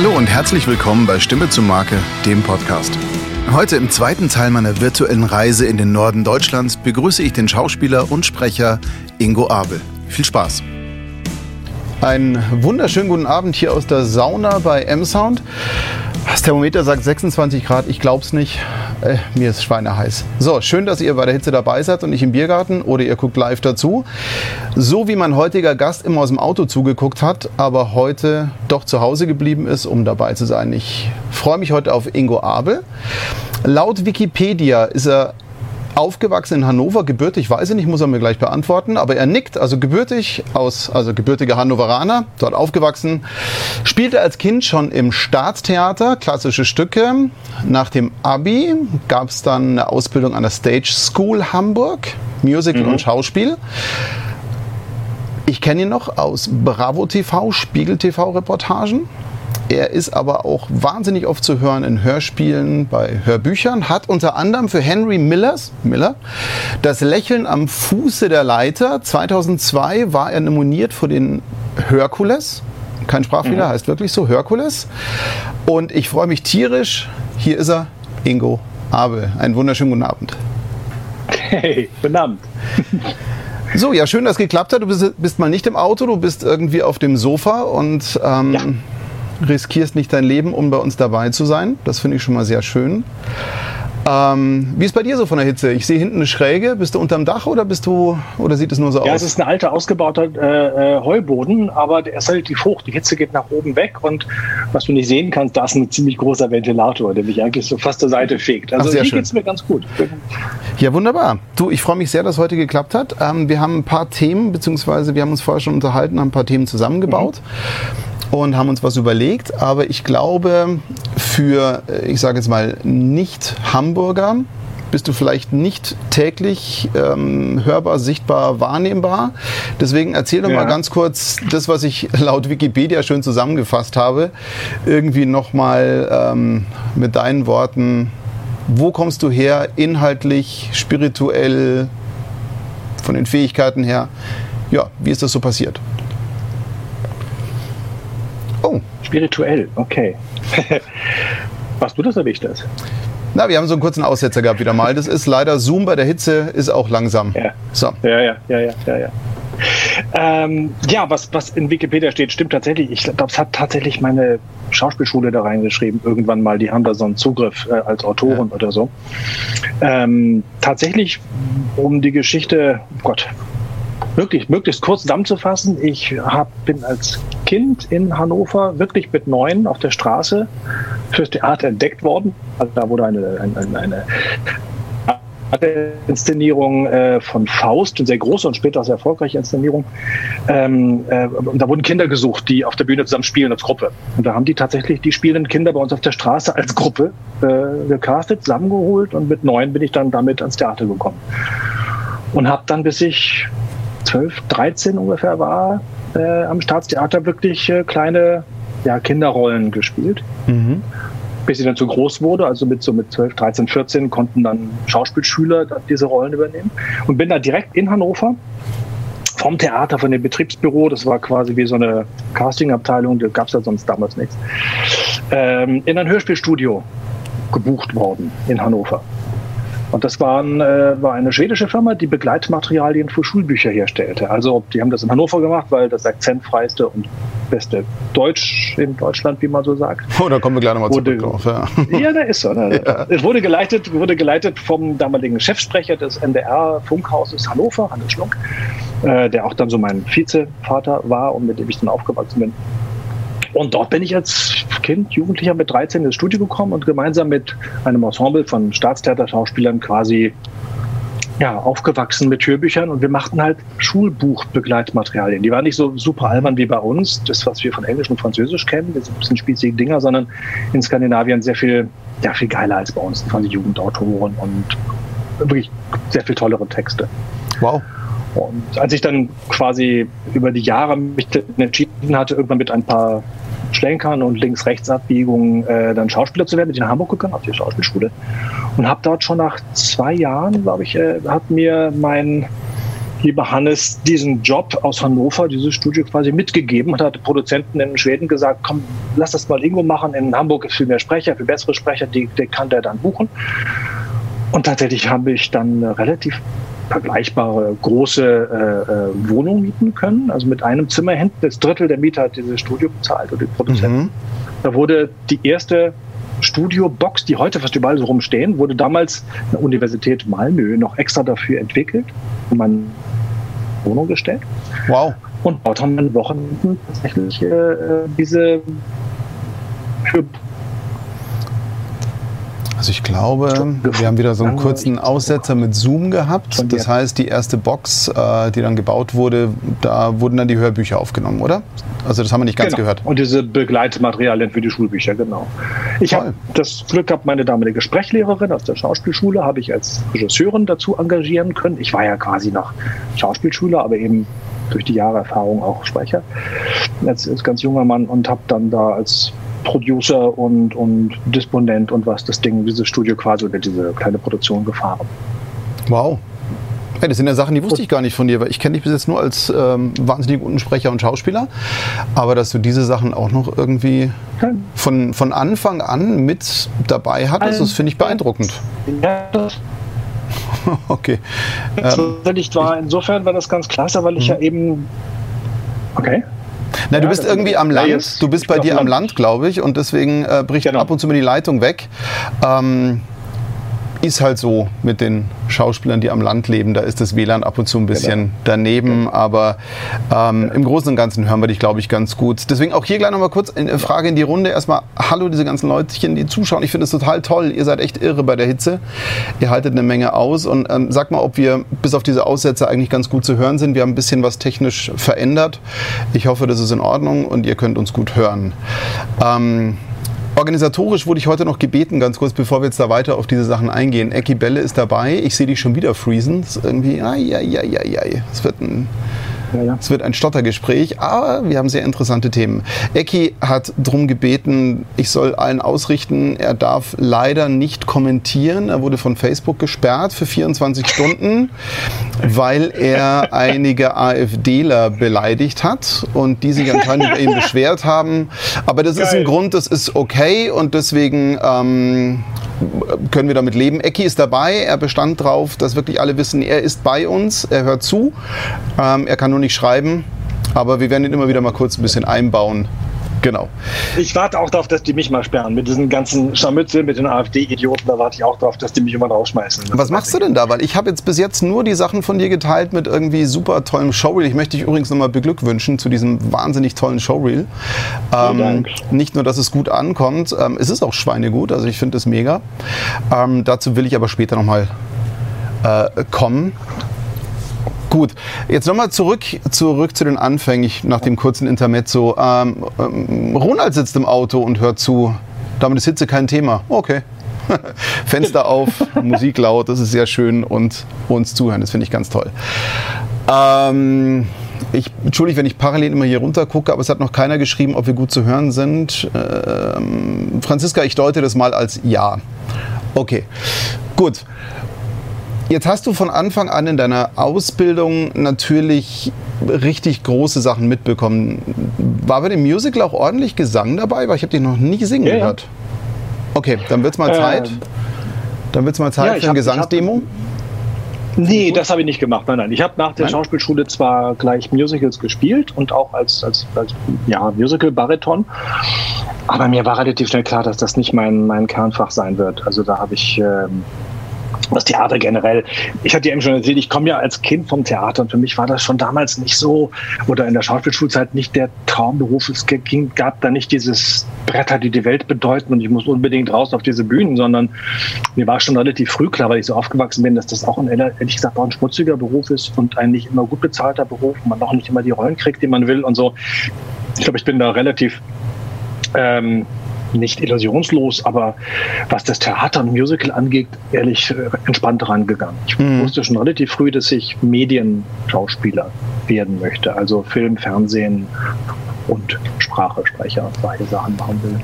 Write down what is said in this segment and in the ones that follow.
Hallo und herzlich willkommen bei Stimme zur Marke, dem Podcast. Heute im zweiten Teil meiner virtuellen Reise in den Norden Deutschlands begrüße ich den Schauspieler und Sprecher Ingo Abel. Viel Spaß! Einen wunderschönen guten Abend hier aus der Sauna bei M-Sound. Das Thermometer sagt 26 Grad, ich glaub's nicht. Äh, mir ist schweineheiß. So, schön, dass ihr bei der Hitze dabei seid und nicht im Biergarten oder ihr guckt live dazu. So wie mein heutiger Gast immer aus dem Auto zugeguckt hat, aber heute doch zu Hause geblieben ist, um dabei zu sein. Ich freue mich heute auf Ingo Abel. Laut Wikipedia ist er aufgewachsen in Hannover, gebürtig, weiß ich nicht, muss er mir gleich beantworten, aber er nickt, also gebürtig aus, also gebürtiger Hannoveraner, dort aufgewachsen, spielte als Kind schon im Staatstheater klassische Stücke. Nach dem Abi gab es dann eine Ausbildung an der Stage School Hamburg, Musical mhm. und Schauspiel. Ich kenne ihn noch aus Bravo TV, Spiegel TV Reportagen. Er ist aber auch wahnsinnig oft zu hören in Hörspielen, bei Hörbüchern, hat unter anderem für Henry Millers, Miller das Lächeln am Fuße der Leiter. 2002 war er nominiert für den Herkules. Kein Sprachfehler, mhm. heißt wirklich so, Herkules. Und ich freue mich tierisch. Hier ist er, Ingo Abel. Einen wunderschönen guten Abend. Hey, guten Abend. So, ja, schön, dass es geklappt hat. Du bist, bist, mal nicht im Auto, du bist irgendwie auf dem Sofa und ähm, ja riskierst nicht dein Leben, um bei uns dabei zu sein. Das finde ich schon mal sehr schön. Ähm, wie ist bei dir so von der Hitze? Ich sehe hinten eine Schräge. Bist du unterm Dach oder bist du oder sieht es nur so ja, aus? Ja, es ist ein alter ausgebauter äh, äh, Heuboden, aber der ist relativ hoch. Die Hitze geht nach oben weg und was du nicht sehen kannst, da ist ein ziemlich großer Ventilator, der mich eigentlich so fast zur Seite fegt. Also Ach, hier geht es mir ganz gut. Ja, wunderbar. Du, ich freue mich sehr, dass heute geklappt hat. Ähm, wir haben ein paar Themen, beziehungsweise wir haben uns vorher schon unterhalten, haben ein paar Themen zusammengebaut. Mhm und haben uns was überlegt. Aber ich glaube, für, äh, ich sage jetzt mal, Nicht-Hamburger bist du vielleicht nicht täglich ähm, hörbar, sichtbar, wahrnehmbar. Deswegen erzähl doch ja. mal ganz kurz das, was ich laut Wikipedia schön zusammengefasst habe, irgendwie nochmal ähm, mit deinen Worten. Wo kommst du her, inhaltlich, spirituell, von den Fähigkeiten her? Ja, wie ist das so passiert? Oh. Spirituell, okay. Was du das ich das? Na, wir haben so einen kurzen Aussetzer gehabt wieder mal. Das ist leider Zoom bei der Hitze ist auch langsam. Ja, so. ja, ja, ja, ja, ja. ja. Ähm, ja, was, was in Wikipedia steht, stimmt tatsächlich. Ich glaube, es hat tatsächlich meine Schauspielschule da reingeschrieben, irgendwann mal. Die haben da so einen Zugriff äh, als Autoren ja. oder so. Ähm, tatsächlich, um die Geschichte, oh Gott, wirklich möglichst kurz zusammenzufassen, ich hab, bin als Kind in Hannover wirklich mit neun auf der Straße fürs Theater entdeckt worden. Also da wurde eine, eine, eine Inszenierung äh, von Faust, eine sehr große und später sehr erfolgreiche Inszenierung. Ähm, äh, und da wurden Kinder gesucht, die auf der Bühne zusammen spielen als Gruppe. Und da haben die tatsächlich die spielenden Kinder bei uns auf der Straße als Gruppe äh, gecastet, zusammengeholt und mit neun bin ich dann damit ans Theater gekommen. Und habe dann, bis ich 12, 13 ungefähr war, äh, am Staatstheater wirklich äh, kleine ja, Kinderrollen gespielt. Mhm. Bis sie dann zu groß wurde, also mit so mit 12, 13, 14 konnten dann Schauspielschüler diese Rollen übernehmen. Und bin da direkt in Hannover vom Theater, von dem Betriebsbüro, das war quasi wie so eine Castingabteilung, da gab es ja sonst damals nichts, ähm, in ein Hörspielstudio gebucht worden in Hannover. Und das waren, äh, war eine schwedische Firma, die Begleitmaterialien für Schulbücher herstellte. Also die haben das in Hannover gemacht, weil das akzentfreiste und beste Deutsch in Deutschland, wie man so sagt. Oh, da kommen wir gleich nochmal zurück drauf. Ja, ja da ist so. Ne? Ja. Es wurde geleitet, wurde geleitet vom damaligen Chefsprecher des NDR-Funkhauses Hannover, Hannes Schlunk, äh, der auch dann so mein Vizevater war und mit dem ich dann aufgewachsen bin. Und dort bin ich als Kind, Jugendlicher mit 13 ins Studio gekommen und gemeinsam mit einem Ensemble von Staatstheaterschauspielern quasi ja, aufgewachsen mit Hörbüchern und wir machten halt Schulbuchbegleitmaterialien. Die waren nicht so super albern wie bei uns, das, was wir von Englisch und Französisch kennen, das sind ein bisschen spießige Dinger, sondern in Skandinavien sehr viel, ja, viel geiler als bei uns, quasi Jugendautoren und wirklich sehr viel tollere Texte. Wow. Und als ich dann quasi über die Jahre mich entschieden hatte, irgendwann mit ein paar Schlenkern und Links-Rechts-Abbiegungen äh, dann Schauspieler zu werden, bin ich nach Hamburg gegangen, auf die Schauspielschule und habe dort schon nach zwei Jahren, glaube ich, äh, hat mir mein lieber Hannes diesen Job aus Hannover, dieses Studio quasi mitgegeben und hat Produzenten in Schweden gesagt, komm, lass das mal irgendwo machen. In Hamburg ist viel mehr Sprecher, viel bessere Sprecher, die, die kann der dann buchen. Und tatsächlich habe ich dann relativ vergleichbare große äh, äh, Wohnung mieten können. Also mit einem Zimmer hinten, das Drittel der Mieter hat dieses Studio bezahlt oder die Produzenten. Mhm. Da wurde die erste Studio-Box, die heute fast überall so rumstehen, wurde damals an der Universität Malmö noch extra dafür entwickelt und meine Wohnung gestellt. Wow. Und dort haben wir in Wochenenden tatsächlich äh, diese für also ich glaube, wir haben wieder so einen kurzen Aussetzer mit Zoom gehabt. Das heißt, die erste Box, äh, die dann gebaut wurde, da wurden dann die Hörbücher aufgenommen, oder? Also das haben wir nicht ganz genau. gehört. Und diese Begleitmaterialien für die Schulbücher, genau. Ich habe das Glück gehabt, meine damalige Sprechlehrerin aus der Schauspielschule habe ich als Regisseurin dazu engagieren können. Ich war ja quasi noch Schauspielschüler, aber eben durch die Jahre Erfahrung auch Sprecher als, als ganz junger Mann und habe dann da als Producer und, und Disponent und was das Ding, dieses Studio quasi oder diese kleine Produktion gefahren. Wow. Hey, das sind ja Sachen, die wusste ich gar nicht von dir, weil ich kenne dich bis jetzt nur als ähm, wahnsinnig guten Sprecher und Schauspieler. Aber dass du diese Sachen auch noch irgendwie von, von Anfang an mit dabei hattest, das finde ich beeindruckend. Ja, das okay. Ähm, war, insofern war das ganz klasse, weil ich mhm. ja eben. Okay. Na, du ja, bist irgendwie am Land. Du bist bei dir am Land, glaube ich, und deswegen äh, bricht genau. ab und zu mal die Leitung weg. Ähm, ist halt so mit den Schauspielern, die am Land leben. Da ist das WLAN ab und zu ein bisschen genau. daneben, genau. aber ähm, im Großen und Ganzen hören wir dich, glaube ich, ganz gut. Deswegen auch hier gleich nochmal kurz eine Frage in die Runde. Erstmal, hallo diese ganzen Leutchen, die zuschauen. Ich finde es total toll. Ihr seid echt irre bei der Hitze. Ihr haltet eine Menge aus und ähm, sag mal, ob wir bis auf diese Aussätze eigentlich ganz gut zu hören sind. Wir haben ein bisschen was technisch verändert. Ich hoffe, das ist in Ordnung und ihr könnt uns gut hören. Ähm, Organisatorisch wurde ich heute noch gebeten, ganz kurz, bevor wir jetzt da weiter auf diese Sachen eingehen. Ecki Belle ist dabei. Ich sehe dich schon wieder freezen. Das ist irgendwie, ai, ai, ai, ai. Es wird ein ja, ja. Es wird ein Stottergespräch, aber wir haben sehr interessante Themen. Ecki hat darum gebeten, ich soll allen ausrichten, er darf leider nicht kommentieren. Er wurde von Facebook gesperrt für 24 Stunden, weil er einige AfDler beleidigt hat und die sich anscheinend über ihn beschwert haben. Aber das Geil. ist ein Grund, das ist okay und deswegen ähm, können wir damit leben. Ecki ist dabei, er bestand darauf, dass wirklich alle wissen, er ist bei uns, er hört zu, ähm, er kann nur nicht schreiben, aber wir werden ihn immer wieder mal kurz ein bisschen einbauen. Genau. Ich warte auch darauf, dass die mich mal sperren. Mit diesen ganzen Scharmützeln, mit den AfD-Idioten, da warte ich auch darauf, dass die mich immer rausschmeißen. Was machst du denn da? Weil ich habe jetzt bis jetzt nur die Sachen von dir geteilt mit irgendwie super tollem Showreel. Ich möchte dich übrigens nochmal beglückwünschen zu diesem wahnsinnig tollen Showreel. Ähm, nicht nur, dass es gut ankommt, ähm, es ist auch schweinegut, also ich finde es mega. Ähm, dazu will ich aber später nochmal äh, kommen. Gut, jetzt nochmal zurück, zurück zu den Anfängen nach dem kurzen Intermezzo. Ähm, ähm, Ronald sitzt im Auto und hört zu. Damit ist Hitze kein Thema. Okay. Fenster auf, Musik laut, das ist sehr schön und uns zuhören, das finde ich ganz toll. Ähm, ich, entschuldige, wenn ich parallel immer hier runter gucke, aber es hat noch keiner geschrieben, ob wir gut zu hören sind. Ähm, Franziska, ich deute das mal als Ja. Okay, gut. Jetzt hast du von Anfang an in deiner Ausbildung natürlich richtig große Sachen mitbekommen. War bei dem Musical auch ordentlich Gesang dabei? Weil ich habe dich noch nie singen ja, gehört. Okay, dann wird es mal Zeit. Ähm, dann wird es mal Zeit ja, für eine Gesangsdemo. Nee, das habe ich nicht gemacht. Nein, nein. Ich habe nach der nein? Schauspielschule zwar gleich Musicals gespielt und auch als, als, als ja, Musical-Bariton. Aber mir war relativ schnell klar, dass das nicht mein, mein Kernfach sein wird. Also da habe ich ähm, das Theater generell. Ich hatte ja eben schon erzählt, ich komme ja als Kind vom Theater und für mich war das schon damals nicht so oder in der Schauspielschulzeit nicht der Traumberuf. Es ging, gab da nicht dieses Bretter, die die Welt bedeuten und ich muss unbedingt raus auf diese Bühnen, sondern mir war schon relativ früh klar, weil ich so aufgewachsen bin, dass das auch ein, ehrlich gesagt auch ein schmutziger Beruf ist und ein nicht immer gut bezahlter Beruf, man auch nicht immer die Rollen kriegt, die man will und so. Ich glaube, ich bin da relativ ähm, nicht illusionslos, aber was das Theater und Musical angeht, ehrlich äh, entspannt rangegangen. Ich mhm. wusste schon relativ früh, dass ich Medienschauspieler werden möchte, also Film, Fernsehen und Sprache, Sprecher, beide Sachen machen will.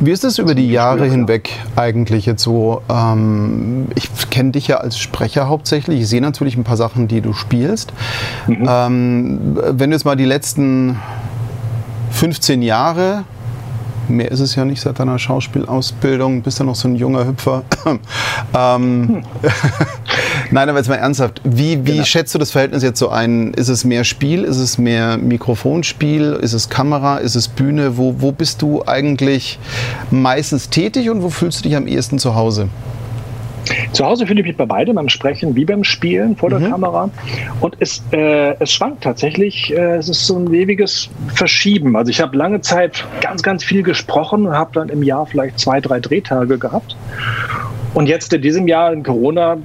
Wie ist es über die Jahre hinweg eigentlich jetzt so? Ähm, ich kenne dich ja als Sprecher hauptsächlich. Ich sehe natürlich ein paar Sachen, die du spielst. Mhm. Ähm, wenn du jetzt mal die letzten 15 Jahre mehr ist es ja nicht seit deiner Schauspielausbildung, bist ja noch so ein junger Hüpfer. ähm, Nein, aber jetzt mal ernsthaft. Wie, wie genau. schätzt du das Verhältnis jetzt so ein? Ist es mehr Spiel? Ist es mehr Mikrofonspiel? Ist es Kamera? Ist es Bühne? Wo, wo bist du eigentlich meistens tätig und wo fühlst du dich am ehesten zu Hause? Zu Hause fühle ich mich bei beidem, beim Sprechen wie beim Spielen vor der mhm. Kamera. Und es, äh, es schwankt tatsächlich. Äh, es ist so ein ewiges Verschieben. Also ich habe lange Zeit ganz, ganz viel gesprochen und habe dann im Jahr vielleicht zwei, drei Drehtage gehabt. Und jetzt in diesem Jahr in Corona,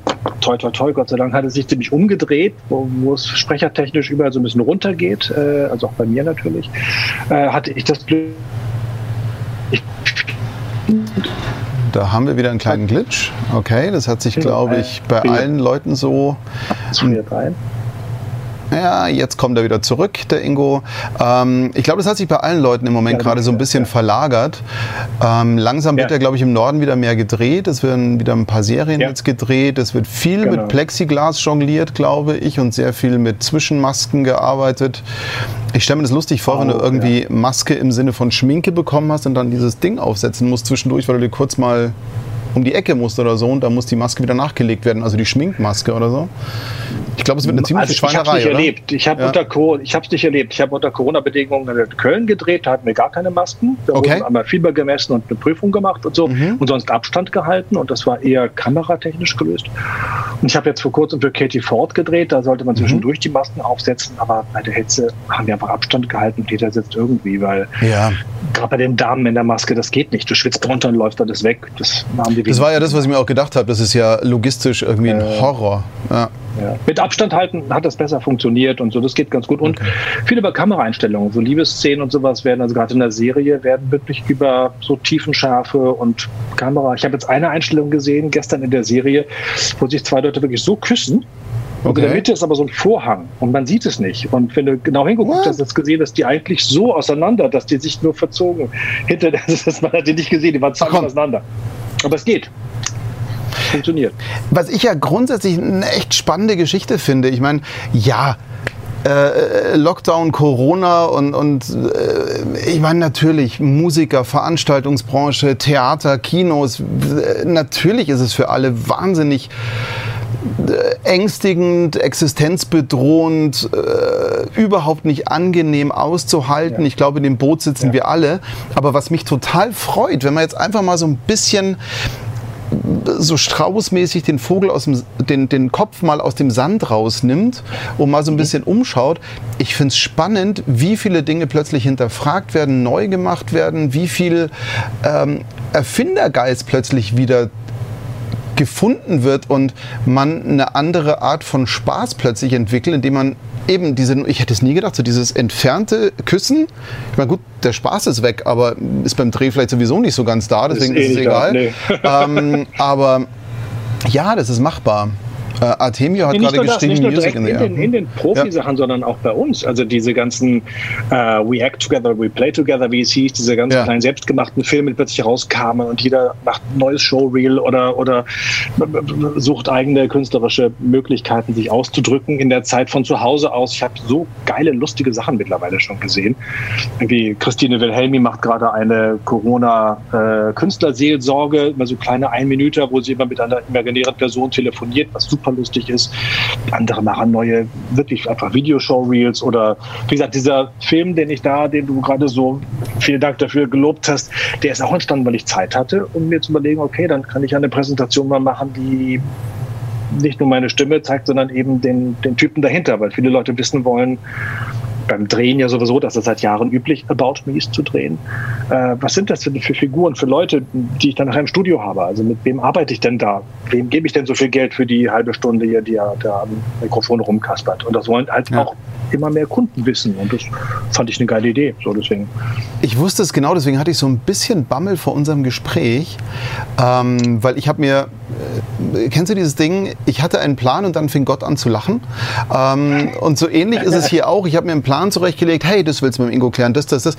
toi, toi, toi, Gott sei Dank, hat es sich ziemlich umgedreht, wo, wo es sprechertechnisch überall so ein bisschen runtergeht, äh, also auch bei mir natürlich, äh, hatte ich das Glück. Ich da haben wir wieder einen kleinen Glitch. Okay, das hat sich, glaube ich, bei allen Leuten so. Ja, jetzt kommt er wieder zurück, der Ingo. Ähm, ich glaube, das hat sich bei allen Leuten im Moment ja, gerade so ein bisschen ja. verlagert. Ähm, langsam wird ja, glaube ich, im Norden wieder mehr gedreht. Es werden wieder ein paar Serien jetzt gedreht. Es wird viel genau. mit Plexiglas jongliert, glaube ich, und sehr viel mit Zwischenmasken gearbeitet. Ich stelle mir das lustig vor, oh, wenn du oh, irgendwie Maske im Sinne von Schminke bekommen hast und dann dieses Ding aufsetzen musst zwischendurch, weil du dir kurz mal um die Ecke musst oder so und dann muss die Maske wieder nachgelegt werden, also die Schminkmaske oder so. Ich glaube, es wird eine ziemliche also, Schweinerei. Ich habe es nicht erlebt. Ich habe ja. unter nicht erlebt. Ich habe unter Corona-Bedingungen in Köln gedreht, da hatten wir gar keine Masken. Da okay. wurden einmal Fieber gemessen und eine Prüfung gemacht und so mhm. und sonst Abstand gehalten und das war eher kameratechnisch gelöst. Und ich habe jetzt vor kurzem für Katie Ford gedreht, da sollte man mhm. zwischendurch die Masken aufsetzen, aber bei der Hitze haben wir einfach Abstand gehalten und jeder sitzt irgendwie, weil ja. gerade bei den Damen in der Maske, das geht nicht. Du schwitzt drunter und läuft alles weg. Das, das war ja das, was ich mir auch gedacht habe. Das ist ja logistisch irgendwie ein äh, Horror. Ja. Ja. Mit Abstand halten hat das besser funktioniert und so, das geht ganz gut. Und okay. viel über Kameraeinstellungen, so Liebesszenen und sowas werden, also gerade in der Serie, werden wirklich über so Tiefenschärfe und Kamera. Ich habe jetzt eine Einstellung gesehen, gestern in der Serie, wo sich zwei Leute wirklich so küssen. Und okay. in der Mitte ist aber so ein Vorhang und man sieht es nicht. Und wenn du genau hingeguckt hast, hast du gesehen, dass die eigentlich so auseinander, dass die sich nur verzogen. Hinter, das, man hat die nicht gesehen, die waren zwei auseinander. Aber es geht funktioniert. Was ich ja grundsätzlich eine echt spannende Geschichte finde, ich meine, ja, äh, Lockdown, Corona und, und äh, ich meine natürlich Musiker, Veranstaltungsbranche, Theater, Kinos, natürlich ist es für alle wahnsinnig ängstigend, existenzbedrohend, äh, überhaupt nicht angenehm auszuhalten. Ja. Ich glaube, in dem Boot sitzen ja. wir alle. Aber was mich total freut, wenn man jetzt einfach mal so ein bisschen so straußmäßig den Vogel aus dem, den, den Kopf mal aus dem Sand rausnimmt und mal so ein mhm. bisschen umschaut. Ich finde es spannend, wie viele Dinge plötzlich hinterfragt werden, neu gemacht werden, wie viel ähm, Erfindergeist plötzlich wieder gefunden wird und man eine andere Art von Spaß plötzlich entwickelt, indem man eben diese, ich hätte es nie gedacht, so dieses entfernte Küssen. Ich meine, gut, der Spaß ist weg, aber ist beim Dreh vielleicht sowieso nicht so ganz da, deswegen ist, eh ist es egal. Da, nee. ähm, aber ja, das ist machbar. Äh, Artemio hat nee, gerade geschrieben, nicht nur Music in, in, den, in den Profisachen, ja. sondern auch bei uns. Also diese ganzen uh, We Act Together, We Play Together, wie es hieß, diese ganzen ja. kleinen selbstgemachten Filme, die plötzlich rauskamen und jeder macht ein neues Showreel oder, oder sucht eigene künstlerische Möglichkeiten, sich auszudrücken in der Zeit von zu Hause aus. Ich habe so geile, lustige Sachen mittlerweile schon gesehen. Irgendwie Christine Wilhelmi macht gerade eine Corona-Künstlerseelsorge, äh, immer so kleine Einminüter, wo sie immer mit einer imaginären Person telefoniert, was super lustig ist. Andere machen neue, wirklich einfach Videoshow-Reels oder wie gesagt, dieser Film, den ich da, den du gerade so, vielen Dank dafür gelobt hast, der ist auch entstanden, weil ich Zeit hatte, um mir zu überlegen, okay, dann kann ich eine Präsentation mal machen, die nicht nur meine Stimme zeigt, sondern eben den, den Typen dahinter, weil viele Leute wissen wollen, beim Drehen ja sowieso, dass es seit Jahren üblich About Me ist zu drehen. Äh, was sind das für, für, Figuren, für Leute, die ich dann nachher im Studio habe? Also mit wem arbeite ich denn da? Wem gebe ich denn so viel Geld für die halbe Stunde hier, die er da am Mikrofon rumkaspert? Und das wollen halt ja. auch immer mehr Kunden wissen. Und das fand ich eine geile Idee. So deswegen. Ich wusste es genau, deswegen hatte ich so ein bisschen Bammel vor unserem Gespräch, ähm, weil ich habe mir, kennst du dieses Ding, ich hatte einen Plan und dann fing Gott an zu lachen. Ähm, und so ähnlich ist es hier auch. Ich habe mir einen Plan zurechtgelegt, hey, das willst du mit dem Ingo klären, das, das, das.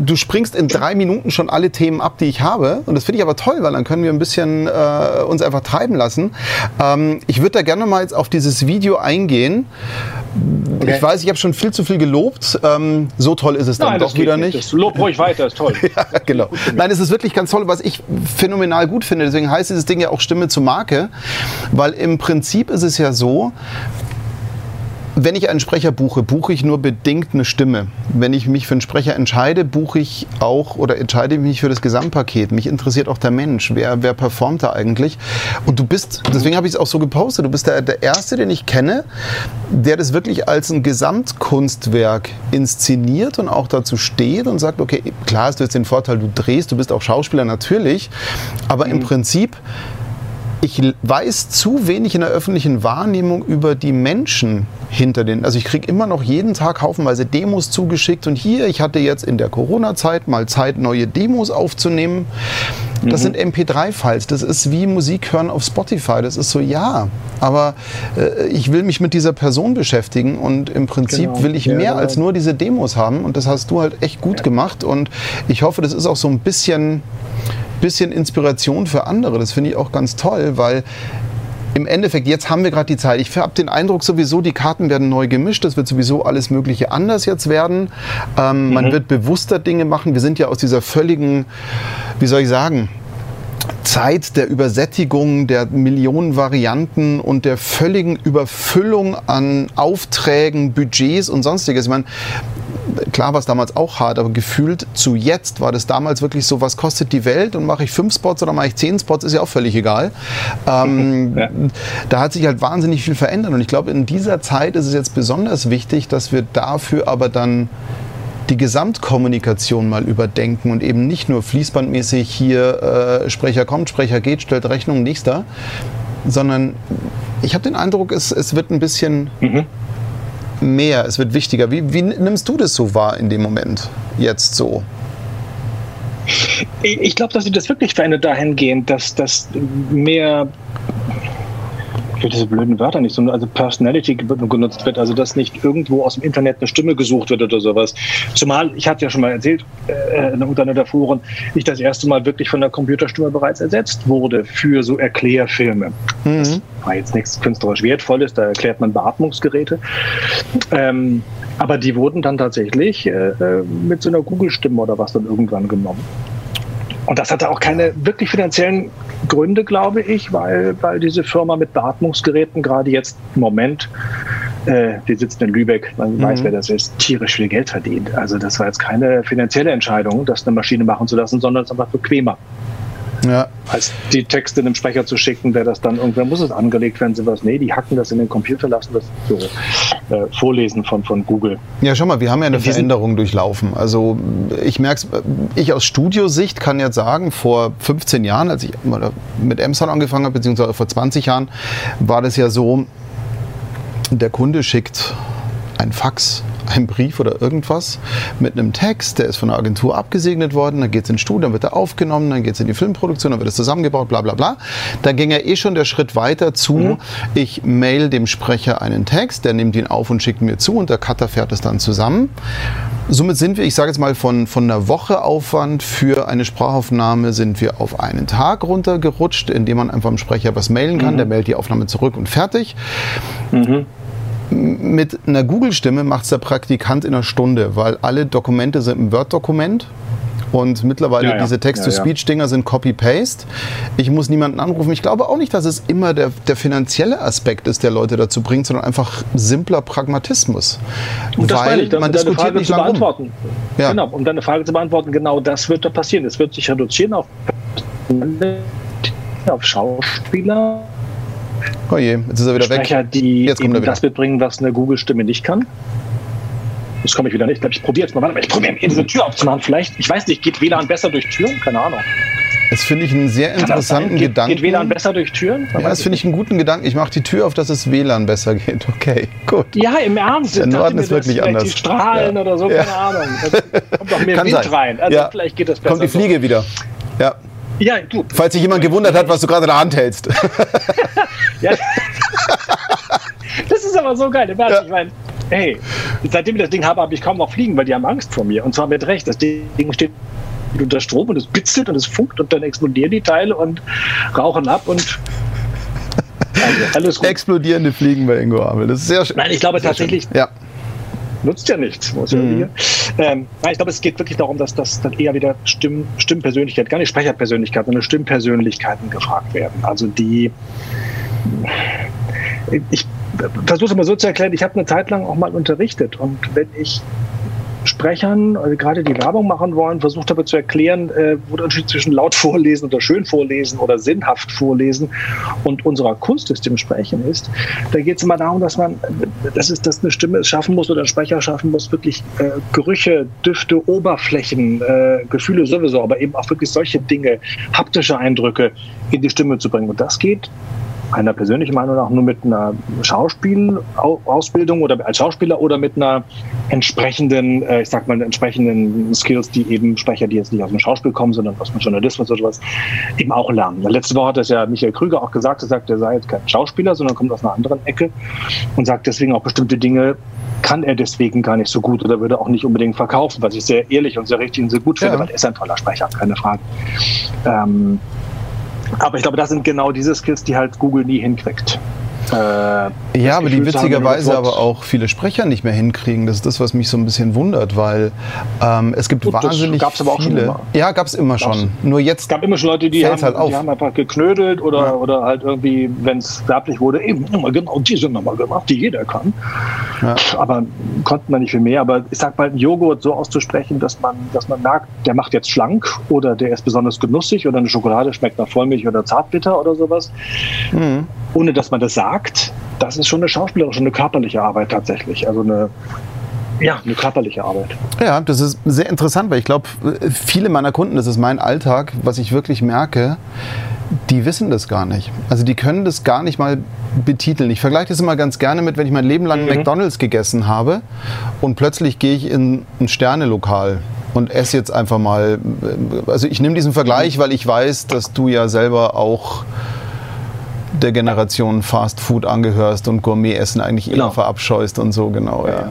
Du springst in drei Minuten schon alle Themen ab, die ich habe. Und das finde ich aber toll, weil dann können wir ein bisschen äh, uns einfach treiben lassen. Ähm, ich würde da gerne mal jetzt auf dieses Video eingehen. Okay. Ich weiß, ich habe schon viel zu viel gelobt. Ähm, so toll ist es dann Nein, doch wieder nicht. nicht. Lob ruhig weiter, ist toll. ja, genau. Nein, es ist wirklich ganz toll, was ich phänomenal gut finde. Deswegen heißt dieses Ding ja auch Stimme zur Marke, weil im Prinzip ist es ja so, wenn ich einen Sprecher buche, buche ich nur bedingt eine Stimme. Wenn ich mich für einen Sprecher entscheide, buche ich auch oder entscheide mich für das Gesamtpaket. Mich interessiert auch der Mensch. Wer, wer performt da eigentlich? Und du bist, deswegen habe ich es auch so gepostet, du bist der, der Erste, den ich kenne, der das wirklich als ein Gesamtkunstwerk inszeniert und auch dazu steht und sagt, okay, klar hast du jetzt den Vorteil, du drehst, du bist auch Schauspieler natürlich, aber mhm. im Prinzip ich weiß zu wenig in der öffentlichen Wahrnehmung über die Menschen hinter den. Also ich kriege immer noch jeden Tag haufenweise Demos zugeschickt und hier, ich hatte jetzt in der Corona-Zeit mal Zeit, neue Demos aufzunehmen. Das mhm. sind MP3-Files, das ist wie Musik hören auf Spotify. Das ist so, ja, aber äh, ich will mich mit dieser Person beschäftigen und im Prinzip genau. will ich mehr ja, als nur diese Demos haben und das hast du halt echt gut ja. gemacht und ich hoffe, das ist auch so ein bisschen bisschen Inspiration für andere. Das finde ich auch ganz toll, weil im Endeffekt, jetzt haben wir gerade die Zeit. Ich habe den Eindruck sowieso, die Karten werden neu gemischt. Es wird sowieso alles Mögliche anders jetzt werden. Ähm, mhm. Man wird bewusster Dinge machen. Wir sind ja aus dieser völligen, wie soll ich sagen, Zeit der Übersättigung, der Millionen Varianten und der völligen Überfüllung an Aufträgen, Budgets und sonstiges. Ich meine, klar war es damals auch hart, aber gefühlt zu jetzt war das damals wirklich so, was kostet die Welt und mache ich fünf Spots oder mache ich zehn Spots, ist ja auch völlig egal. Ähm, ja. Da hat sich halt wahnsinnig viel verändert und ich glaube, in dieser Zeit ist es jetzt besonders wichtig, dass wir dafür aber dann die Gesamtkommunikation mal überdenken und eben nicht nur fließbandmäßig hier äh, Sprecher kommt, Sprecher geht, stellt Rechnung, nächster, sondern ich habe den Eindruck, es, es wird ein bisschen mhm mehr, es wird wichtiger. Wie, wie nimmst du das so wahr in dem Moment jetzt so? Ich glaube, dass sich das wirklich verändert dahingehend, dass das mehr will diese blöden Wörter nicht, sondern also Personality genutzt wird, also dass nicht irgendwo aus dem Internet eine Stimme gesucht wird oder sowas. Zumal, ich hatte ja schon mal erzählt, äh, unter einer der Foren, ich das erste Mal wirklich von der Computerstimme bereits ersetzt wurde für so Erklärfilme. Mhm. Das war jetzt nichts künstlerisch Wertvolles, da erklärt man Beatmungsgeräte. Ähm, aber die wurden dann tatsächlich äh, äh mit so einer Google-Stimme oder was dann irgendwann genommen. Und das hatte auch keine wirklich finanziellen Gründe, glaube ich, weil, weil diese Firma mit Beatmungsgeräten gerade jetzt im Moment, äh, die sitzt in Lübeck, man mhm. weiß, wer das ist, tierisch viel Geld verdient. Also das war jetzt keine finanzielle Entscheidung, das eine Maschine machen zu lassen, sondern es ist einfach bequemer ja. als die Texte einem Sprecher zu schicken, der das dann irgendwann muss es angelegt werden, sowas. Nee, die hacken das in den Computer, lassen das so äh, vorlesen von, von Google. Ja, schau mal, wir haben ja eine Veränderung durchlaufen. Also ich merke es, ich aus Studiosicht kann jetzt sagen, vor 15 Jahren, als ich mit Emson angefangen habe, beziehungsweise vor 20 Jahren, war das ja so, der Kunde schickt ein Fax einen Brief oder irgendwas mit einem Text, der ist von der Agentur abgesegnet worden, dann geht es ins Studio, dann wird er aufgenommen, dann geht es in die Filmproduktion, dann wird es zusammengebaut, bla bla bla. Da ging ja eh schon der Schritt weiter zu, mhm. ich mail dem Sprecher einen Text, der nimmt ihn auf und schickt mir zu und der Cutter fährt es dann zusammen. Somit sind wir, ich sage jetzt mal, von, von einer Woche Aufwand für eine Sprachaufnahme sind wir auf einen Tag runtergerutscht, indem man einfach dem Sprecher was mailen kann, mhm. der mailt die Aufnahme zurück und fertig. Mhm mit einer Google-Stimme macht es der Praktikant in einer Stunde, weil alle Dokumente sind im Word-Dokument. Und mittlerweile ja, ja. diese Text-to-Speech-Dinger sind Copy-Paste. Ich muss niemanden anrufen. Ich glaube auch nicht, dass es immer der, der finanzielle Aspekt ist, der Leute dazu bringt, sondern einfach simpler Pragmatismus. Und das weil ich, man diskutiert Frage nicht zu beantworten. Ja. Genau, um deine Frage zu beantworten, genau das wird da passieren. Es wird sich reduzieren auf, auf Schauspieler, Oh je, jetzt ist er wieder Sprecher, weg. die jetzt kommt er wieder. das mitbringen, was eine Google-Stimme nicht kann. Jetzt komme ich wieder nicht. Ich probiere jetzt mal. Warte mal, ich probiere mir diese Tür aufzumachen. Vielleicht, ich weiß nicht, geht WLAN besser durch Türen? Keine Ahnung. Das finde ich einen sehr interessanten geht, Gedanken. Geht WLAN besser durch Türen? ja, das finde ich einen guten Gedanken. Ich mache die Tür auf, dass es WLAN besser geht. Okay, gut. Ja, im Ernst. Der Norden ist wirklich anders. Die Strahlen ja. oder so, keine ja. Ahnung. Da kommt noch mehr Kann Wind sein. rein. Also ja. vielleicht geht das besser. Kommt die Fliege so. wieder. Ja. Ja, du. Falls sich jemand gewundert hat, was du gerade in der Hand hältst. ja. das ist aber so geil. Ja. Ich meine, hey, seitdem ich das Ding habe, habe ich kaum noch fliegen, weil die haben Angst vor mir. Und zwar mit Recht. Das Ding steht unter Strom und es bitzelt und es funkt und dann explodieren die Teile und rauchen ab und also alles gut. Explodierende Fliegen bei Ingo Abel. Das ist sehr schön. Nein, ich glaube tatsächlich. Ja nutzt ja nichts. Mhm. Ähm, ich glaube, es geht wirklich darum, dass das dann eher wieder Stimm, Stimmpersönlichkeit, gar nicht Sprecherpersönlichkeit, sondern Stimmpersönlichkeiten gefragt werden. Also die, ich versuche es mal so zu erklären, ich habe eine Zeit lang auch mal unterrichtet und wenn ich Sprechern, also gerade die Werbung machen wollen, versucht aber zu erklären, äh, wo der Unterschied zwischen laut vorlesen oder schön vorlesen oder sinnhaft vorlesen und unserer Kunst ist im Sprechen ist. Da geht es immer darum, dass man, dass es, dass eine Stimme es schaffen muss oder ein Sprecher schaffen muss, wirklich äh, Gerüche, Düfte, Oberflächen, äh, Gefühle sowieso, aber eben auch wirklich solche Dinge, haptische Eindrücke in die Stimme zu bringen. Und das geht meiner persönlichen Meinung nach nur mit einer Schauspielausbildung oder als Schauspieler oder mit einer entsprechenden, äh, ich sag mal, entsprechenden Skills, die eben Sprecher, die jetzt nicht aus dem Schauspiel kommen, sondern aus dem Journalismus oder sowas, eben auch lernen. Letzte Woche hat das ja Michael Krüger auch gesagt, er sagt, er sei jetzt kein Schauspieler, sondern kommt aus einer anderen Ecke und sagt deswegen auch bestimmte Dinge kann er deswegen gar nicht so gut oder würde auch nicht unbedingt verkaufen, was ich sehr ehrlich und sehr richtig und sehr gut finde, ja. weil er ist ein toller Sprecher, keine Frage. Ähm, aber ich glaube, das sind genau diese Skills, die halt Google nie hinkriegt. Äh, ja, aber die witzigerweise aber auch viele Sprecher nicht mehr hinkriegen. Das ist das, was mich so ein bisschen wundert, weil ähm, es gibt Gut, wahnsinnig gab's aber auch viele. Schon immer. Ja, gab es immer schon. Gab's, Nur jetzt. Es gab immer schon Leute, die, haben, halt die haben, einfach geknödelt oder, ja. oder halt irgendwie, wenn es werblich wurde, eben immer genau diese Nummer gemacht, die jeder kann. Ja. Aber konnten wir nicht viel mehr. Aber ich sag mal, einen Joghurt so auszusprechen, dass man, dass man merkt, der macht jetzt schlank oder der ist besonders genussig oder eine Schokolade schmeckt nach Vollmilch oder Zartbitter oder sowas. Mhm. Ohne dass man das sagt das ist schon eine schauspielerische, eine körperliche Arbeit tatsächlich. Also eine, ja, eine körperliche Arbeit. Ja, das ist sehr interessant, weil ich glaube, viele meiner Kunden, das ist mein Alltag, was ich wirklich merke, die wissen das gar nicht. Also die können das gar nicht mal betiteln. Ich vergleiche das immer ganz gerne mit, wenn ich mein Leben lang mhm. McDonalds gegessen habe und plötzlich gehe ich in ein Sternelokal und esse jetzt einfach mal. Also ich nehme diesen Vergleich, weil ich weiß, dass du ja selber auch der Generation Fast Food angehörst und Gourmet-Essen eigentlich genau. immer verabscheust und so, genau. Ja.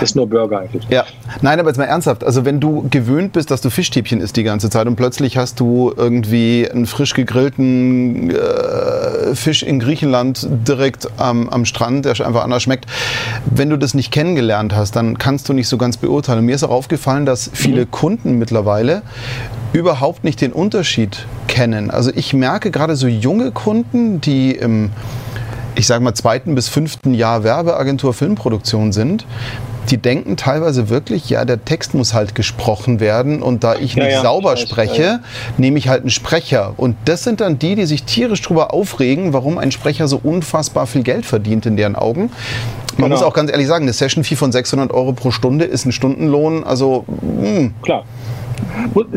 Ist nur Burger eigentlich. Ja. Nein, aber jetzt mal ernsthaft. Also wenn du gewöhnt bist, dass du Fischstäbchen isst die ganze Zeit und plötzlich hast du irgendwie einen frisch gegrillten äh, Fisch in Griechenland direkt am, am Strand, der einfach anders schmeckt. Wenn du das nicht kennengelernt hast, dann kannst du nicht so ganz beurteilen. Mir ist auch aufgefallen, dass viele mhm. Kunden mittlerweile überhaupt nicht den Unterschied kennen. Also ich merke gerade so junge Kunden, die im, ich sage mal, zweiten bis fünften Jahr Werbeagentur Filmproduktion sind, die denken teilweise wirklich, ja, der Text muss halt gesprochen werden und da ich nicht ja, ja, sauber spreche, ja. nehme ich halt einen Sprecher. Und das sind dann die, die sich tierisch darüber aufregen, warum ein Sprecher so unfassbar viel Geld verdient in deren Augen. Man genau. muss auch ganz ehrlich sagen, eine Session-Fee von 600 Euro pro Stunde ist ein Stundenlohn, also mh. Hm. klar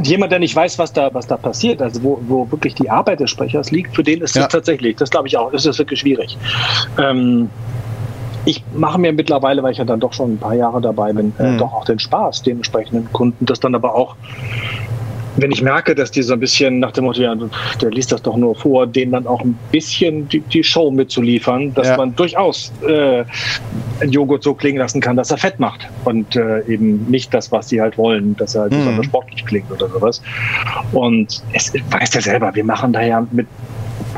jemand, der nicht weiß, was da, was da passiert, also wo, wo wirklich die Arbeit des Sprechers liegt, für den ist ja. tatsächlich, das glaube ich auch, ist es wirklich schwierig. Ähm, ich mache mir mittlerweile, weil ich ja dann doch schon ein paar Jahre dabei bin, äh, mhm. doch auch den Spaß, den entsprechenden Kunden, das dann aber auch wenn ich merke, dass die so ein bisschen nach dem Motto, ja, der liest das doch nur vor, denen dann auch ein bisschen die, die Show mitzuliefern, dass ja. man durchaus äh, einen Joghurt so klingen lassen kann, dass er fett macht und äh, eben nicht das, was sie halt wollen, dass er halt mhm. besonders sportlich klingt oder sowas. Und es weiß ja selber, wir machen da ja mit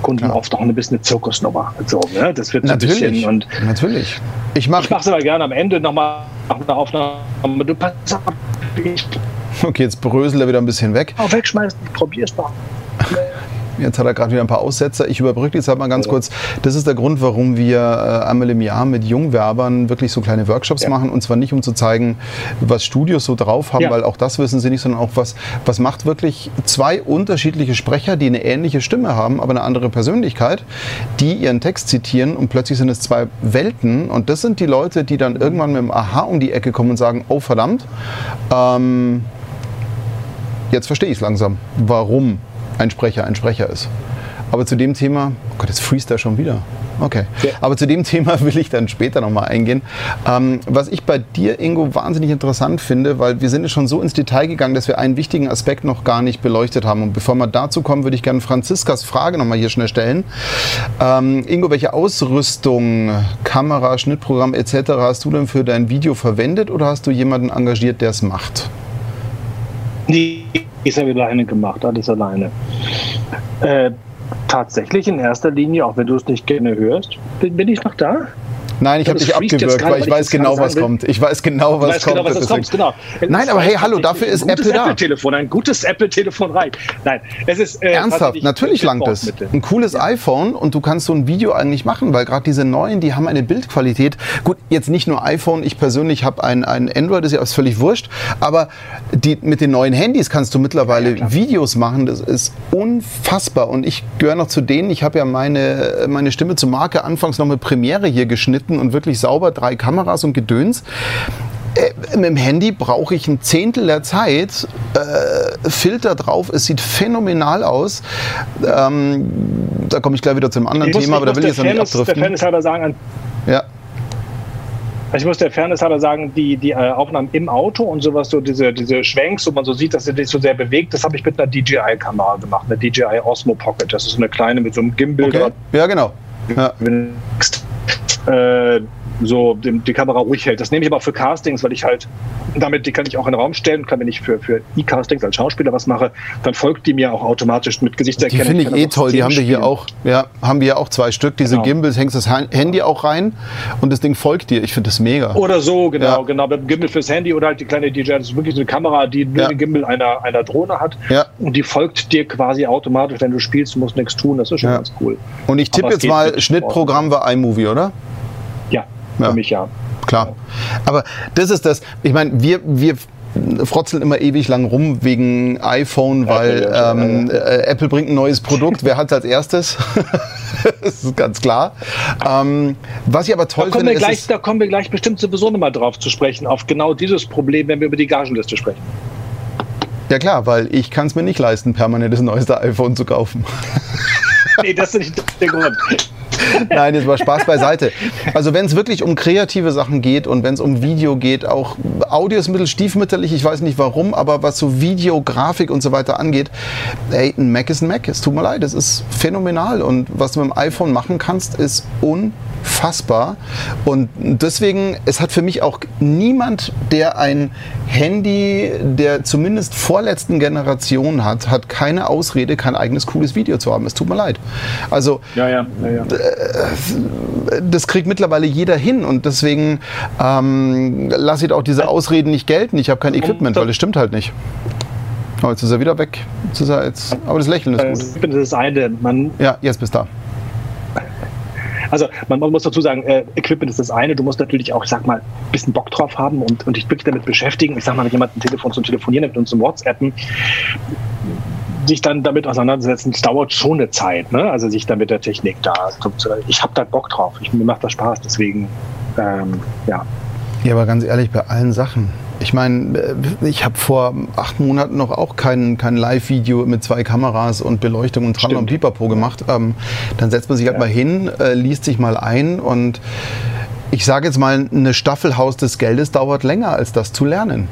Kunden ja. oft auch ein bisschen eine Zirkusnummer. So, ne? Das wird so natürlich, ein bisschen und natürlich. Ich mache es aber gerne am Ende nochmal nach einer Aufnahme. Du pass auf, ich Okay, jetzt bröselt er wieder ein bisschen weg. Auch wegschmeißen, probier's mal. Jetzt hat er gerade wieder ein paar Aussetzer. Ich überbrücke jetzt halt mal ganz ja. kurz. Das ist der Grund, warum wir äh, einmal im Jahr mit Jungwerbern wirklich so kleine Workshops ja. machen. Und zwar nicht, um zu zeigen, was Studios so drauf haben, ja. weil auch das wissen sie nicht, sondern auch was, was macht wirklich zwei unterschiedliche Sprecher, die eine ähnliche Stimme haben, aber eine andere Persönlichkeit, die ihren Text zitieren und plötzlich sind es zwei Welten. Und das sind die Leute, die dann irgendwann mit dem Aha um die Ecke kommen und sagen, oh verdammt, ähm, jetzt verstehe ich es langsam, warum ein Sprecher ein Sprecher ist. Aber zu dem Thema, oh Gott, jetzt freest er schon wieder. Okay. Ja. Aber zu dem Thema will ich dann später nochmal eingehen. Ähm, was ich bei dir, Ingo, wahnsinnig interessant finde, weil wir sind schon so ins Detail gegangen, dass wir einen wichtigen Aspekt noch gar nicht beleuchtet haben. Und bevor wir dazu kommen, würde ich gerne Franziskas Frage nochmal hier schnell stellen. Ähm, Ingo, welche Ausrüstung, Kamera, Schnittprogramm etc. hast du denn für dein Video verwendet oder hast du jemanden engagiert, der es macht? Nee, ich habe alleine gemacht, alles alleine. Äh, tatsächlich in erster Linie, auch wenn du es nicht gerne hörst, bin, bin ich noch da? Nein, ich habe dich abgewürgt, weil ich weiß genau, was kommt. Ich weiß genau, was kommt. Genau, was kommt genau. Nein, aber hey, hallo, dafür ist Apple da. Apple-Telefon, ein gutes Apple-Telefon rein. Nein, es ist äh, ernsthaft. Natürlich langt es. Ein cooles ja. iPhone und du kannst so ein Video eigentlich machen, weil gerade diese neuen, die haben eine Bildqualität. Gut, jetzt nicht nur iPhone. Ich persönlich habe ein, ein Android, das ist ja völlig wurscht. Aber die, mit den neuen Handys kannst du mittlerweile ja, Videos machen. Das ist unfassbar. Und ich gehöre noch zu denen. Ich habe ja meine meine Stimme zur Marke anfangs noch mit Premiere hier geschnitten geschnitten und wirklich sauber, drei Kameras und Gedöns. Äh, mit dem Handy brauche ich ein Zehntel der Zeit, äh, Filter drauf, es sieht phänomenal aus. Ähm, da komme ich gleich wieder zu einem anderen ich Thema, muss, aber da will ich jetzt noch nicht abdriften. Der Fairness halber sagen, ja. Ich muss der Fairness halber sagen, die, die äh, Aufnahmen im Auto und sowas, so diese, diese Schwenks, wo man so sieht, dass sie sich so sehr bewegt, das habe ich mit einer DJI-Kamera gemacht, eine DJI Osmo Pocket. Das ist so eine kleine mit so einem Gimbal. Okay. Ja, genau. Ja äh, so die, die, Kamera ruhig hält. Das nehme ich aber auch für Castings, weil ich halt damit, die kann ich auch in den Raum stellen, kann, wenn ich für, für E-Castings als Schauspieler was mache, dann folgt die mir auch automatisch mit Gesichtserkennung. Die finde ich eh toll, die haben wir hier auch, ja, haben wir auch zwei Stück, diese genau. Gimbals, hängst das Handy auch rein und das Ding folgt dir. Ich finde das mega. Oder so, genau, ja. genau, mit dem Gimbal fürs Handy oder halt die kleine DJI, das ist wirklich eine Kamera, die nur ja. den Gimbal einer, einer Drohne hat ja. und die folgt dir quasi automatisch, wenn du spielst, du musst nichts tun, das ist schon ganz cool. Und ich tippe jetzt mal, Schnittprogramm war iMovie, oder? Ja, für mich ja. Klar. Aber das ist das, ich meine, wir, wir frotzeln immer ewig lang rum wegen iPhone, weil Apple, ähm, äh, Apple bringt ein neues Produkt. Wer hat es als erstes? das ist ganz klar. Ähm, was ich aber toll da finde, wir gleich, Da kommen wir gleich bestimmt sowieso nochmal drauf zu sprechen, auf genau dieses Problem, wenn wir über die Gagenliste sprechen. Ja klar, weil ich kann es mir nicht leisten, permanent das neueste iPhone zu kaufen. nee, das ist nicht der Grund. Nein, jetzt war Spaß beiseite. Also wenn es wirklich um kreative Sachen geht und wenn es um Video geht, auch Audio ist ein bisschen stiefmütterlich, ich weiß nicht warum, aber was so Video, Grafik und so weiter angeht, ey, ein Mac ist ein Mac. Es tut mir leid, es ist phänomenal und was du mit dem iPhone machen kannst, ist unfassbar. Und deswegen, es hat für mich auch niemand, der ein Handy der zumindest vorletzten Generation hat, hat keine Ausrede, kein eigenes cooles Video zu haben. Es tut mir leid. Also ja, ja, ja, ja. Das kriegt mittlerweile jeder hin und deswegen ähm, lasse ich auch diese Ausreden nicht gelten. Ich habe kein Equipment, weil das stimmt halt nicht. Oh, jetzt ist er wieder weg. Er jetzt, aber das Lächeln ist gut. Ich bin das eine. Man ja, jetzt bist du da. Also man, man, muss dazu sagen, äh, Equipment ist das eine. Du musst natürlich auch, ich sag mal, ein bisschen Bock drauf haben und, und dich wirklich damit beschäftigen. Ich sag mal, wenn jemand ein Telefon zum Telefonieren mit uns zum WhatsAppen, sich dann damit auseinandersetzen, das dauert schon eine Zeit, ne? Also sich dann mit der Technik da. Ich habe da Bock drauf. Ich, mir macht das Spaß. Deswegen, ähm, ja. Ja, aber ganz ehrlich, bei allen Sachen. Ich meine, äh, ich habe vor acht Monaten noch auch kein, kein Live-Video mit zwei Kameras und Beleuchtung und Tram und Pipapo gemacht. Ähm, dann setzt man sich halt ja. mal hin, äh, liest sich mal ein und ich sage jetzt mal, eine Staffel Haus des Geldes dauert länger, als das zu lernen.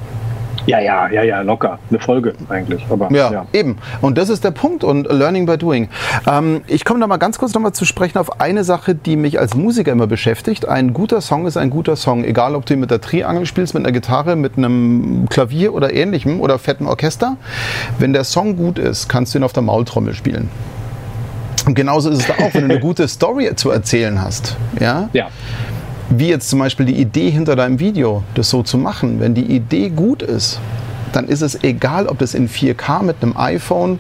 Ja, ja, ja, ja, locker. Eine Folge eigentlich. Aber, ja, ja, eben. Und das ist der Punkt und Learning by Doing. Ähm, ich komme da mal ganz kurz nochmal zu sprechen auf eine Sache, die mich als Musiker immer beschäftigt. Ein guter Song ist ein guter Song, egal ob du ihn mit der Triangel spielst, mit einer Gitarre, mit einem Klavier oder ähnlichem oder fettem Orchester. Wenn der Song gut ist, kannst du ihn auf der Maultrommel spielen. Und genauso ist es da auch, wenn du eine gute Story zu erzählen hast. Ja. ja wie jetzt zum Beispiel die Idee hinter deinem Video, das so zu machen, wenn die Idee gut ist, dann ist es egal, ob das in 4K mit einem iPhone,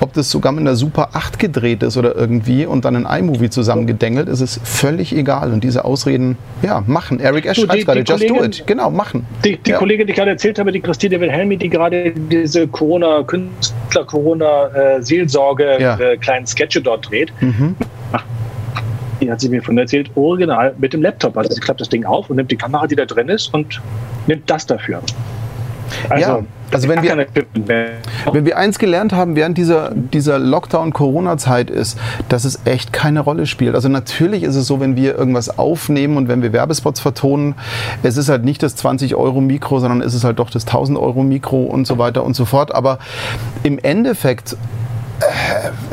ob das sogar mit einer Super 8 gedreht ist oder irgendwie und dann in iMovie zusammengedengelt, ist es völlig egal. Und diese Ausreden, ja, machen. Eric Esch schreibt gerade, just do it. Genau, machen. Die, die ja. Kollegin, die ich gerade erzählt habe, die Christine Wilhelmi, die gerade diese Corona-Künstler, Corona-Seelsorge, ja. äh, Sketche dort dreht, mhm die hat sie mir von erzählt, original mit dem Laptop. Also sie klappt das Ding auf und nimmt die Kamera, die da drin ist und nimmt das dafür. Also, ja, also wenn wir, wenn wir eins gelernt haben während dieser, dieser Lockdown-Corona-Zeit ist, dass es echt keine Rolle spielt. Also natürlich ist es so, wenn wir irgendwas aufnehmen und wenn wir Werbespots vertonen, es ist halt nicht das 20-Euro-Mikro, sondern es ist halt doch das 1000-Euro-Mikro und so weiter und so fort. Aber im Endeffekt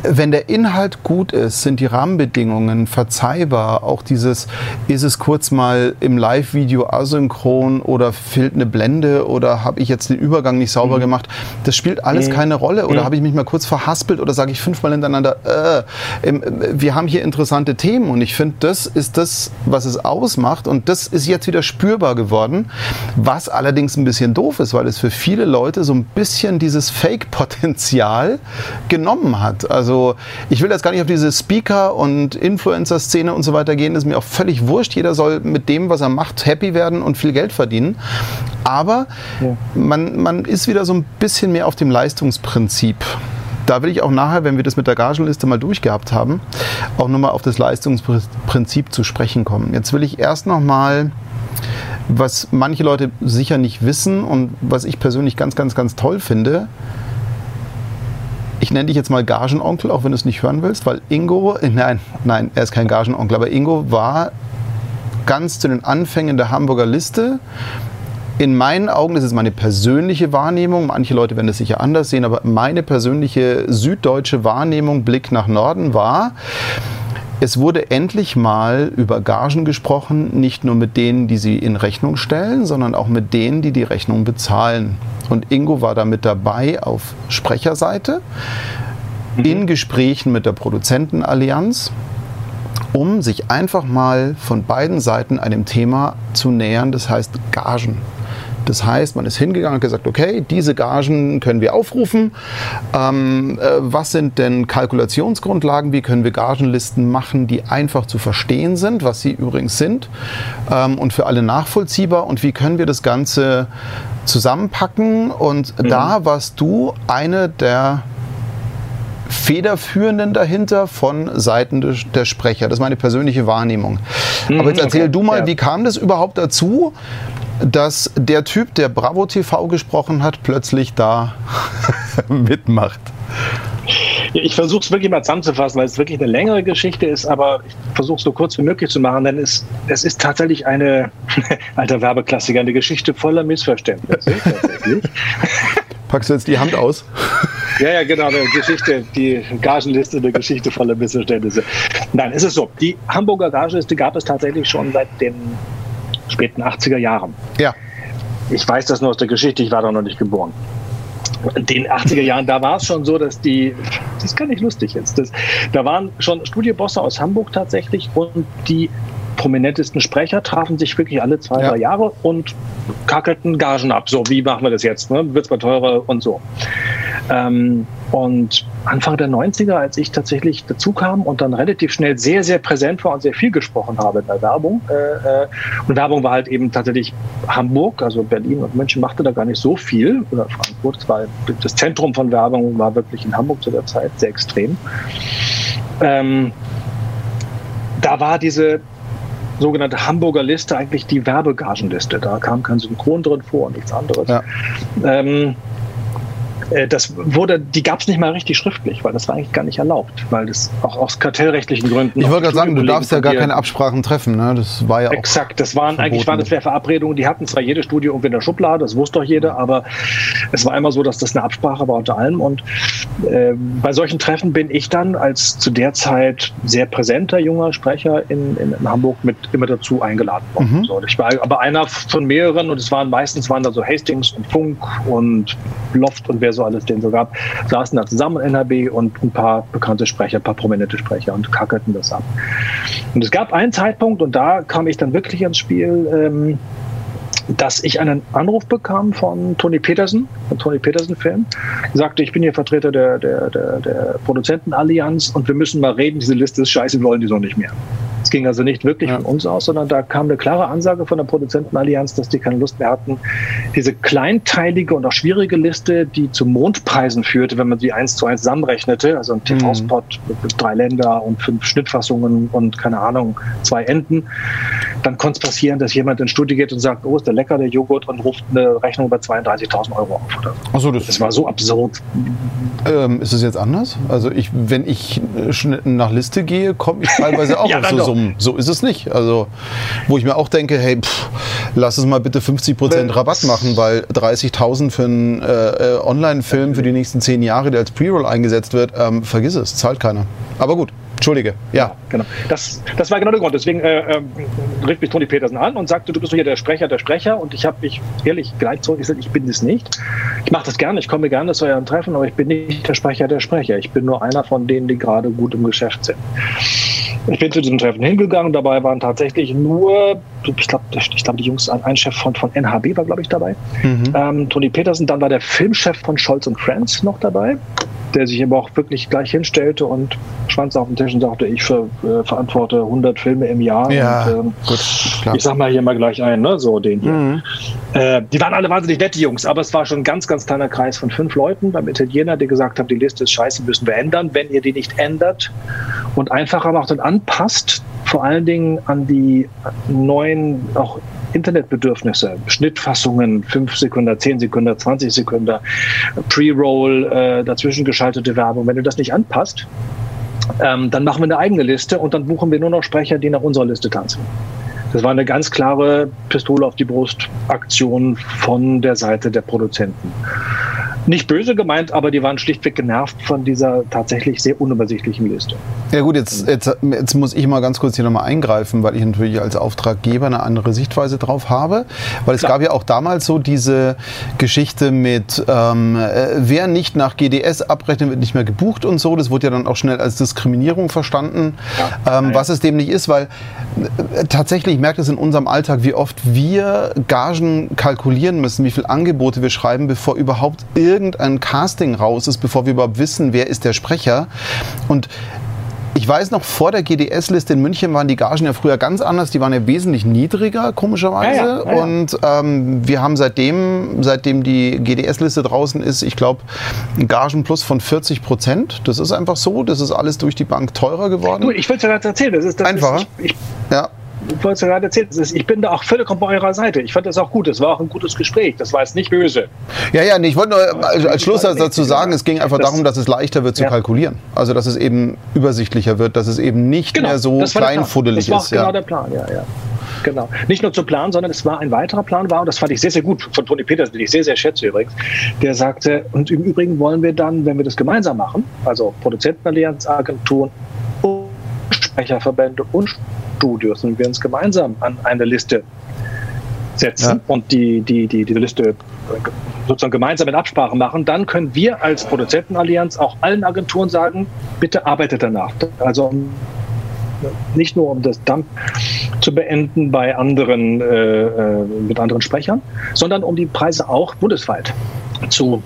wenn der Inhalt gut ist, sind die Rahmenbedingungen verzeihbar. Auch dieses, ist es kurz mal im Live-Video asynchron oder fehlt eine Blende oder habe ich jetzt den Übergang nicht sauber mhm. gemacht, das spielt alles mhm. keine Rolle. Oder mhm. habe ich mich mal kurz verhaspelt oder sage ich fünfmal hintereinander, äh, wir haben hier interessante Themen und ich finde, das ist das, was es ausmacht und das ist jetzt wieder spürbar geworden, was allerdings ein bisschen doof ist, weil es für viele Leute so ein bisschen dieses Fake-Potenzial genommen genommen hat. Also ich will jetzt gar nicht auf diese Speaker- und Influencer-Szene und so weiter gehen, ist mir auch völlig wurscht. Jeder soll mit dem, was er macht, happy werden und viel Geld verdienen. Aber ja. man, man ist wieder so ein bisschen mehr auf dem Leistungsprinzip da will ich auch nachher, wenn wir das mit der Gagenliste mal durchgehabt haben, auch nochmal auf das Leistungsprinzip zu sprechen kommen. Jetzt will ich erst nochmal, was manche Leute sicher nicht wissen und was ich persönlich ganz, ganz, ganz toll finde, ich nenne dich jetzt mal Gagenonkel, auch wenn du es nicht hören willst, weil Ingo, äh, nein, nein, er ist kein Gagenonkel, aber Ingo war ganz zu den Anfängen der Hamburger Liste. In meinen Augen, das ist meine persönliche Wahrnehmung, manche Leute werden das sicher anders sehen, aber meine persönliche süddeutsche Wahrnehmung, Blick nach Norden war, es wurde endlich mal über Gagen gesprochen, nicht nur mit denen, die sie in Rechnung stellen, sondern auch mit denen, die die Rechnung bezahlen. Und Ingo war da mit dabei auf Sprecherseite mhm. in Gesprächen mit der Produzentenallianz, um sich einfach mal von beiden Seiten einem Thema zu nähern, das heißt Gagen. Das heißt, man ist hingegangen und gesagt, okay, diese Gagen können wir aufrufen. Ähm, äh, was sind denn Kalkulationsgrundlagen? Wie können wir Gagenlisten machen, die einfach zu verstehen sind, was sie übrigens sind ähm, und für alle nachvollziehbar? Und wie können wir das Ganze zusammenpacken? Und mhm. da warst du eine der Federführenden dahinter von Seiten der Sprecher. Das ist meine persönliche Wahrnehmung. Mhm, Aber jetzt erzähl okay. du mal, ja. wie kam das überhaupt dazu, dass der Typ, der Bravo TV gesprochen hat, plötzlich da mitmacht. Ich versuche es wirklich mal zusammenzufassen, weil es wirklich eine längere Geschichte ist, aber ich versuche es so kurz wie möglich zu machen, denn es, es ist tatsächlich eine, alter Werbeklassiker, eine Geschichte voller Missverständnisse. Packst du jetzt die Hand aus? Ja, ja, genau, eine Geschichte, die Gagenliste, eine Geschichte voller Missverständnisse. Nein, es ist so, die Hamburger Gagenliste gab es tatsächlich schon seit den späten 80er Jahren. Ja. Ich weiß das nur aus der Geschichte, ich war da noch nicht geboren. In den 80er Jahren, da war es schon so, dass die, das ist gar nicht lustig jetzt, das, da waren schon Studiobosse aus Hamburg tatsächlich und die prominentesten Sprecher trafen sich wirklich alle zwei, ja. drei Jahre und kackelten Gagen ab. So, wie machen wir das jetzt? Ne? Wird es mal teurer und so. Ähm, und Anfang der 90er, als ich tatsächlich dazu kam und dann relativ schnell sehr, sehr präsent war und sehr viel gesprochen habe in der Werbung. Äh, äh, und Werbung war halt eben tatsächlich Hamburg, also Berlin und München machte da gar nicht so viel. Oder Frankfurt, das, war, das Zentrum von Werbung war wirklich in Hamburg zu der Zeit, sehr extrem. Ähm, da war diese sogenannte Hamburger Liste eigentlich die Werbegagenliste. Da kam kein Synchron drin vor und nichts anderes. Ja. Ähm, äh, das wurde, die gab es nicht mal richtig schriftlich, weil das war eigentlich gar nicht erlaubt, weil das auch aus kartellrechtlichen Gründen. Ich wollte gerade sagen, du darfst ja gar keine Absprachen treffen, ne? Das war ja auch exakt. Das waren verboten. eigentlich waren das Verabredungen. Die hatten zwar jede Studie irgendwie in der Schublade, das wusste doch jeder, aber es war immer so, dass das eine Absprache war unter allem. Und äh, bei solchen Treffen bin ich dann als zu der Zeit sehr präsenter junger Sprecher in, in, in Hamburg mit immer dazu eingeladen worden. Mhm. So, ich war aber einer von mehreren und es waren meistens waren da so Hastings und Funk und Loft und wer so alles den so gab, saßen da zusammen in NRB und ein paar bekannte Sprecher, ein paar prominente Sprecher und kackelten das ab. Und es gab einen Zeitpunkt, und da kam ich dann wirklich ins Spiel, ähm, dass ich einen Anruf bekam von Tony Petersen, von Tony Petersen Film, sagte, ich bin hier Vertreter der, der, der, der Produzentenallianz und wir müssen mal reden, diese Liste ist scheiße, wir wollen die so nicht mehr. Es ging also nicht wirklich ja. von uns aus, sondern da kam eine klare Ansage von der Produzentenallianz, dass die keine Lust mehr hatten, diese kleinteilige und auch schwierige Liste, die zu Mondpreisen führte, wenn man sie eins zu eins zusammenrechnete, also ein TV-Spot mhm. mit drei Länder und fünf Schnittfassungen und keine Ahnung, zwei Enden, dann konnte es passieren, dass jemand ins Studio geht und sagt, oh, ist der lecker, der Joghurt, und ruft eine Rechnung über 32.000 Euro auf. Oder so. Also das, Das war so absurd. ähm, ist es jetzt anders? Also ich, wenn ich äh, nach Liste gehe, komme ich teilweise auch Ja, auf so doch. Summen. So ist es nicht. Also wo ich mir auch denke, hey, pff, lass es mal bitte 50 Prozent Wenn- Rabatt machen, weil 30.000 für einen äh, äh, Online-Film für die nächsten zehn Jahre, der als Pre-Roll eingesetzt wird, ähm, vergiss es, zahlt keiner. Aber gut, entschuldige. Ja. Genau. Das, das war genau der Grund. Deswegen äh, ähm, rief mich Toni Petersen an und sagte, du bist doch hier der Sprecher, der Sprecher. Und ich habe mich ehrlich gleich zurückgesagt, ich bin es nicht. Ich mache das gerne, ich komme gerne zu euren Treffen, aber ich bin nicht der Sprecher, der Sprecher. Ich bin nur einer von denen, die gerade gut im Geschäft sind. Ich bin zu diesem Treffen hingegangen. Dabei waren tatsächlich nur, ich glaube, ich glaub, die Jungs, ein Chef von, von NHB war, glaube ich, dabei. Mhm. Ähm, Toni Petersen, dann war der Filmchef von Scholz und Friends noch dabei, der sich aber auch wirklich gleich hinstellte und Schwanz auf den Tisch und sagte, ich ver, äh, verantworte 100 Filme im Jahr. Ja, und, ähm, gut, klar. ich sag mal hier mal gleich ein, ne? so den hier. Mhm. Äh, die waren alle wahnsinnig nette Jungs, aber es war schon ein ganz, ganz kleiner Kreis von fünf Leuten beim Italiener, die gesagt haben, die Liste ist scheiße, müssen wir ändern. Wenn ihr die nicht ändert und einfacher macht und anpasst, vor allen Dingen an die neuen auch Internetbedürfnisse, Schnittfassungen, 5 Sekunden, 10 Sekunden, 20 Sekunden, Pre-Roll, äh, dazwischen geschaltete Werbung. Wenn du das nicht anpasst, ähm, dann machen wir eine eigene Liste und dann buchen wir nur noch Sprecher, die nach unserer Liste tanzen. Das war eine ganz klare Pistole auf die Brust Aktion von der Seite der Produzenten. Nicht böse gemeint, aber die waren schlichtweg genervt von dieser tatsächlich sehr unübersichtlichen Liste. Ja gut, jetzt, jetzt, jetzt muss ich mal ganz kurz hier nochmal eingreifen, weil ich natürlich als Auftraggeber eine andere Sichtweise drauf habe. Weil es Klar. gab ja auch damals so diese Geschichte mit, ähm, äh, wer nicht nach GDS abrechnet, wird nicht mehr gebucht und so. Das wurde ja dann auch schnell als Diskriminierung verstanden, Ja. ähm, was es dem nicht ist, weil äh, tatsächlich, ich merke das in unserem Alltag, wie oft wir Gagen kalkulieren müssen, wie viele Angebote wir schreiben, bevor überhaupt irgendein Casting raus ist, bevor wir überhaupt wissen, wer ist der Sprecher. Und ich weiß noch, vor der GDS-Liste in München waren die Gagen ja früher ganz anders. Die waren ja wesentlich niedriger, komischerweise. Ja, ja, ja. Und ähm, wir haben seitdem, seitdem die GDS-Liste draußen ist, ich glaube, einen Gagenplus von 40 Prozent. Das ist einfach so. Das ist alles durch die Bank teurer geworden. Du, ich will es ja gerade erzählen. Das ist, das Einfacher? Ist, ich, ich, ja. Es ja gerade erzählen. Das ist, ich bin da auch völlig bei eurer Seite. Ich fand das auch gut. Das war auch ein gutes Gespräch. Das war jetzt nicht böse. Ja, ja, nee, ich wollte nur als, als nicht, dazu sagen, es ging einfach das- darum, dass es leichter wird zu Ja. kalkulieren. Also, dass es eben übersichtlicher wird, dass es eben nicht mehr so Genau, der Plan. kleinfuddelig Das war auch ist. genau Ja. der Plan, ja, ja. Genau. Nicht nur zu planen, sondern es war ein weiterer Plan war, und das fand ich sehr, sehr gut von Toni Peters, den ich sehr, sehr schätze übrigens, der sagte, und im Übrigen wollen wir dann, wenn wir das gemeinsam machen, also Produzentenallianz, Agenturen, Sprecherverbände und Studios, und wir uns gemeinsam an eine Liste setzen Ja. und die, die, die, diese Liste sozusagen gemeinsam in Absprache machen, dann können wir als Produzentenallianz auch allen Agenturen sagen, bitte arbeitet danach. Also nicht nur um das Dump zu beenden bei anderen, äh, äh, mit anderen Sprechern, sondern um die Preise auch bundesweit zu,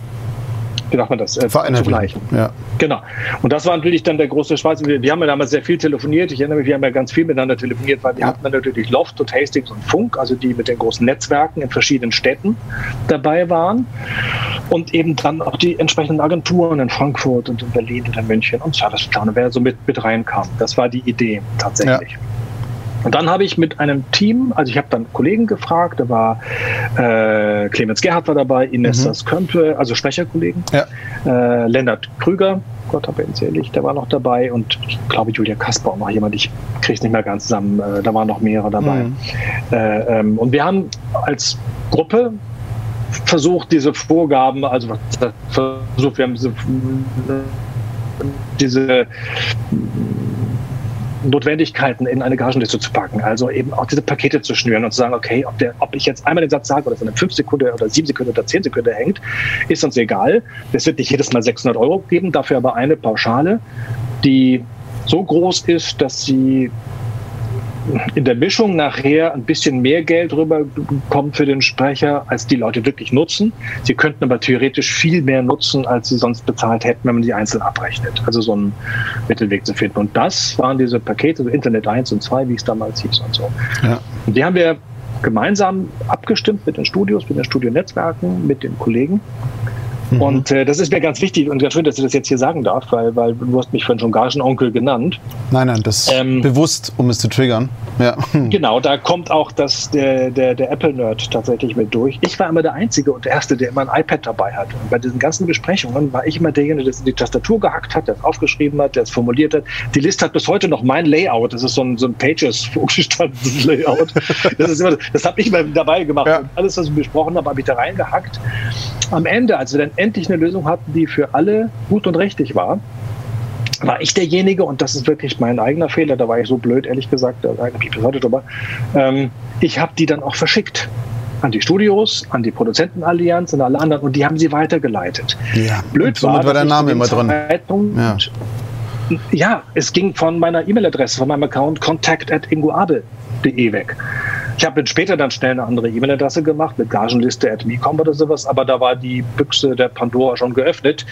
wie sagt man das, äh, zu Vereinheitlichen. gleichen. Ja. Genau. Und das war natürlich dann der große Schweiz. Wir, wir haben ja damals sehr viel telefoniert. Ich erinnere mich, wir haben ja ganz viel miteinander telefoniert, weil wir Ja. hatten dann natürlich Loft und Hastings und Funk, also die mit den großen Netzwerken in verschiedenen Städten dabei waren. Und eben dann auch die entsprechenden Agenturen in Frankfurt und in Berlin und in München und Serviceplan, wer so mit, mit reinkam. Das war die Idee tatsächlich. Und dann habe ich mit einem Team, also ich habe dann Kollegen gefragt, da war äh, Clemens Gerhardt war dabei, Ines Mhm. Kömpe, also Sprecherkollegen, Ja. äh, Lennart Krüger, Gott hab ihn selig, der war noch dabei und ich glaube Julia Kasper auch noch jemand, ich kriege es nicht mehr ganz zusammen, äh, da waren noch mehrere dabei. Mhm. Äh, ähm, und wir haben als Gruppe versucht, diese Vorgaben, also versucht, wir haben diese, diese Notwendigkeiten in eine Gagenliste zu packen. Also eben auch diese Pakete zu schnüren und zu sagen, okay, ob, der, ob ich jetzt einmal den Satz sage oder es in 5 Sekunden oder 7 Sekunden oder 10 Sekunden hängt, ist uns egal. Es wird nicht jedes Mal 600 Euro geben, dafür aber eine Pauschale, die so groß ist, dass sie in der Mischung nachher ein bisschen mehr Geld rüberkommt für den Sprecher, als die Leute wirklich nutzen. Sie könnten aber theoretisch viel mehr nutzen, als sie sonst bezahlt hätten, wenn man sie einzeln abrechnet. Also so einen Mittelweg zu finden. Und das waren diese Pakete, so Internet 1 und 2, wie es damals hieß und so. Ja. Und die haben wir gemeinsam abgestimmt mit den Studios, mit den Studionetzwerken, mit den Kollegen. Mhm. Und äh, das ist mir ganz wichtig und ganz schön, dass ich das jetzt hier sagen darf, weil, weil du hast mich vorhin schon Gagenonkel genannt. Nein, nein, das ähm, bewusst, um es zu triggern. Ja. Genau, da kommt auch das, der, der, der Apple-Nerd tatsächlich mit durch. Ich war immer der Einzige und der Erste, der immer ein iPad dabei hat. Und bei diesen ganzen Besprechungen war ich immer derjenige, der die Tastatur gehackt hat, der es aufgeschrieben hat, der es formuliert hat. Die Liste hat bis heute noch mein Layout. Das ist so ein, so ein Pages vorgestandenes Layout. Das, ist immer, das habe ich immer dabei gemacht. Ja. Alles, was ich besprochen habe, habe ich da reingehackt. Am Ende, als wir dann endlich eine Lösung hatten, die für alle gut und richtig war, war ich derjenige, und das ist wirklich mein eigener Fehler, da war ich so blöd, ehrlich gesagt, da ärgere ich bis heute drüber, ähm, ich habe die dann auch verschickt an die Studios, an die Produzentenallianz und alle anderen und die haben sie weitergeleitet. Ja, Blöd war, war der Name immer drin. Ja. ja. es ging von meiner E-Mail-Adresse, von meinem Account contact at ingoabel.de weg. Ich habe dann später dann schnell eine andere E-Mail-Adresse gemacht mit gagenliste at mecom oder sowas, aber da war die Büchse der Pandora schon geöffnet.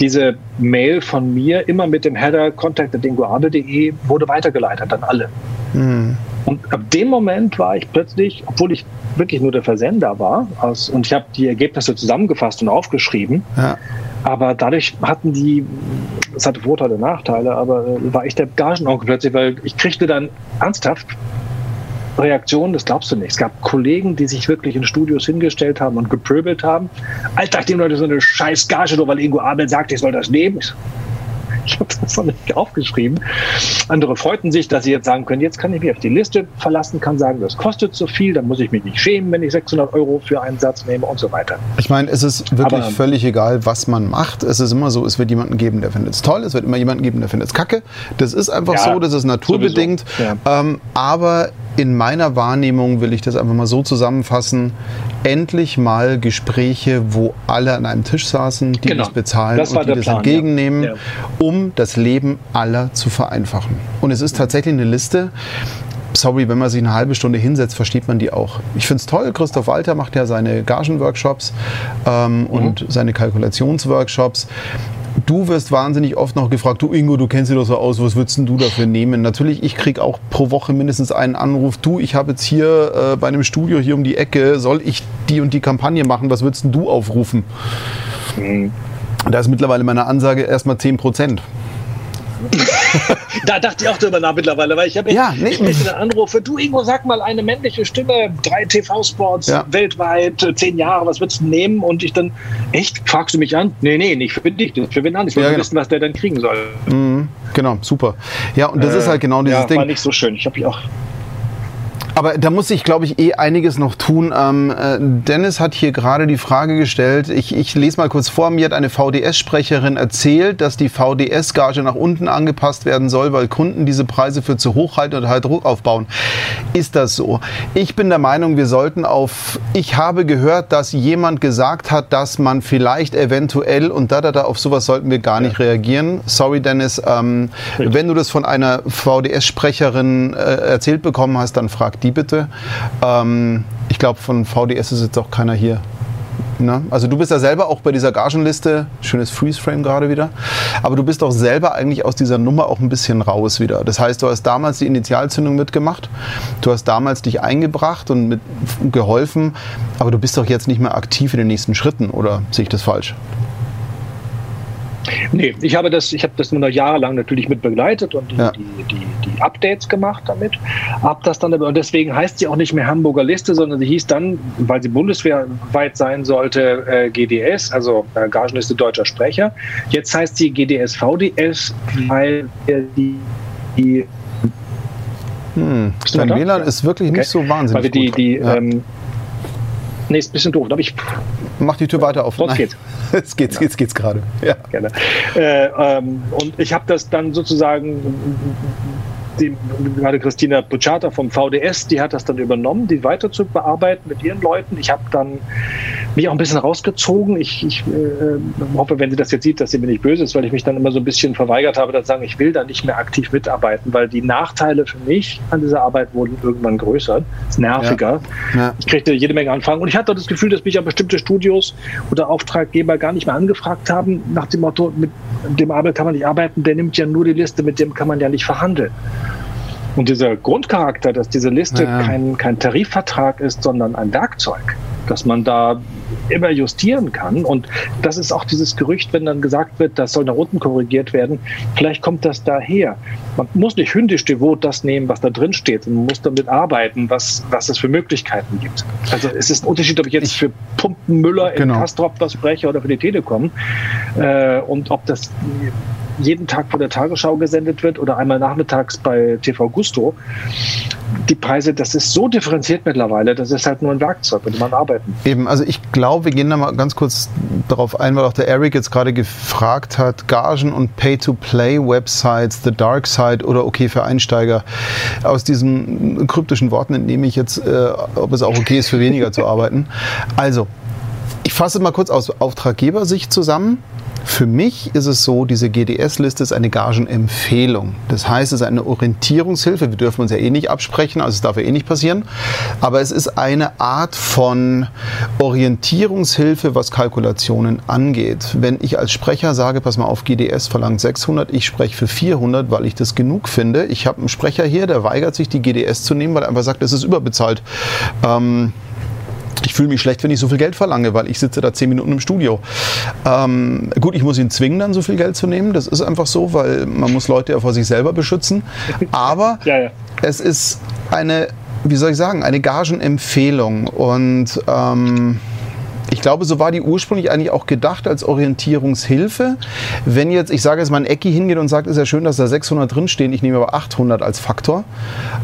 Diese Mail von mir immer mit dem Header contact.ingoabel.de wurde weitergeleitet an alle. Mhm. Und ab dem Moment war ich plötzlich, obwohl ich wirklich nur der Versender war, aus, und ich habe die Ergebnisse zusammengefasst und aufgeschrieben, ja. aber dadurch hatten die, es hatte Vorteile, Nachteile, aber äh, war ich der Gagenonkel plötzlich, weil ich kriegte dann ernsthaft Reaktionen, das glaubst du nicht. Es gab Kollegen, die sich wirklich in Studios hingestellt haben und gepöbelt haben. Alter, nehme Leute so eine scheiß Gage, nur weil Ingo Abel sagt, ich soll das nehmen. Ich habe das noch nicht aufgeschrieben. Andere freuten sich, dass sie jetzt sagen können, jetzt kann ich mich auf die Liste verlassen, kann sagen, das kostet so viel, dann muss ich mich nicht schämen, wenn ich 600 Euro für einen Satz nehme und so weiter. Ich meine, es ist wirklich Aber, völlig egal, was man macht. Es ist immer so, es wird jemanden geben, der findet es toll, es wird immer jemanden geben, der findet es kacke. Das ist einfach ja, so, das ist naturbedingt. Ja. Ähm, aber in meiner Wahrnehmung will ich das einfach mal so zusammenfassen. Endlich mal Gespräche, wo alle an einem Tisch saßen, die genau. das bezahlen das und die das Plan, entgegennehmen, ja. um das Leben aller zu vereinfachen. Und es ist tatsächlich eine Liste, sorry, wenn man sich eine halbe Stunde hinsetzt, versteht man die auch. Ich finde es toll, Christoph Walter macht ja seine Gagenworkshops ähm, mhm. und seine Kalkulationsworkshops. Du wirst wahnsinnig oft noch gefragt, du Ingo, du kennst dich doch so aus, was würdest du dafür nehmen? Natürlich, ich kriege auch pro Woche mindestens einen Anruf, du, ich habe jetzt hier äh, bei einem Studio hier um die Ecke, soll ich die und die Kampagne machen, was würdest du aufrufen? Mhm. Da ist mittlerweile meine Ansage erstmal 10 Prozent. da dachte ich auch drüber nach mittlerweile, weil ich habe ja, nee. ich Anrufe. Du, Ingo, sag mal eine männliche Stimme, drei TV-Spots ja. weltweit, zehn Jahre, was würdest du nehmen? Und ich dann, echt, fragst du mich an? Nee, nee, nicht für dich, für wen anders. Ich will ja, genau. wissen, was der dann kriegen soll. Mhm, genau, super. Ja, und das äh, ist halt genau dieses ja, Ding. war nicht so schön. Ich habe mich auch aber da muss ich, glaube ich, eh einiges noch tun. Ähm, äh, Dennis hat hier gerade die Frage gestellt, ich, ich lese mal kurz vor, mir hat eine VDS-Sprecherin erzählt, dass die VDS-Gage nach unten angepasst werden soll, weil Kunden diese Preise für zu hoch halten und halt Druck aufbauen. Ist das so? Ich bin der Meinung, wir sollten auf, ich habe gehört, dass jemand gesagt hat, dass man vielleicht eventuell und da, da, da, auf sowas sollten wir gar nicht ja. reagieren. Sorry, Dennis, ähm, wenn du das von einer VDS-Sprecherin äh, erzählt bekommen hast, dann frag die bitte. Ähm, ich glaube, von VDS ist jetzt auch keiner hier. Ne? Also du bist ja selber auch bei dieser Gagenliste, schönes Freeze-Frame gerade wieder, aber du bist auch selber eigentlich aus dieser Nummer auch ein bisschen raus wieder. Das heißt, du hast damals die Initialzündung mitgemacht, du hast damals dich eingebracht und mit geholfen, aber du bist doch jetzt nicht mehr aktiv in den nächsten Schritten, oder sehe ich das falsch? Nee, ich habe das, ich habe das nur noch jahrelang natürlich mit begleitet und die, ja. die, die, die, Updates gemacht damit. Hab das dann, und deswegen heißt sie auch nicht mehr Hamburger Liste, sondern sie hieß dann, weil sie bundeswehrweit sein sollte, äh, GDS, also äh, Gagenliste deutscher Sprecher. Jetzt heißt sie GDS VDS, weil die, die hm, dein WLAN ist wirklich nicht okay. so wahnsinnig. Weil wir die, die, ja. ähm, nee, ist ein bisschen doof. Da ich Mach die Tür weiter auf. Sonst geht's. Jetzt geht's, geht's, geht's gerade. Ja. Gerne. Äh, ähm, und ich habe das dann sozusagen die, gerade Christina Bucciata vom VDS, die hat das dann übernommen, die weiter zu bearbeiten mit ihren Leuten. Ich habe dann mich auch ein bisschen rausgezogen. Ich, ich äh, hoffe, wenn sie das jetzt sieht, dass sie mir nicht böse ist, weil ich mich dann immer so ein bisschen verweigert habe, zu sagen, ich will da nicht mehr aktiv mitarbeiten, weil die Nachteile für mich an dieser Arbeit wurden irgendwann größer. Es ist nerviger. Ja. Ja. Ich kriegte jede Menge Anfragen und ich hatte das Gefühl, dass mich ja bestimmte Studios oder Auftraggeber gar nicht mehr angefragt haben, nach dem Motto, mit dem Arbeit kann man nicht arbeiten, der nimmt ja nur die Liste, mit dem kann man ja nicht verhandeln. Und dieser Grundcharakter, dass diese Liste ja. kein, kein Tarifvertrag ist, sondern ein Werkzeug, dass man da immer justieren kann. Und das ist auch dieses Gerücht, wenn dann gesagt wird, das soll nach unten korrigiert werden. Vielleicht kommt das daher. Man muss nicht hündisch devot das nehmen, was da drin steht. Man muss damit arbeiten, was, was es für Möglichkeiten gibt. Also es ist ein Unterschied, ob ich jetzt für Pumpenmüller in genau. Kastrop was spreche oder für die Telekom. Äh, und ob das jeden Tag vor der Tagesschau gesendet wird oder einmal nachmittags bei TV Gusto. Die Preise, das ist so differenziert mittlerweile, das ist halt nur ein Werkzeug, mit dem man arbeiten. Eben, also ich glaube, wir gehen da mal ganz kurz darauf ein, weil auch der Eric jetzt gerade gefragt hat, Gagen und Pay-to-Play-Websites, The Dark Side oder okay für Einsteiger. Aus diesen kryptischen Worten entnehme ich jetzt, äh, ob es auch okay ist, für weniger zu arbeiten. Also, ich fasse mal kurz aus Auftraggebersicht zusammen. Für mich ist es so, diese GDS-Liste ist eine Gagenempfehlung. Das heißt, es ist eine Orientierungshilfe. Wir dürfen uns ja eh nicht absprechen, also es darf ja eh nicht passieren. Aber es ist eine Art von Orientierungshilfe, was Kalkulationen angeht. Wenn ich als Sprecher sage, pass mal auf, GDS verlangt 600, ich spreche für 400, weil ich das genug finde. Ich habe einen Sprecher hier, der weigert sich, die GDS zu nehmen, weil er einfach sagt, es ist überbezahlt. Ähm, ich fühle mich schlecht, wenn ich so viel Geld verlange, weil ich sitze da zehn Minuten im Studio. Ähm, gut, ich muss ihn zwingen, dann so viel Geld zu nehmen. Das ist einfach so, weil man muss Leute ja vor sich selber beschützen. Aber ja, ja. es ist eine, wie soll ich sagen, eine Gagenempfehlung. Und ähm, ich glaube, so war die ursprünglich eigentlich auch gedacht als Orientierungshilfe. Wenn jetzt, ich sage jetzt mal, ein Ecki hingeht und sagt, ist ja schön, dass da 600 drinstehen, ich nehme aber 800 als Faktor,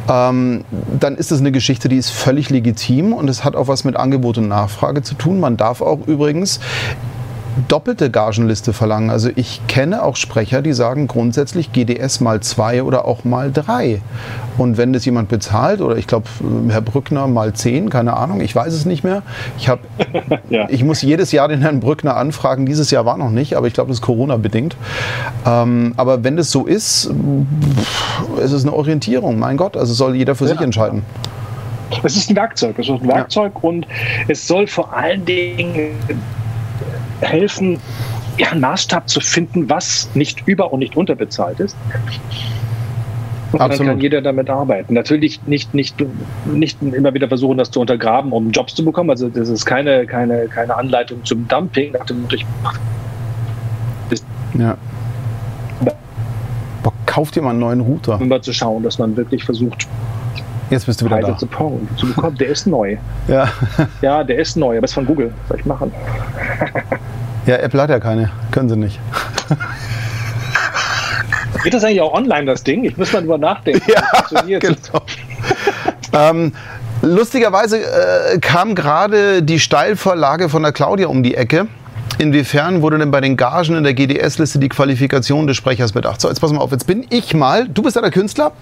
ähm, dann ist das eine Geschichte, die ist völlig legitim und es hat auch was mit Angebot und Nachfrage zu tun. Man darf auch übrigens doppelte Gagenliste verlangen. Also ich kenne auch Sprecher, die sagen grundsätzlich GDS mal zwei oder auch mal drei. Und wenn das jemand bezahlt, oder ich glaube, Herr Brückner mal zehn, keine Ahnung, ich weiß es nicht mehr. Ich, hab, ja. ich muss jedes Jahr den Herrn Brückner anfragen. Dieses Jahr war noch nicht, aber ich glaube, das ist Corona-bedingt. Ähm, aber wenn das so ist, es ist eine Orientierung, mein Gott. Also soll jeder für ja. sich entscheiden. Es ist ein Werkzeug. Es ist ein Werkzeug und es soll vor allen Dingen helfen, ja, einen Maßstab zu finden, was nicht über- und nicht unterbezahlt ist. Und Absolut. dann kann jeder damit arbeiten. Natürlich nicht, nicht, nicht immer wieder versuchen, das zu untergraben, um Jobs zu bekommen. Also das ist keine, keine, keine Anleitung zum Dumping nach dem Motto, ja. Boah, kauf dir mal einen neuen Router. Um mal zu schauen, dass man wirklich versucht, Jetzt bist du wieder da. Zu, zu bekommen. Der ist neu. Ja. ja, der ist neu, aber ist von Google. Was soll ich machen? ja, Apple hat ja keine. Können sie nicht. Geht das eigentlich auch online, das Ding? Ich muss mal drüber nachdenken. Ja, genau. ähm, lustigerweise äh, kam gerade die Steilvorlage von der Claudia um die Ecke. Inwiefern wurde denn bei den Gagen in der GDS-Liste die Qualifikation des Sprechers bedacht? So, jetzt pass mal auf, jetzt bin ich mal, du bist ja der Künstler,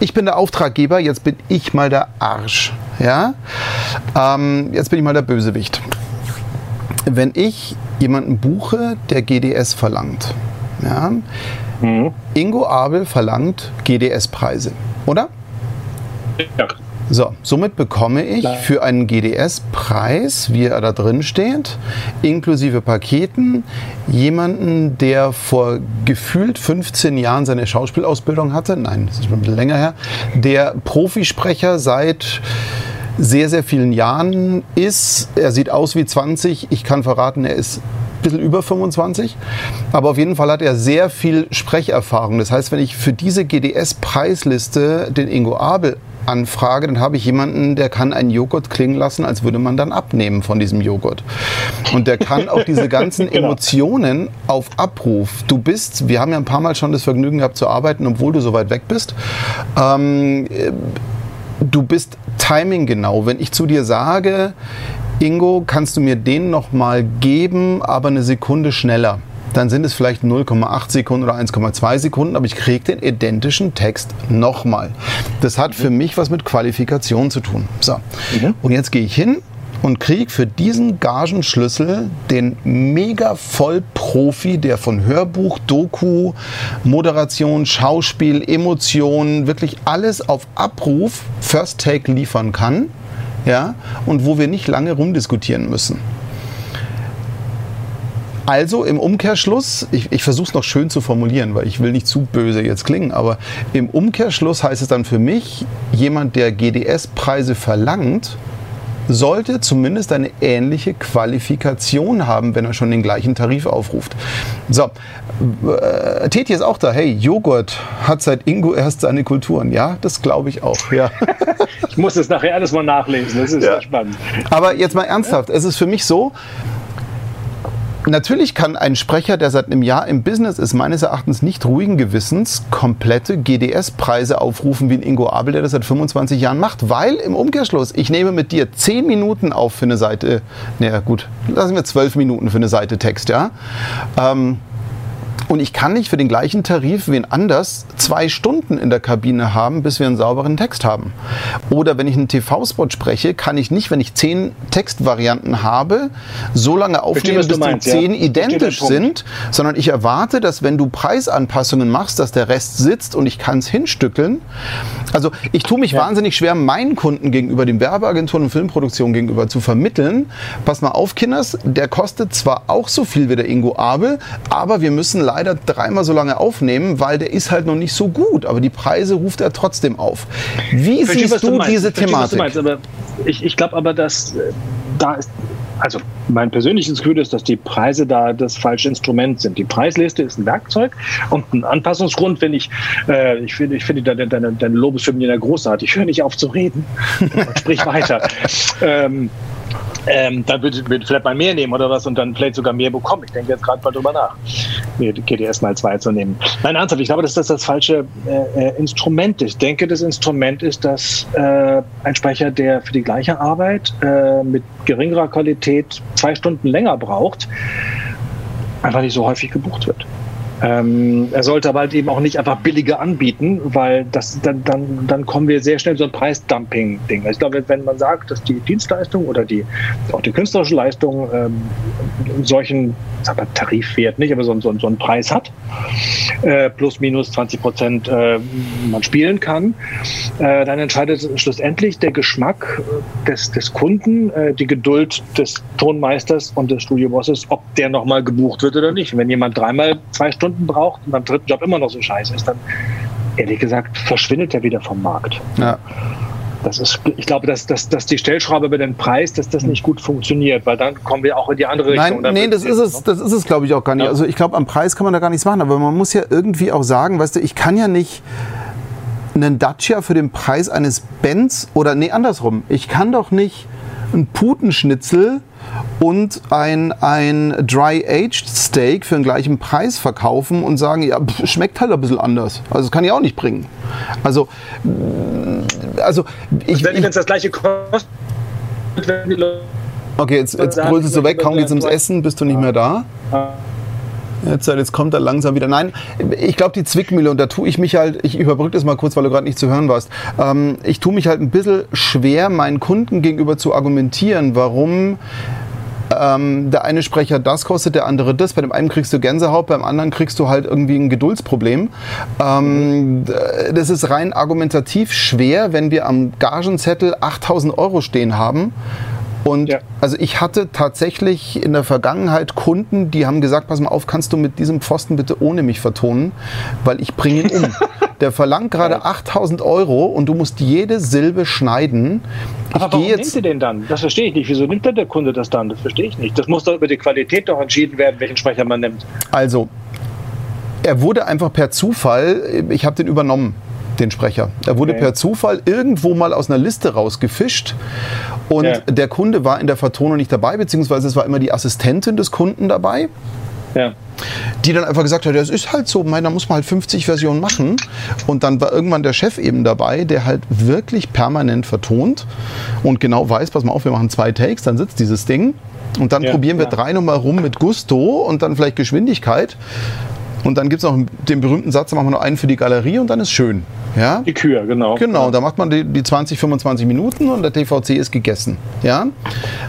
ich bin der Auftraggeber, jetzt bin ich mal der Arsch. Ja? Ähm, jetzt bin ich mal der Bösewicht. Wenn ich jemanden buche, der GDS verlangt, ja, mhm. Ingo Abel verlangt GDS-Preise, oder? Ja. So, somit bekomme ich für einen GDS-Preis, wie er da drin steht, inklusive Paketen, jemanden, der vor gefühlt 15 Jahren seine Schauspielausbildung hatte, nein, das ist schon ein bisschen länger her, der Profisprecher seit sehr, sehr vielen Jahren ist. Er sieht aus wie 20. Ich kann verraten, er ist ein bisschen über 25. Aber auf jeden Fall hat er sehr viel Sprecherfahrung. Das heißt, wenn ich für diese GDS-Preisliste den Ingo Abel anfrage, dann habe ich jemanden, der kann einen Joghurt klingen lassen, als würde man dann abnehmen von diesem Joghurt. Und der kann auch diese ganzen genau. Emotionen auf Abruf. Du bist, wir haben ja ein paar Mal schon das Vergnügen gehabt zu arbeiten, obwohl du so weit weg bist. Ähm, du bist timing genau. Wenn ich zu dir sage, Ingo, kannst du mir den noch mal geben, aber eine Sekunde schneller? Dann sind es vielleicht 0,8 Sekunden oder 1,2 Sekunden, aber ich kriege den identischen Text nochmal. Das hat für mich was mit Qualifikation zu tun. So. Mhm. Und jetzt gehe ich hin und kriege für diesen Gagenschlüssel den mega Vollprofi, der von Hörbuch, Doku, Moderation, Schauspiel, Emotionen, wirklich alles auf Abruf First Take liefern kann. Ja, und wo wir nicht lange rumdiskutieren müssen. Also im Umkehrschluss, ich, ich versuche es noch schön zu formulieren, weil ich will nicht zu böse jetzt klingen, aber im Umkehrschluss heißt es dann für mich, jemand, der GDS-Preise verlangt, sollte zumindest eine ähnliche Qualifikation haben, wenn er schon den gleichen Tarif aufruft. So, äh, Teti ist auch da. Hey, Joghurt hat seit Ingo erst seine Kulturen. Ja, das glaube ich auch. Ja. ich muss das nachher alles mal nachlesen. Das ist ja. spannend. Aber jetzt mal ernsthaft. Es ist für mich so, Natürlich kann ein Sprecher, der seit einem Jahr im Business ist, meines Erachtens nicht ruhigen Gewissens komplette GDS-Preise aufrufen wie ein Ingo Abel, der das seit 25 Jahren macht. Weil im Umkehrschluss, ich nehme mit dir 10 Minuten auf für eine Seite, naja gut, lassen wir 12 Minuten für eine Seite Text, ja. Ähm, und ich kann nicht für den gleichen Tarif wie ein anders zwei Stunden in der Kabine haben, bis wir einen sauberen Text haben. Oder wenn ich einen TV-Spot spreche, kann ich nicht, wenn ich zehn Textvarianten habe, so lange aufnehmen, bis meinst, die zehn ja. identisch sind, sondern ich erwarte, dass wenn du Preisanpassungen machst, dass der Rest sitzt und ich kann es hinstückeln. Also ich tue mich ja. wahnsinnig schwer, meinen Kunden gegenüber, den Werbeagenturen und Filmproduktionen gegenüber zu vermitteln. Pass mal auf, Kinders, der kostet zwar auch so viel wie der Ingo Abel, aber wir müssen leider leider dreimal so lange aufnehmen, weil der ist halt noch nicht so gut. Aber die Preise ruft er trotzdem auf. Wie Verstehe, siehst du, du diese Thematik? Meinst, ich, ich glaube aber, dass äh, da ist also mein persönliches Gefühl ist, dass die Preise da das falsche Instrument sind. Die Preisliste ist ein Werkzeug und ein Anpassungsgrund, wenn ich, äh, ich finde, ich finde deine, deine, deine Lobeshymne großartig. Ich höre nicht auf zu reden. Sprich weiter. ähm, ähm, dann würde ich vielleicht mal mehr nehmen oder was und dann vielleicht sogar mehr bekommen. Ich denke jetzt gerade mal drüber nach, GDS mal zwei zu nehmen. Nein, ernsthaft, ich glaube, dass das das falsche äh, äh, Instrument ist. Ich denke, das Instrument ist, dass äh, ein Sprecher, der für die gleiche Arbeit äh, mit geringerer Qualität zwei Stunden länger braucht, einfach nicht so häufig gebucht wird. Ähm, er sollte aber halt eben auch nicht einfach billiger anbieten, weil das dann, dann, dann kommen wir sehr schnell so ein Preisdumping-Ding. Also ich glaube, wenn man sagt, dass die Dienstleistung oder die auch die künstlerische Leistung ähm, solchen sag mal, Tarifwert nicht, aber so, so, so einen Preis hat, äh, plus minus 20 Prozent äh, man spielen kann, äh, dann entscheidet schlussendlich der Geschmack des, des Kunden, äh, die Geduld des Tonmeisters und des Studiobosses, ob der nochmal gebucht wird oder nicht. Wenn jemand dreimal zwei Stunden Stunden braucht und beim dritten Job immer noch so scheiße ist, dann ehrlich gesagt verschwindet er wieder vom Markt. Ja. Das ist, ich glaube, dass, dass, dass die Stellschraube über den Preis, dass das nicht gut funktioniert, weil dann kommen wir auch in die andere Richtung. Nein, nee, das ist es, das ist es, glaube ich, auch gar nicht. Ja. Also ich glaube, am Preis kann man da gar nichts machen, aber man muss ja irgendwie auch sagen, weißt du, ich kann ja nicht einen Dacia für den Preis eines Benz oder nee, andersrum. Ich kann doch nicht ein Putenschnitzel und ein, ein Dry-Aged Steak für den gleichen Preis verkaufen und sagen, ja, pff, schmeckt halt ein bisschen anders. Also das kann ich auch nicht bringen. Also, also ich... Wenn es das gleiche kostet, wenn die Leute... Okay, jetzt, jetzt brüllst du weg, kaum geht's ums Essen, bist du nicht mehr da. Jetzt, jetzt kommt er langsam wieder. Nein, ich glaube, die Zwickmühle, und da tue ich mich halt, ich überbrücke das mal kurz, weil du gerade nicht zu hören warst. Ähm, ich tue mich halt ein bisschen schwer, meinen Kunden gegenüber zu argumentieren, warum ähm, der eine Sprecher das kostet, der andere das. Bei dem einen kriegst du Gänsehaut, beim anderen kriegst du halt irgendwie ein Geduldsproblem. Ähm, das ist rein argumentativ schwer, wenn wir am Gagenzettel 8000 Euro stehen haben und ja. also ich hatte tatsächlich in der Vergangenheit Kunden, die haben gesagt, pass mal auf, kannst du mit diesem Pfosten bitte ohne mich vertonen, weil ich bringe ihn um. der verlangt gerade 8000 Euro und du musst jede Silbe schneiden. Ich Aber warum jetzt nimmt ihr den dann? Das verstehe ich nicht. Wieso nimmt denn der Kunde das dann? Das verstehe ich nicht. Das muss doch über die Qualität doch entschieden werden, welchen Sprecher man nimmt. Also, er wurde einfach per Zufall, ich habe den übernommen den Sprecher. Er wurde okay. per Zufall irgendwo mal aus einer Liste rausgefischt und ja. der Kunde war in der Vertonung nicht dabei, beziehungsweise es war immer die Assistentin des Kunden dabei. Ja. Die dann einfach gesagt hat, das ist halt so, da muss man halt 50 Versionen machen. Und dann war irgendwann der Chef eben dabei, der halt wirklich permanent vertont und genau weiß, pass mal auf, wir machen zwei Takes, dann sitzt dieses Ding. Und dann ja, probieren wir ja. drei nochmal rum mit Gusto und dann vielleicht Geschwindigkeit. Und dann gibt es noch den berühmten Satz, da machen wir noch einen für die Galerie und dann ist schön. Ja? Die Kühe, genau. Genau, da macht man die, die 20, 25 Minuten und der TVC ist gegessen. Ja?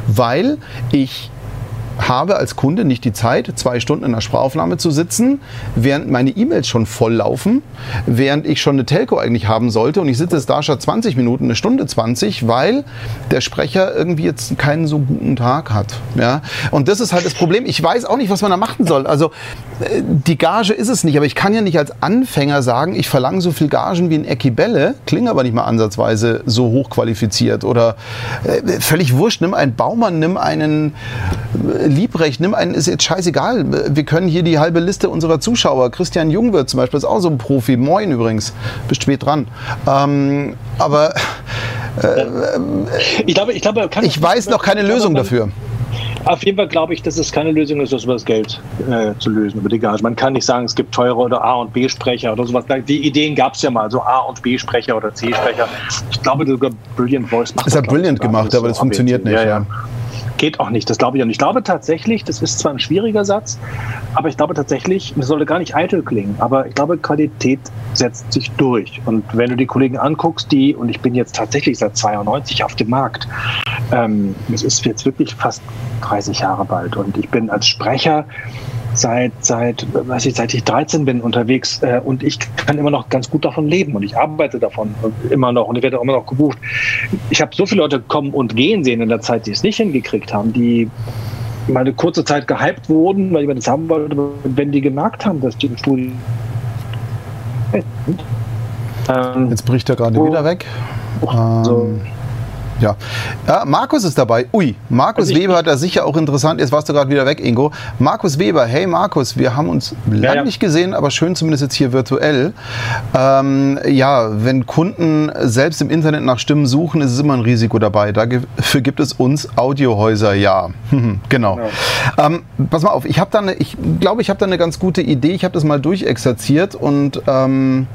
Weil ich habe als Kunde nicht die Zeit, zwei Stunden in der Sprachaufnahme zu sitzen, während meine E-Mails schon voll laufen, während ich schon eine Telco eigentlich haben sollte und ich sitze jetzt da statt 20 Minuten, eine Stunde 20, weil der Sprecher irgendwie jetzt keinen so guten Tag hat. Ja? Und das ist halt das Problem. Ich weiß auch nicht, was man da machen soll. Also äh, die Gage ist es nicht, aber ich kann ja nicht als Anfänger sagen, ich verlange so viel Gagen wie ein Ecki Bälle, klinge aber nicht mal ansatzweise so hochqualifiziert oder äh, völlig wurscht, nimm einen Baumann, nimm einen äh, Liebrecht, nimm einen, ist jetzt scheißegal. Wir können hier die halbe Liste unserer Zuschauer, Christian Jungwirth zum Beispiel, ist auch so ein Profi, moin übrigens, bist spät dran. Ähm, aber äh, ich glaube, ich, glaube, ich weiß noch keine Lösung dafür. Auf jeden Fall glaube ich, dass es keine Lösung ist, das über das Geld äh, zu lösen, über die Gage. Man kann nicht sagen, es gibt teure oder A- und B-Sprecher oder sowas. Die Ideen gab es ja mal, so A- und B-Sprecher oder C-Sprecher. Ich glaube, sogar Brilliant Voice macht das. Ist ja brilliant gemacht, aber das funktioniert nicht. Ja, ja. Geht auch nicht, das glaube ich auch nicht. Ich glaube tatsächlich, das ist zwar ein schwieriger Satz, aber ich glaube tatsächlich, es sollte gar nicht eitel klingen, aber ich glaube, Qualität setzt sich durch. Und wenn du die Kollegen anguckst, die, und ich bin jetzt tatsächlich seit 92 auf dem Markt, ähm, es ist jetzt wirklich fast 30 Jahre bald und ich bin als Sprecher seit, seit, weiß ich, seit ich 13 bin unterwegs äh, und ich kann immer noch ganz gut davon leben und ich arbeite davon immer noch und ich werde auch immer noch gebucht. Ich habe so viele Leute kommen und gehen sehen in der Zeit, die es nicht hingekriegt haben, die mal eine kurze Zeit gehypt wurden, weil jemand das haben wollte, wenn die gemerkt haben, dass die im Studio ähm, Jetzt bricht er gerade wieder weg. Oh, so. Ja. ja. Markus ist dabei. Ui, Markus also Weber hat da sicher auch interessant. Jetzt warst du gerade wieder weg, Ingo. Markus Weber, hey Markus, wir haben uns ja, lange ja. nicht gesehen, aber schön zumindest jetzt hier virtuell. Ähm, ja, wenn Kunden selbst im Internet nach Stimmen suchen, ist es immer ein Risiko dabei. Dafür gibt es uns Audiohäuser, ja. genau. Ja. Ähm, pass mal auf, ich habe da eine, ich glaube, ich habe da eine ganz gute Idee. Ich habe das mal durchexerziert und ähm,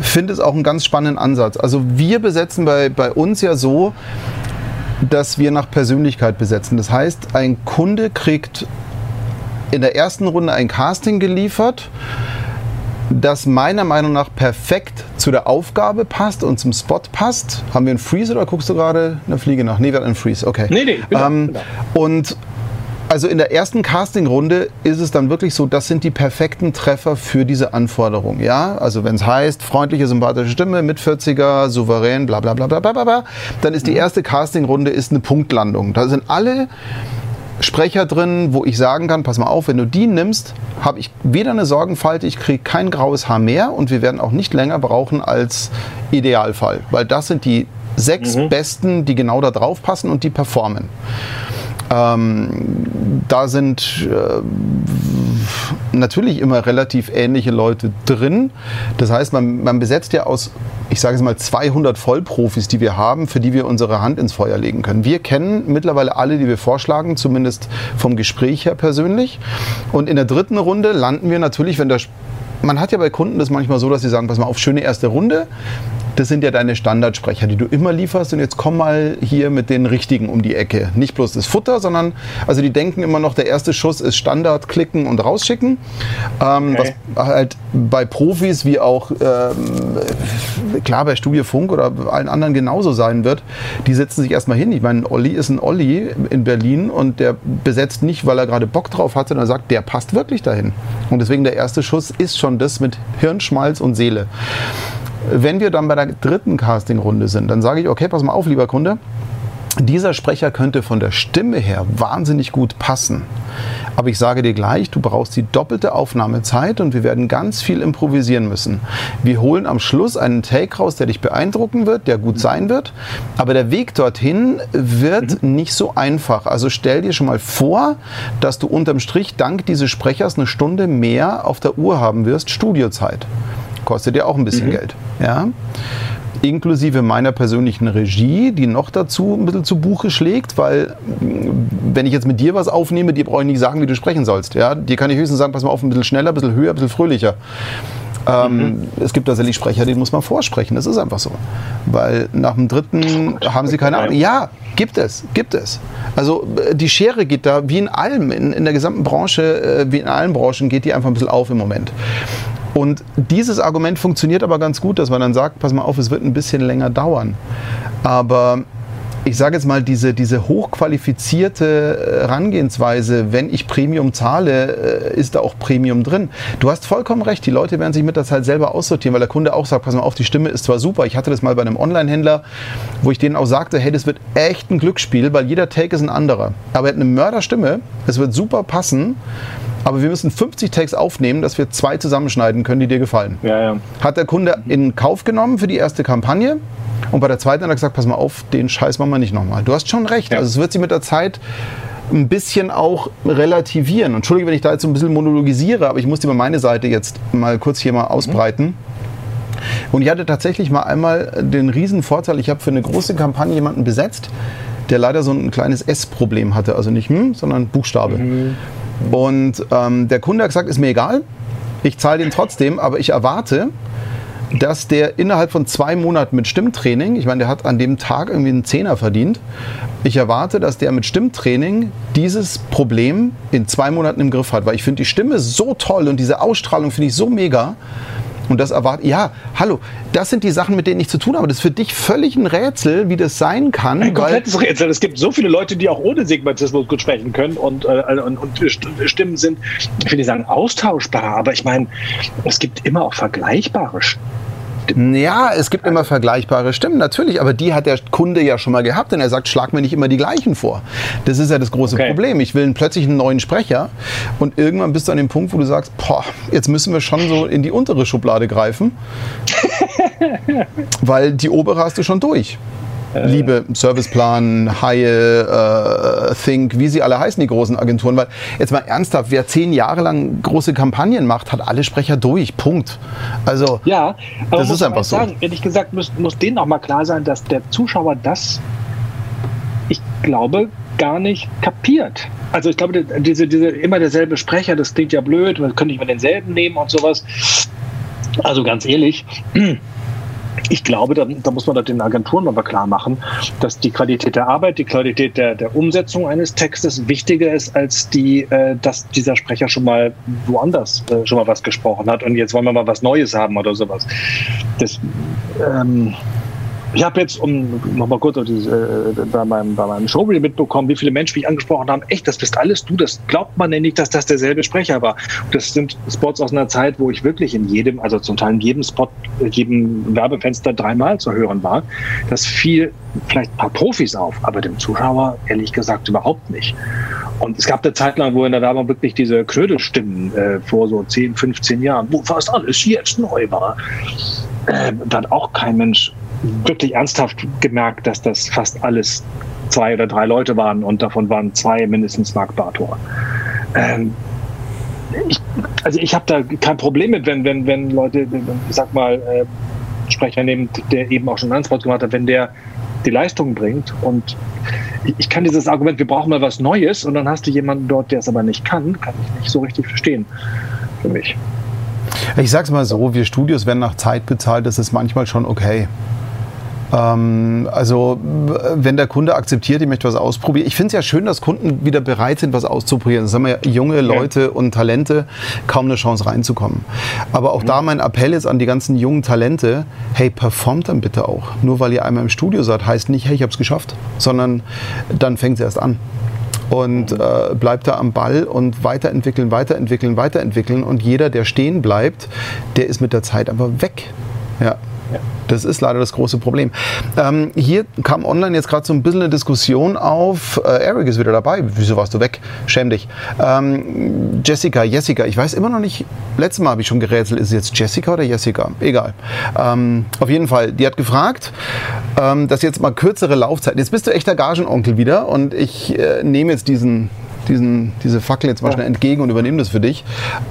finde es auch einen ganz spannenden Ansatz. Also wir besetzen bei, bei uns ja so, dass wir nach Persönlichkeit besetzen. Das heißt, ein Kunde kriegt in der ersten Runde ein Casting geliefert, das meiner Meinung nach perfekt zu der Aufgabe passt und zum Spot passt. Haben wir einen Freeze oder guckst du gerade eine Fliege nach? Nee, wir hatten einen Freeze, okay. Nee, nee, ähm, Und also in der ersten Castingrunde ist es dann wirklich so, das sind die perfekten Treffer für diese Anforderung. Ja, also wenn es heißt, freundliche, sympathische Stimme, mit 40er, souverän, bla bla bla bla bla bla, dann ist die mhm. erste Castingrunde ist eine Punktlandung. Da sind alle Sprecher drin, wo ich sagen kann, pass mal auf, wenn du die nimmst, habe ich weder eine Sorgenfalte, ich kriege kein graues Haar mehr und wir werden auch nicht länger brauchen als Idealfall, weil das sind die sechs mhm. Besten, die genau da drauf passen und die performen. Ähm, da sind äh, natürlich immer relativ ähnliche Leute drin. Das heißt, man, man besetzt ja aus, ich sage es mal, 200 Vollprofis, die wir haben, für die wir unsere Hand ins Feuer legen können. Wir kennen mittlerweile alle, die wir vorschlagen, zumindest vom Gespräch her persönlich. Und in der dritten Runde landen wir natürlich, wenn der man hat ja bei Kunden das manchmal so, dass sie sagen, pass mal auf, schöne erste Runde das sind ja deine Standardsprecher, die du immer lieferst und jetzt komm mal hier mit den richtigen um die Ecke. Nicht bloß das Futter, sondern, also die denken immer noch, der erste Schuss ist Standard, klicken und rausschicken. Ähm, okay. Was halt bei Profis wie auch, ähm, klar, bei Studio Funk oder allen anderen genauso sein wird, die setzen sich erstmal hin. Ich meine, Olli ist ein Olli in Berlin und der besetzt nicht, weil er gerade Bock drauf hat, sondern sagt, der passt wirklich dahin. Und deswegen der erste Schuss ist schon das mit Hirnschmalz und Seele. Wenn wir dann bei der dritten Castingrunde sind, dann sage ich, okay, pass mal auf, lieber Kunde, dieser Sprecher könnte von der Stimme her wahnsinnig gut passen. Aber ich sage dir gleich, du brauchst die doppelte Aufnahmezeit und wir werden ganz viel improvisieren müssen. Wir holen am Schluss einen Take raus, der dich beeindrucken wird, der gut sein wird. Aber der Weg dorthin wird mhm. nicht so einfach. Also stell dir schon mal vor, dass du unterm Strich dank dieses Sprechers eine Stunde mehr auf der Uhr haben wirst, Studiozeit kostet ja auch ein bisschen mhm. Geld. Ja? Inklusive meiner persönlichen Regie, die noch dazu ein bisschen zu Buche schlägt, weil wenn ich jetzt mit dir was aufnehme, dir brauche ich nicht sagen, wie du sprechen sollst. Ja? Dir kann ich höchstens sagen, pass mal auf, ein bisschen schneller, ein bisschen höher, ein bisschen fröhlicher. Ähm, mhm. Es gibt tatsächlich Sprecher, den muss man vorsprechen. Das ist einfach so. Weil nach dem dritten haben sie keine Ahnung. Ja, gibt es, gibt es. Also äh, die Schere geht da wie in allem, in, in der gesamten Branche, äh, wie in allen Branchen, geht die einfach ein bisschen auf im Moment. Und dieses Argument funktioniert aber ganz gut, dass man dann sagt, pass mal auf, es wird ein bisschen länger dauern. Aber ich sage jetzt mal, diese, diese hochqualifizierte Herangehensweise, wenn ich Premium zahle, ist da auch Premium drin. Du hast vollkommen recht, die Leute werden sich mit der Zeit selber aussortieren, weil der Kunde auch sagt, pass mal auf, die Stimme ist zwar super, ich hatte das mal bei einem Online-Händler, wo ich denen auch sagte, hey, das wird echt ein Glücksspiel, weil jeder Take ist ein anderer. Aber er hat eine Mörderstimme, es wird super passen, aber wir müssen 50 Takes aufnehmen, dass wir zwei zusammenschneiden können, die dir gefallen. Ja, ja. Hat der Kunde in Kauf genommen für die erste Kampagne und bei der zweiten hat er gesagt, pass mal auf, den Scheiß machen wir nicht nochmal. Du hast schon recht, ja. also es wird sich mit der Zeit ein bisschen auch relativieren. Entschuldige, wenn ich da jetzt so ein bisschen monologisiere, aber ich muss dir mal meine Seite jetzt mal kurz hier mal ausbreiten. Mhm. Und ich hatte tatsächlich mal einmal den riesen Vorteil, ich habe für eine große Kampagne jemanden besetzt, der leider so ein kleines S-Problem hatte. Also nicht hm, sondern Buchstabe. Mhm. Und ähm, der Kunde hat gesagt, ist mir egal, ich zahle den trotzdem, aber ich erwarte, dass der innerhalb von zwei Monaten mit Stimmtraining, ich meine, der hat an dem Tag irgendwie einen Zehner verdient, ich erwarte, dass der mit Stimmtraining dieses Problem in zwei Monaten im Griff hat, weil ich finde die Stimme so toll und diese Ausstrahlung finde ich so mega, und das erwartet, ja, hallo, das sind die Sachen, mit denen ich zu tun habe. Das ist für dich völlig ein Rätsel, wie das sein kann. Ein komplettes Rätsel. Es gibt so viele Leute, die auch ohne Sigmatismus gut sprechen können und, äh, und, und Stimmen sind, ich will nicht sagen austauschbar, aber ich meine, es gibt immer auch vergleichbare Stimmen. Ja, es gibt immer vergleichbare Stimmen, natürlich, aber die hat der Kunde ja schon mal gehabt, denn er sagt, schlag mir nicht immer die gleichen vor. Das ist ja das große okay. Problem. Ich will plötzlich einen neuen Sprecher und irgendwann bist du an dem Punkt, wo du sagst, boah, jetzt müssen wir schon so in die untere Schublade greifen, weil die obere hast du schon durch. Äh. Liebe, Serviceplan, Haie, äh, Think, wie sie alle heißen, die großen Agenturen. Weil jetzt mal ernsthaft, wer zehn Jahre lang große Kampagnen macht, hat alle Sprecher durch. Punkt. Also, ja, aber das ist einfach so. Sagen, ehrlich gesagt, muss, muss denen auch mal klar sein, dass der Zuschauer das, ich glaube, gar nicht kapiert. Also ich glaube, diese, diese immer derselbe Sprecher, das klingt ja blöd, man könnte nicht mal denselben nehmen und sowas. Also ganz ehrlich, ich glaube, da, da, muss man das den Agenturen aber klar machen, dass die Qualität der Arbeit, die Qualität der, der Umsetzung eines Textes wichtiger ist, als die, äh, dass dieser Sprecher schon mal woanders äh, schon mal was gesprochen hat und jetzt wollen wir mal was Neues haben oder sowas. Das, ähm, ich habe jetzt, um nochmal kurz diese, äh, bei, meinem, bei meinem Showreel mitbekommen, wie viele Menschen mich angesprochen haben, echt, das bist alles du, das glaubt man denn nicht, dass das derselbe Sprecher war. Das sind Spots aus einer Zeit, wo ich wirklich in jedem, also zum Teil in jedem Spot, jedem Werbefenster dreimal zu hören war. Das fiel vielleicht ein paar Profis auf, aber dem Zuschauer ehrlich gesagt überhaupt nicht. Und es gab eine Zeit lang, wo in der Werbung wirklich diese Krödelstimmen äh, vor so 10, 15 Jahren, wo fast alles jetzt neu war, äh, da hat auch kein Mensch wirklich ernsthaft gemerkt, dass das fast alles zwei oder drei Leute waren und davon waren zwei mindestens Mark Bartor. Ähm, ich, also ich habe da kein Problem mit, wenn, wenn, wenn Leute, ich sag mal, äh, Sprecher nehmen, der eben auch schon einen Anspruch gemacht hat, wenn der die Leistung bringt und ich kann dieses Argument, wir brauchen mal was Neues und dann hast du jemanden dort, der es aber nicht kann, kann ich nicht so richtig verstehen für mich. Ich sag's mal so, wir Studios werden nach Zeit bezahlt, das ist manchmal schon okay. Ähm, also wenn der Kunde akzeptiert, ich möchte was ausprobieren. Ich finde es ja schön, dass Kunden wieder bereit sind, was auszuprobieren. Das haben ja junge Leute ja. und Talente kaum eine Chance reinzukommen. Aber auch mhm. da mein Appell ist an die ganzen jungen Talente, hey, performt dann bitte auch. Nur weil ihr einmal im Studio seid, heißt nicht, hey, ich habe es geschafft, sondern dann fängt es erst an und äh, bleibt da am Ball und weiterentwickeln, weiterentwickeln, weiterentwickeln. Und jeder, der stehen bleibt, der ist mit der Zeit aber weg. Ja. Das ist leider das große Problem. Ähm, hier kam online jetzt gerade so ein bisschen eine Diskussion auf. Äh, Eric ist wieder dabei. Wieso warst du weg? Schäm dich. Ähm, Jessica, Jessica, ich weiß immer noch nicht. Letztes Mal habe ich schon gerätselt, ist es jetzt Jessica oder Jessica? Egal. Ähm, auf jeden Fall, die hat gefragt, ähm, dass jetzt mal kürzere Laufzeit. Jetzt bist du echter Gagenonkel wieder und ich äh, nehme jetzt diesen diesen, diese Fackel jetzt mal schnell entgegen und übernehme das für dich.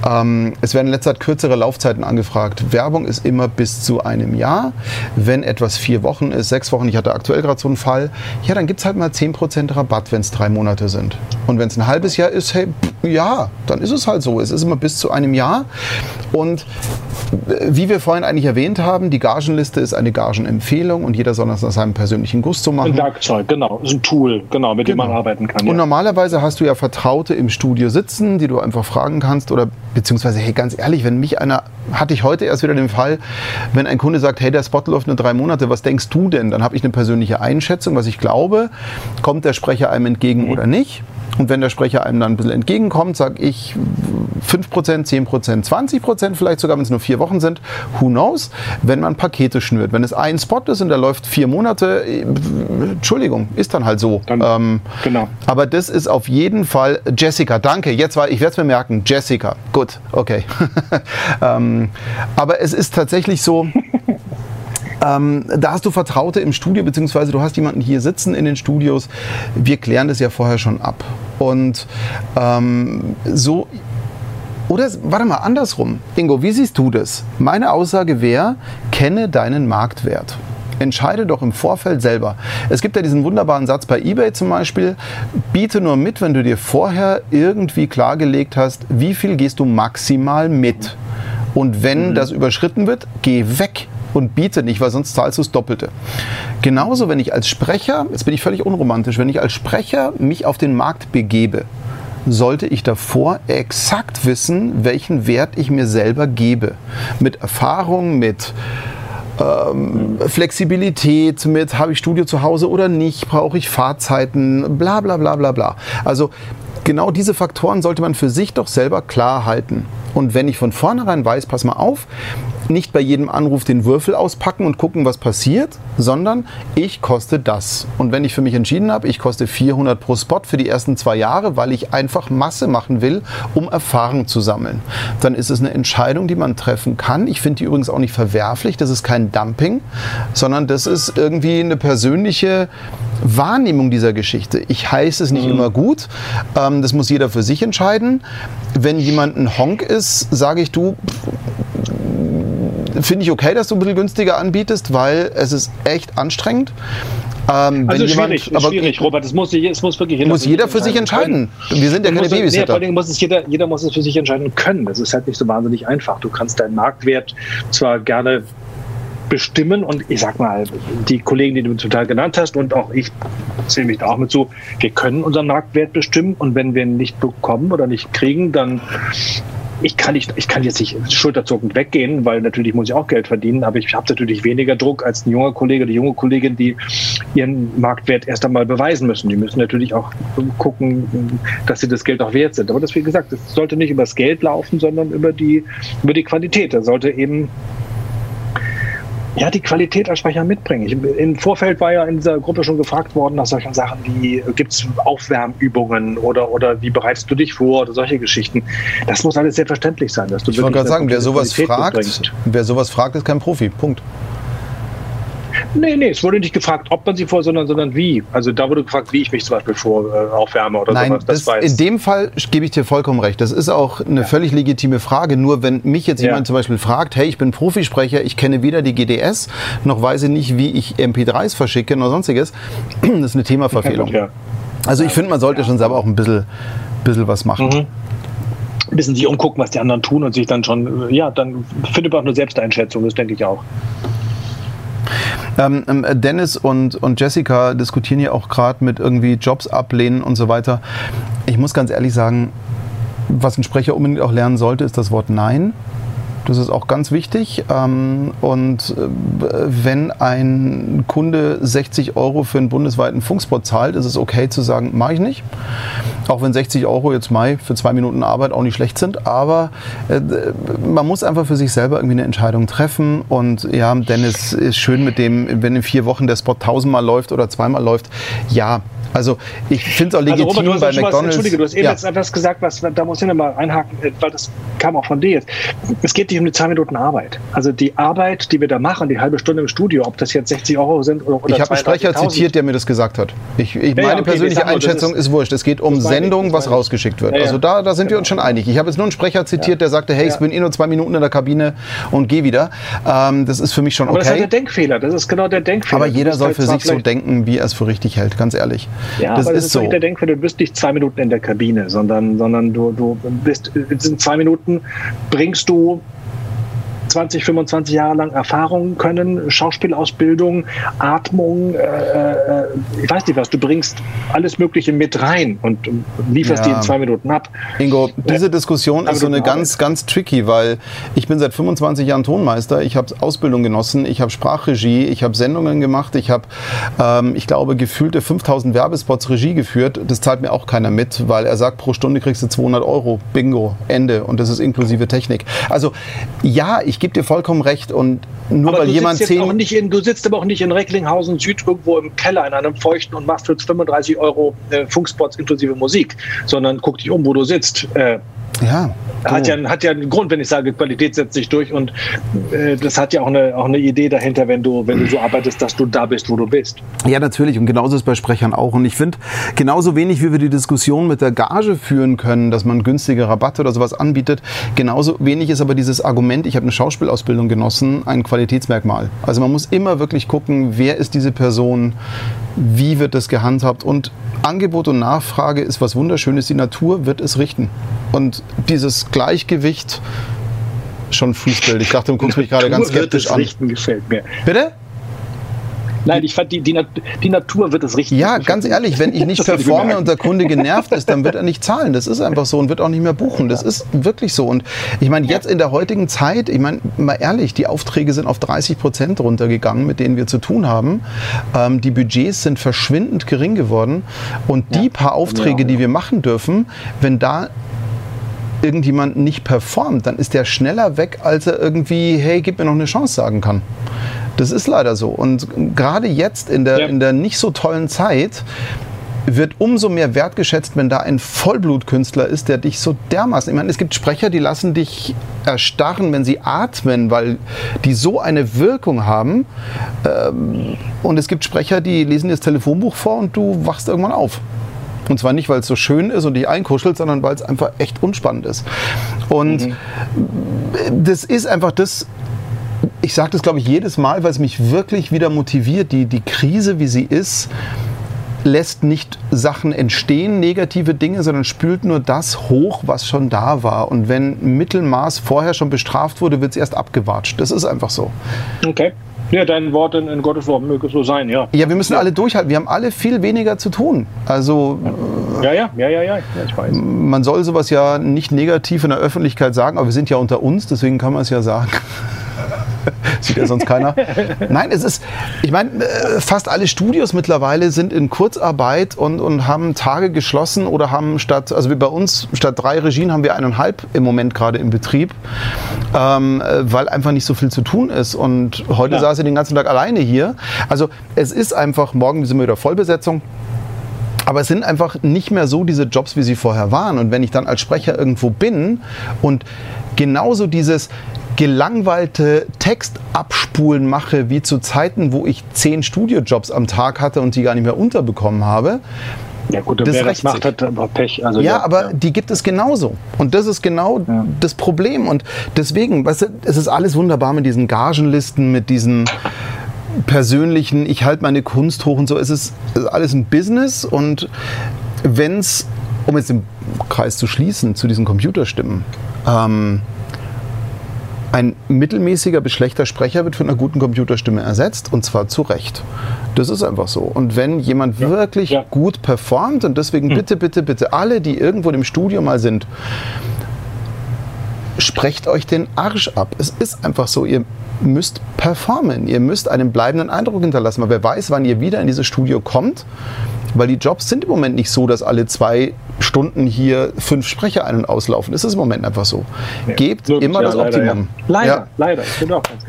Ähm, es werden in letzter Zeit kürzere Laufzeiten angefragt. Werbung ist immer bis zu einem Jahr. Wenn etwas vier Wochen ist, sechs Wochen, ich hatte aktuell gerade so einen Fall, ja, dann gibt es halt mal 10% Rabatt, wenn es drei Monate sind. Und wenn es ein halbes Jahr ist, hey, pff, ja, dann ist es halt so. Es ist immer bis zu einem Jahr. Und äh, wie wir vorhin eigentlich erwähnt haben, die Gagenliste ist eine Gagenempfehlung und jeder soll das nach seinem persönlichen Gusto machen. Ein Werkzeug, genau. Ist ein Tool, genau, mit genau. dem man genau. arbeiten kann. Und ja. normalerweise hast du ja Vertraute im Studio sitzen, die du einfach fragen kannst oder beziehungsweise, hey, ganz ehrlich, wenn mich einer, hatte ich heute erst wieder den Fall, wenn ein Kunde sagt, hey, der Spot läuft nur drei Monate, was denkst du denn? Dann habe ich eine persönliche Einschätzung, was ich glaube, kommt der Sprecher einem entgegen mhm. oder nicht. Und wenn der Sprecher einem dann ein bisschen entgegenkommt, sage ich 5%, 10%, 20%, vielleicht sogar, wenn es nur vier Wochen sind, who knows, wenn man Pakete schnürt. Wenn es ein Spot ist und der läuft vier Monate, äh, Entschuldigung, ist dann halt so. Dann, ähm, genau. Aber das ist auf jeden Fall Jessica, danke. Jetzt war, ich werde es mir merken, Jessica. Gut, okay. ähm, aber es ist tatsächlich so, Ähm, da hast du Vertraute im Studio, beziehungsweise du hast jemanden hier sitzen in den Studios. Wir klären das ja vorher schon ab. Und ähm, so oder warte mal, andersrum. Ingo, wie siehst du das? Meine Aussage wäre, kenne deinen Marktwert. Entscheide doch im Vorfeld selber. Es gibt ja diesen wunderbaren Satz bei eBay zum Beispiel, biete nur mit, wenn du dir vorher irgendwie klargelegt hast, wie viel gehst du maximal mit. Und wenn mhm. das überschritten wird, geh weg und biete nicht, weil sonst zahlst du das Doppelte. Genauso, wenn ich als Sprecher, jetzt bin ich völlig unromantisch, wenn ich als Sprecher mich auf den Markt begebe, sollte ich davor exakt wissen, welchen Wert ich mir selber gebe. Mit Erfahrung, mit ähm, Flexibilität, mit habe ich Studio zu Hause oder nicht, brauche ich Fahrzeiten, bla bla bla bla bla. Also genau diese Faktoren sollte man für sich doch selber klar halten. Und wenn ich von vornherein weiß, pass mal auf, nicht bei jedem Anruf den Würfel auspacken und gucken, was passiert, sondern ich koste das. Und wenn ich für mich entschieden habe, ich koste 400 pro Spot für die ersten zwei Jahre, weil ich einfach Masse machen will, um Erfahrung zu sammeln, dann ist es eine Entscheidung, die man treffen kann. Ich finde die übrigens auch nicht verwerflich. Das ist kein Dumping, sondern das ist irgendwie eine persönliche Wahrnehmung dieser Geschichte. Ich heiße es nicht mhm. immer gut. Ähm, das muss jeder für sich entscheiden. Wenn jemand ein Honk ist, sage ich du, finde ich okay, dass du ein bisschen günstiger anbietest, weil es ist echt anstrengend. Ähm, also jemand, schwierig, aber schwierig, Robert. Es muss, es muss wirklich jeder, muss jeder für sich entscheiden. Können. Wir sind ja keine Babysitter. Nee, vor allem muss es jeder, jeder muss es für sich entscheiden können. Das ist halt nicht so wahnsinnig einfach. Du kannst deinen Marktwert zwar gerne bestimmen und ich sag mal, die Kollegen, die du total genannt hast und auch ich zähle mich da auch mit zu, wir können unseren Marktwert bestimmen und wenn wir ihn nicht bekommen oder nicht kriegen, dann ich kann, nicht, ich kann jetzt nicht schulterzuckend weggehen, weil natürlich muss ich auch Geld verdienen, aber ich habe natürlich weniger Druck als ein junger Kollege oder junge Kollegin, die ihren Marktwert erst einmal beweisen müssen. Die müssen natürlich auch gucken, dass sie das Geld auch wert sind. Aber das, wie gesagt, es sollte nicht über das Geld laufen, sondern über die, über die Qualität. Da sollte eben ja, die Qualität als Sprecher mitbringen. Ich, Im Vorfeld war ja in dieser Gruppe schon gefragt worden nach solchen Sachen wie, gibt es Aufwärmübungen oder, oder wie bereitest du dich vor oder solche Geschichten. Das muss alles selbstverständlich sein. Dass du ich wollte gerade sagen, wer sowas, fragt, wer sowas fragt, ist kein Profi. Punkt. Nee, nee, es wurde nicht gefragt, ob man sie vor, sondern, sondern wie. Also da wurde gefragt, wie ich mich zum Beispiel vor äh, aufwärme oder Nein, sowas. Das, das in dem Fall gebe ich dir vollkommen recht. Das ist auch eine ja. völlig legitime Frage. Nur wenn mich jetzt ja. jemand zum Beispiel fragt, hey, ich bin Profisprecher, ich kenne weder die GDS, noch weiß ich nicht, wie ich MP3s verschicke oder sonstiges, das ist eine Themaverfehlung. Ja, also ich finde, man sollte schon selber auch ein bisschen, bisschen was machen. Mhm ein bisschen sich umgucken, was die anderen tun und sich dann schon, ja, dann findet man auch eine Selbsteinschätzung, das denke ich auch. Ähm, ähm, Dennis und, und Jessica diskutieren ja auch gerade mit irgendwie Jobs ablehnen und so weiter. Ich muss ganz ehrlich sagen, was ein Sprecher unbedingt auch lernen sollte, ist das Wort Nein. Das ist auch ganz wichtig. Ähm, und äh, wenn ein Kunde 60 Euro für einen bundesweiten Funkspot zahlt, ist es okay zu sagen, mache ich nicht. Auch wenn 60 Euro jetzt Mai für zwei Minuten Arbeit auch nicht schlecht sind. Aber äh, man muss einfach für sich selber irgendwie eine Entscheidung treffen. Und ja, Dennis ist schön mit dem, wenn in vier Wochen der Spot tausendmal läuft oder zweimal läuft. Ja, also ich finde es auch legitim also Robert, bei McDonalds. Was, Entschuldige, du hast eben ja. jetzt etwas gesagt, was, da muss ich nochmal einhaken, äh, weil das kam auch von dir jetzt. Es geht nicht um die zwei Minuten Arbeit. Also die Arbeit, die wir da machen, die halbe Stunde im Studio, ob das jetzt 60 Euro sind oder, Ich habe einen Sprecher zitiert, der mir das gesagt hat. Ich, ich ja, meine okay, persönliche Einschätzung ist, ist, wurscht. Es geht um Sendung, was rausgeschickt wird. Also da, da sind genau. wir uns schon einig. Ich habe jetzt nur einen Sprecher zitiert, der sagte, hey, ich bin eh nur zwei Minuten in der Kabine und gehe wieder. Ähm, das ist für mich schon okay. Aber das ist halt der Denkfehler. Das ist genau der Denkfehler. Aber jeder soll halt für sich so denken, wie er es für richtig hält, ganz ehrlich. Ja, das aber das ist, so. der Denkfehler, du bist nicht zwei Minuten in der Kabine, sondern, sondern du, du bist, in zwei Minuten bringst du 20, 25 Jahre lang Erfahrung können, Schauspielausbildung, Atmung, äh, äh, ich weiß nicht was, du bringst alles Mögliche mit rein und lieferst ja. die in zwei Minuten ab. Ingo, diese Diskussion ist so eine ganz, ganz tricky, weil ich bin seit 25 Jahren Tonmeister, ich habe Ausbildung genossen, ich habe Sprachregie, ich habe Sendungen gemacht, ich habe, ähm, ich glaube, gefühlte 5000 Werbespots Regie geführt. Das zahlt mir auch keiner mit, weil er sagt, pro Stunde kriegst du 200 Euro. Bingo, Ende. Und das ist inklusive Technik. Also ja, ich gebe dir vollkommen recht. Und nur aber weil jemand zehn. In, du sitzt aber auch nicht in Recklinghausen Süd irgendwo im Keller in einem feuchten und machst für 35 Euro äh, Funkspots inklusive Musik, sondern guck dich um, wo du sitzt. Äh, ja. Hat ja, hat ja einen Grund, wenn ich sage, Qualität setzt sich durch und äh, das hat ja auch eine, auch eine Idee dahinter, wenn du, wenn du so arbeitest, dass du da bist, wo du bist. Ja, natürlich und genauso ist es bei Sprechern auch und ich finde, genauso wenig wie wir die Diskussion mit der Gage führen können, dass man günstige Rabatte oder sowas anbietet, genauso wenig ist aber dieses Argument, ich habe eine Schauspielausbildung genossen, ein Qualitätsmerkmal. Also man muss immer wirklich gucken, wer ist diese Person, wie wird das gehandhabt und Angebot und Nachfrage ist was Wunderschönes, die Natur wird es richten. Und dieses Gleichgewicht schon Fußbild. Ich dachte, du guckst mich gerade ganz skeptisch es richten, gefällt mir. Bitte? Nein, ich fand, die, die, die Natur wird es richtig. Ja, ganz ehrlich, wenn ich nicht performe und der Kunde genervt ist, dann wird er nicht zahlen. Das ist einfach so und wird auch nicht mehr buchen. Das ist wirklich so. Und ich meine, jetzt in der heutigen Zeit, ich meine, mal ehrlich, die Aufträge sind auf 30 Prozent runtergegangen, mit denen wir zu tun haben. Ähm, die Budgets sind verschwindend gering geworden. Und die ja, paar Aufträge, die wir machen dürfen, wenn da irgendjemand nicht performt, dann ist der schneller weg, als er irgendwie, hey, gib mir noch eine Chance sagen kann. Das ist leider so. Und gerade jetzt in der, ja. in der nicht so tollen Zeit wird umso mehr wertgeschätzt, wenn da ein Vollblutkünstler ist, der dich so dermaßen. Ich meine, es gibt Sprecher, die lassen dich erstarren, wenn sie atmen, weil die so eine Wirkung haben. Ähm, und es gibt Sprecher, die lesen dir das Telefonbuch vor und du wachst irgendwann auf. Und zwar nicht, weil es so schön ist und dich einkuschelt, sondern weil es einfach echt unspannend ist. Und mhm. das ist einfach das, ich sage das, glaube ich, jedes Mal, weil es mich wirklich wieder motiviert. Die, die Krise, wie sie ist, lässt nicht Sachen entstehen, negative Dinge, sondern spült nur das hoch, was schon da war. Und wenn Mittelmaß vorher schon bestraft wurde, wird es erst abgewatscht. Das ist einfach so. Okay. Ja, dein Wort in, in, Gottes Wort möge so sein, ja. Ja, wir müssen ja. alle durchhalten. Wir haben alle viel weniger zu tun. Also. Ja, ja, ja, ja, ja, ja, ich weiß. Man soll sowas ja nicht negativ in der Öffentlichkeit sagen, aber wir sind ja unter uns, deswegen kann man es ja sagen. Sieht ja sonst keiner. Nein, es ist, ich meine, äh, fast alle Studios mittlerweile sind in Kurzarbeit und, und haben Tage geschlossen oder haben statt, also wie bei uns, statt drei Regien haben wir eineinhalb im Moment gerade im Betrieb, ähm, äh, weil einfach nicht so viel zu tun ist. Und heute ja. saß ich den ganzen Tag alleine hier. Also es ist einfach, morgen sind wir wieder Vollbesetzung. Aber es sind einfach nicht mehr so diese Jobs, wie sie vorher waren. Und wenn ich dann als Sprecher irgendwo bin und genauso dieses, gelangweilte Textabspulen mache, wie zu Zeiten, wo ich zehn Studiojobs am Tag hatte und die gar nicht mehr unterbekommen habe. Ja gut, das wer das macht, hat aber Pech. Also ja, ja, aber ja. die gibt es genauso. Und das ist genau ja. das Problem. Und deswegen, weißt du, es ist alles wunderbar mit diesen Gagenlisten, mit diesen persönlichen, ich halte meine Kunst hoch und so. Es ist, es ist alles ein Business und wenn es, um jetzt den Kreis zu schließen zu diesen Computerstimmen, ähm, ein mittelmäßiger bis schlechter Sprecher wird von einer guten Computerstimme ersetzt und zwar zu Recht. Das ist einfach so. Und wenn jemand ja, wirklich ja. gut performt und deswegen hm. bitte, bitte, bitte alle, die irgendwo im Studio mal sind, sprecht euch den Arsch ab. Es ist einfach so, ihr müsst performen, ihr müsst einen bleibenden Eindruck hinterlassen, weil wer weiß, wann ihr wieder in dieses Studio kommt weil die Jobs sind im Moment nicht so, dass alle zwei Stunden hier fünf Sprecher ein- und auslaufen. Das ist im Moment einfach so. Ja, Gebt immer das leider, Optimum. Ja. Leider, ja. leider.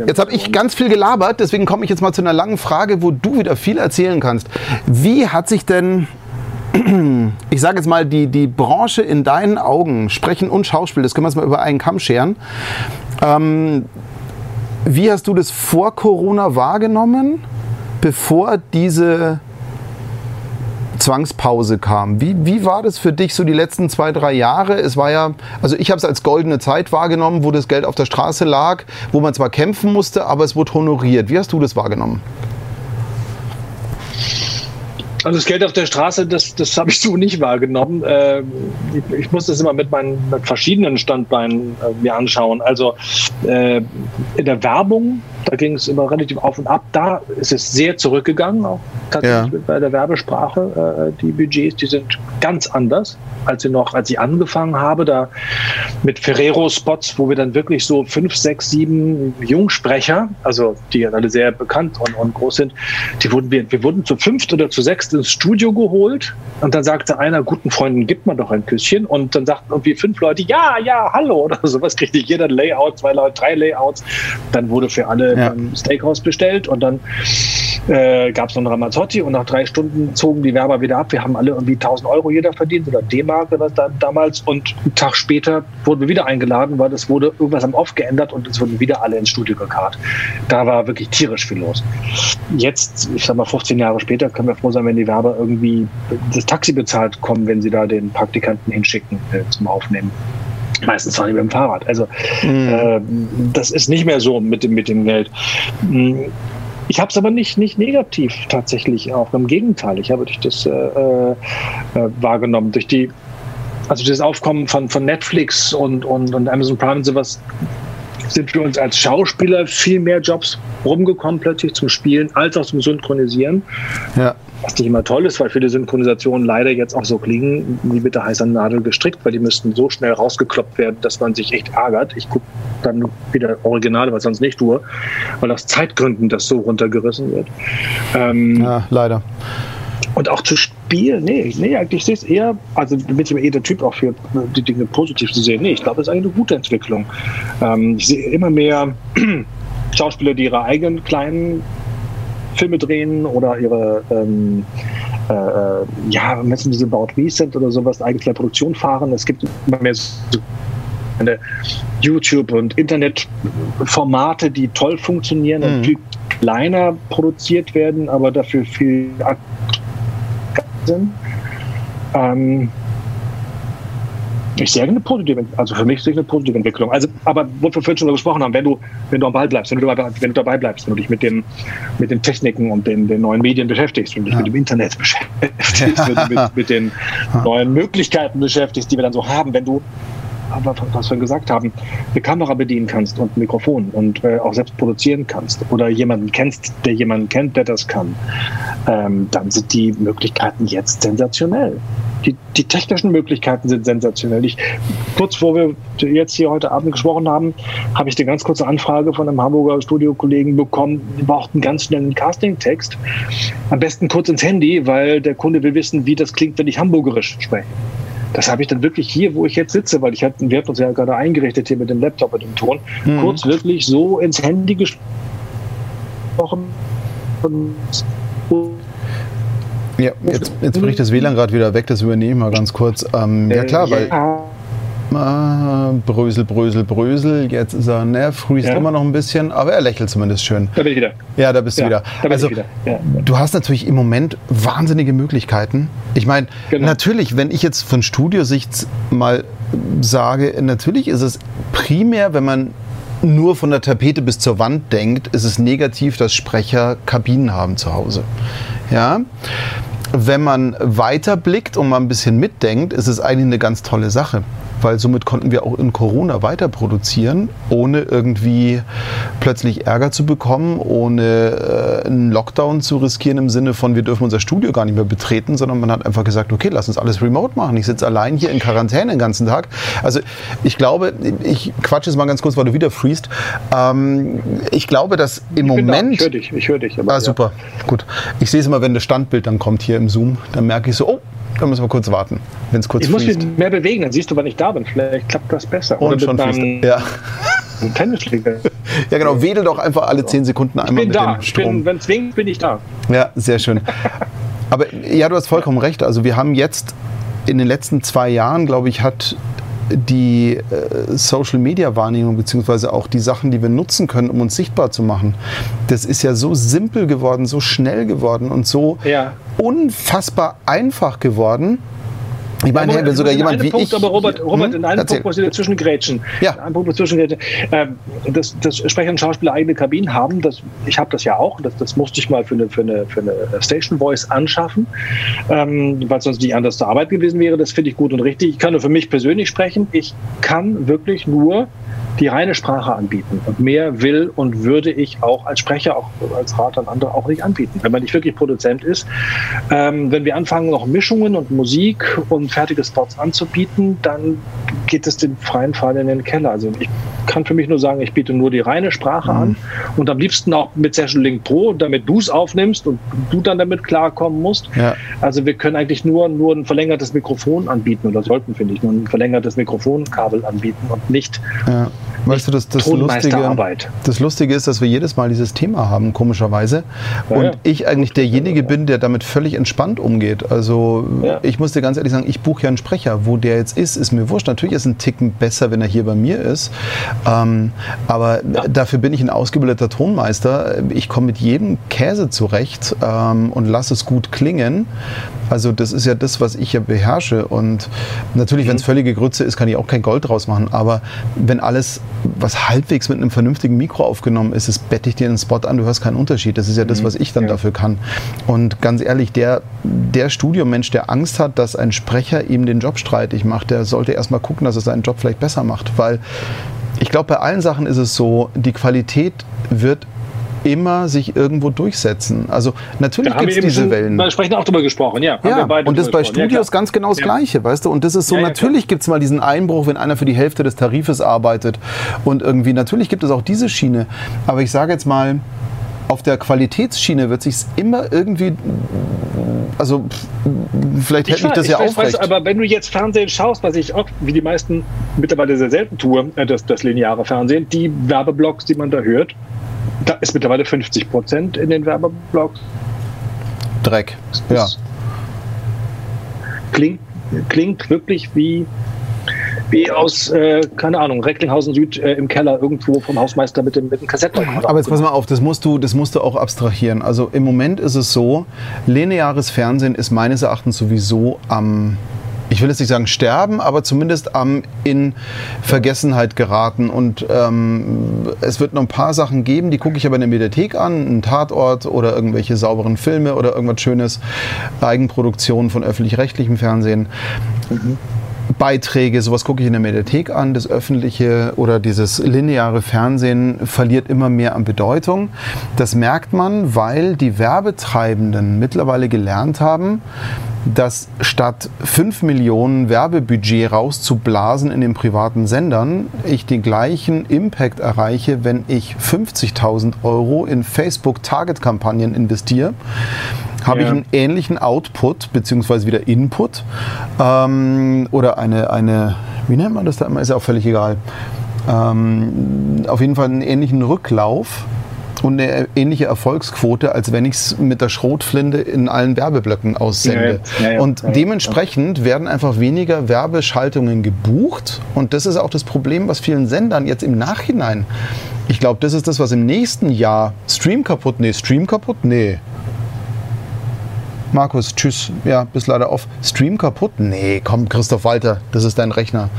jetzt habe ich ganz viel gelabert, deswegen komme ich jetzt mal zu einer langen Frage, wo du wieder viel erzählen kannst. Wie hat sich denn ich sage jetzt mal, die, die Branche in deinen Augen, Sprechen und Schauspiel, das können wir jetzt mal über einen Kamm scheren. Ähm, wie hast du das vor Corona wahrgenommen, bevor diese Zwangspause kam. Wie, wie war das für dich so die letzten zwei, drei Jahre? Es war ja, also ich habe es als goldene Zeit wahrgenommen, wo das Geld auf der Straße lag, wo man zwar kämpfen musste, aber es wurde honoriert. Wie hast du das wahrgenommen? Also das Geld auf der Straße, das, das habe ich so nicht wahrgenommen. Äh, ich, ich, muss das immer mit meinen mit verschiedenen Standbeinen äh, mir anschauen. Also äh, in der Werbung, da ging es immer relativ auf und ab. Da ist es sehr zurückgegangen, auch tatsächlich ja. bei der Werbesprache. Äh, die Budgets, die sind ganz anders, als ich noch, als ich angefangen habe, da mit Ferrero-Spots, wo wir dann wirklich so fünf, sechs, sieben Jungsprecher, also die alle sehr bekannt und, und groß sind, die wurden wir, wir wurden zu fünft oder zu sechst ins Studio geholt und dann sagte einer, guten Freunden gibt man doch ein Küsschen und dann sagten irgendwie fünf Leute, ja, ja, hallo oder sowas, kriegte jeder ein Layout, zwei Leute, drei Layouts. Dann wurde für alle ja. Steakhouse bestellt und dann äh, gab es noch ein Ramazzotti und nach drei Stunden zogen die Werber wieder ab. Wir haben alle irgendwie 1000 Euro jeder verdient oder D-Mark oder da, damals und einen Tag später wurden wir wieder eingeladen, weil es wurde irgendwas am Off geändert und es wurden wieder alle ins Studio gekarrt. Da war wirklich tierisch viel los. Jetzt, ich sag mal 15 Jahre später, können wir froh sein, wenn die Werber irgendwie das Taxi bezahlt kommen, wenn sie da den Praktikanten hinschicken äh, zum Aufnehmen. Meistens fahren die mit dem Fahrrad. Also mhm. äh, das ist nicht mehr so mit dem, mit dem Geld. Hm, ich habe es aber nicht, nicht negativ tatsächlich auch. Im Gegenteil, ich habe durch das äh, äh, wahrgenommen, durch die, also das Aufkommen von, von Netflix und, und, und Amazon Prime und sowas sind für uns als Schauspieler viel mehr Jobs rumgekommen plötzlich zum Spielen als auch zum Synchronisieren. Ja. Was nicht immer toll ist, weil viele Synchronisationen leider jetzt auch so klingen, wie mit der heißen Nadel gestrickt, weil die müssten so schnell rausgekloppt werden, dass man sich echt ärgert. Ich gucke dann wieder Originale, was sonst nicht tue, weil aus Zeitgründen das so runtergerissen wird. Ähm, ja, leider. Und auch zu spielen, nee, nee, eigentlich sehe ich es eher, also bin ich mir eh der Typ auch für die Dinge positiv zu sehen. Nee, ich glaube, es ist eigentlich eine gute Entwicklung. Ähm, ich sehe immer mehr Schauspieler, die ihre eigenen kleinen Filme drehen oder ihre ähm, äh, äh ja, messen diese About Recent oder sowas, eigene Produktion fahren. Es gibt immer mehr so YouTube- und Internetformate, die toll funktionieren mhm. und viel kleiner produziert werden, aber dafür viel sind. Ähm, ich sehe eine positive, also für mich sehe ich eine positive Entwicklung. Also, aber wo wir vorhin schon gesprochen haben, wenn du, wenn du am Ball bleibst, wenn du dabei, wenn du dabei bleibst, wenn du dich mit den, mit den Techniken und den, den neuen Medien beschäftigst, wenn du dich ja. mit dem Internet beschäftigst, ja. du mit, mit den neuen Möglichkeiten beschäftigst, die wir dann so haben, wenn du was wir gesagt haben, eine Kamera bedienen kannst und ein Mikrofon und äh, auch selbst produzieren kannst oder jemanden kennst, der jemanden kennt, der das kann, ähm, dann sind die Möglichkeiten jetzt sensationell. Die, die technischen Möglichkeiten sind sensationell. Ich, kurz vor wir jetzt hier heute Abend gesprochen haben, habe ich eine ganz kurze Anfrage von einem Hamburger Studiokollegen bekommen. Wir brauchten ganz schnell einen Casting-Text. Am besten kurz ins Handy, weil der Kunde will wissen, wie das klingt, wenn ich Hamburgerisch spreche. Das habe ich dann wirklich hier, wo ich jetzt sitze, weil ich hatte, wir hatten uns ja gerade eingerichtet hier mit dem Laptop und dem Ton, mhm. kurz wirklich so ins Handy gesprochen. Ja, jetzt, jetzt bricht das WLAN gerade wieder weg, das übernehme ich mal ganz kurz. Ähm, ja klar, weil Ah, Brösel, Brösel, Brösel. Jetzt ist er, ne, früh ist ja. immer noch ein bisschen, aber er lächelt zumindest schön. Da bin ich wieder. Ja, da bist ja, du wieder. also, wieder. Ja. du hast natürlich im Moment wahnsinnige Möglichkeiten. Ich meine, genau. natürlich, wenn ich jetzt von Studiosicht mal sage, natürlich ist es primär, wenn man nur von der Tapete bis zur Wand denkt, ist es negativ, dass Sprecher Kabinen haben zu Hause. Ja. Wenn man weiter blickt und mal ein bisschen mitdenkt, ist es eigentlich eine ganz tolle Sache weil somit konnten wir auch in Corona weiter produzieren, ohne irgendwie plötzlich Ärger zu bekommen, ohne äh, einen Lockdown zu riskieren im Sinne von, wir dürfen unser Studio gar nicht mehr betreten, sondern man hat einfach gesagt, okay, lass uns alles remote machen. Ich sitze allein hier in Quarantäne den ganzen Tag. Also ich glaube, ich quatsche jetzt mal ganz kurz, weil du wieder freest. Ähm, ich glaube, dass im ich Moment... Da. Ich höre dich, ich höre dich. Aber, ah, super, ja. gut. Ich sehe es immer, wenn das Standbild dann kommt hier im Zoom, dann merke ich so, oh, da müssen wir kurz warten, wenn es kurz Ich muss mich mehr bewegen, dann siehst du, wann ich da bin. Vielleicht klappt das besser. Und schon fließt Ja. Tennisschläger. ja, genau. Wedel doch einfach alle zehn Sekunden einmal mit da. dem Strom. Wenn es winkt, bin ich da. Ja, sehr schön. Aber ja, du hast vollkommen recht. Also wir haben jetzt in den letzten zwei Jahren, glaube ich, hat die äh, Social-Media-Wahrnehmung beziehungsweise auch die Sachen, die wir nutzen können, um uns sichtbar zu machen, das ist ja so simpel geworden, so schnell geworden und so ja. unfassbar einfach geworden, Ich meine, ja, wenn sogar jemand wie Punkt, ich. Aber Robert, Robert hm? in einem Erzähl. Punkt muss ich dazwischen grätschen. Ja. Ein Punkt dazwischen grätschen. Ähm, dass, dass Sprecher und Schauspieler eigene Kabinen haben, das, ich habe das ja auch. Das, das musste ich mal für eine, für eine, für eine Station Voice anschaffen, ähm, weil sonst nicht anders zur Arbeit gewesen wäre. Das finde ich gut und richtig. Ich kann nur für mich persönlich sprechen. Ich kann wirklich nur die reine Sprache anbieten. Und mehr will und würde ich auch als Sprecher, auch als Rat an andere auch nicht anbieten. Wenn man nicht wirklich Produzent ist. Ähm, wenn wir anfangen, noch Mischungen und Musik und fertige Spots anzubieten, dann geht es den freien Fall in den Keller. Also ich kann für mich nur sagen, ich biete nur die reine Sprache mhm. an und am liebsten auch mit Session Link Pro, damit du es aufnimmst und du dann damit klarkommen musst. Ja. Also wir können eigentlich nur, nur ein verlängertes Mikrofon anbieten oder sollten, finde ich, nur ein verlängertes Mikrofonkabel anbieten und nicht ja. Weißt du, das, das, Lustige, das Lustige ist, dass wir jedes Mal dieses Thema haben, komischerweise. Ja, und ja. ich eigentlich derjenige bin, der damit völlig entspannt umgeht. Also ja. ich muss dir ganz ehrlich sagen, ich buche ja einen Sprecher. Wo der jetzt ist, ist mir wurscht. Natürlich ist ein Ticken besser, wenn er hier bei mir ist. Ähm, aber dafür bin ich ein ausgebildeter Tonmeister. Ich komme mit jedem Käse zurecht ähm, und lasse es gut klingen. Also das ist ja das, was ich ja beherrsche. Und natürlich, mhm. wenn es völlige Grütze ist, kann ich auch kein Gold draus machen. Aber wenn alles, was halbwegs mit einem vernünftigen Mikro aufgenommen ist, es bette ich dir einen Spot an, du hörst keinen Unterschied. Das ist ja das, mhm. was ich dann ja. dafür kann. Und ganz ehrlich, der, der Studiomensch, der Angst hat, dass ein Sprecher ihm den Job streitig macht, der sollte erstmal gucken, dass er seinen Job vielleicht besser macht. Weil ich glaube, bei allen Sachen ist es so, die Qualität wird immer sich irgendwo durchsetzen. Also natürlich gibt es diese Wellen. Wir sprechen auch darüber gesprochen, ja. ja und das bei Studios ja, ganz genau das ja. Gleiche, weißt du? Und das ist so, natürlich gibt es mal diesen Einbruch, wenn einer für die Hälfte des Tarifes arbeitet. Und irgendwie, natürlich gibt es auch diese Schiene. Aber ich sage jetzt mal, auf der Qualitätsschiene wird sich immer irgendwie, also vielleicht hätte ich, ich das ja auch weiß, Aber wenn du jetzt Fernsehen schaust, was ich auch, wie die meisten mittlerweile sehr selten tue, äh, das, das lineare Fernsehen, die Werbeblocks, die man da hört, da ist mittlerweile 50 Prozent in den Werbeblocks. Dreck, ja. Klingt, klingt wirklich wie, wie aus, äh, keine Ahnung, Recklinghausen Süd äh, im Keller irgendwo vom Hausmeister mit dem, mit dem Kassettenrekorder. Aber jetzt pass mal auf, das musst, du, das musst du auch abstrahieren. Also im Moment ist es so, lineares Fernsehen ist meines Erachtens sowieso am ich will jetzt nicht sagen sterben, aber zumindest am in Vergessenheit geraten. Und ähm, es wird noch ein paar Sachen geben, die gucke ich aber in der Mediathek an, einen Tatort oder irgendwelche sauberen Filme oder irgendwas Schönes, Eigenproduktionen von öffentlich-rechtlichem Fernsehen. Mhm. Beiträge, sowas gucke ich in der Mediathek an. Das öffentliche oder dieses lineare Fernsehen verliert immer mehr an Bedeutung. Das merkt man, weil die Werbetreibenden mittlerweile gelernt haben, dass statt 5 Millionen Werbebudget rauszublasen in den privaten Sendern, ich den gleichen Impact erreiche, wenn ich 50.000 Euro in Facebook-Target-Kampagnen investiere habe ja. ich einen ähnlichen Output beziehungsweise wieder Input ähm, oder eine, eine, wie nennt man das da immer, ist ja auch völlig egal. Ähm, auf jeden Fall einen ähnlichen Rücklauf und eine ähnliche Erfolgsquote, als wenn ich es mit der Schrotflinte in allen Werbeblöcken aussende. Ja, ja, und dementsprechend werden einfach weniger Werbeschaltungen gebucht. Und das ist auch das Problem, was vielen Sendern jetzt im Nachhinein. Ich glaube, das ist das, was im nächsten Jahr Stream kaputt, nee, Stream kaputt, nee. Markus, tschüss. Ja, bist leider auf. Stream kaputt? Nee, komm, Christoph Walter, das ist dein Rechner.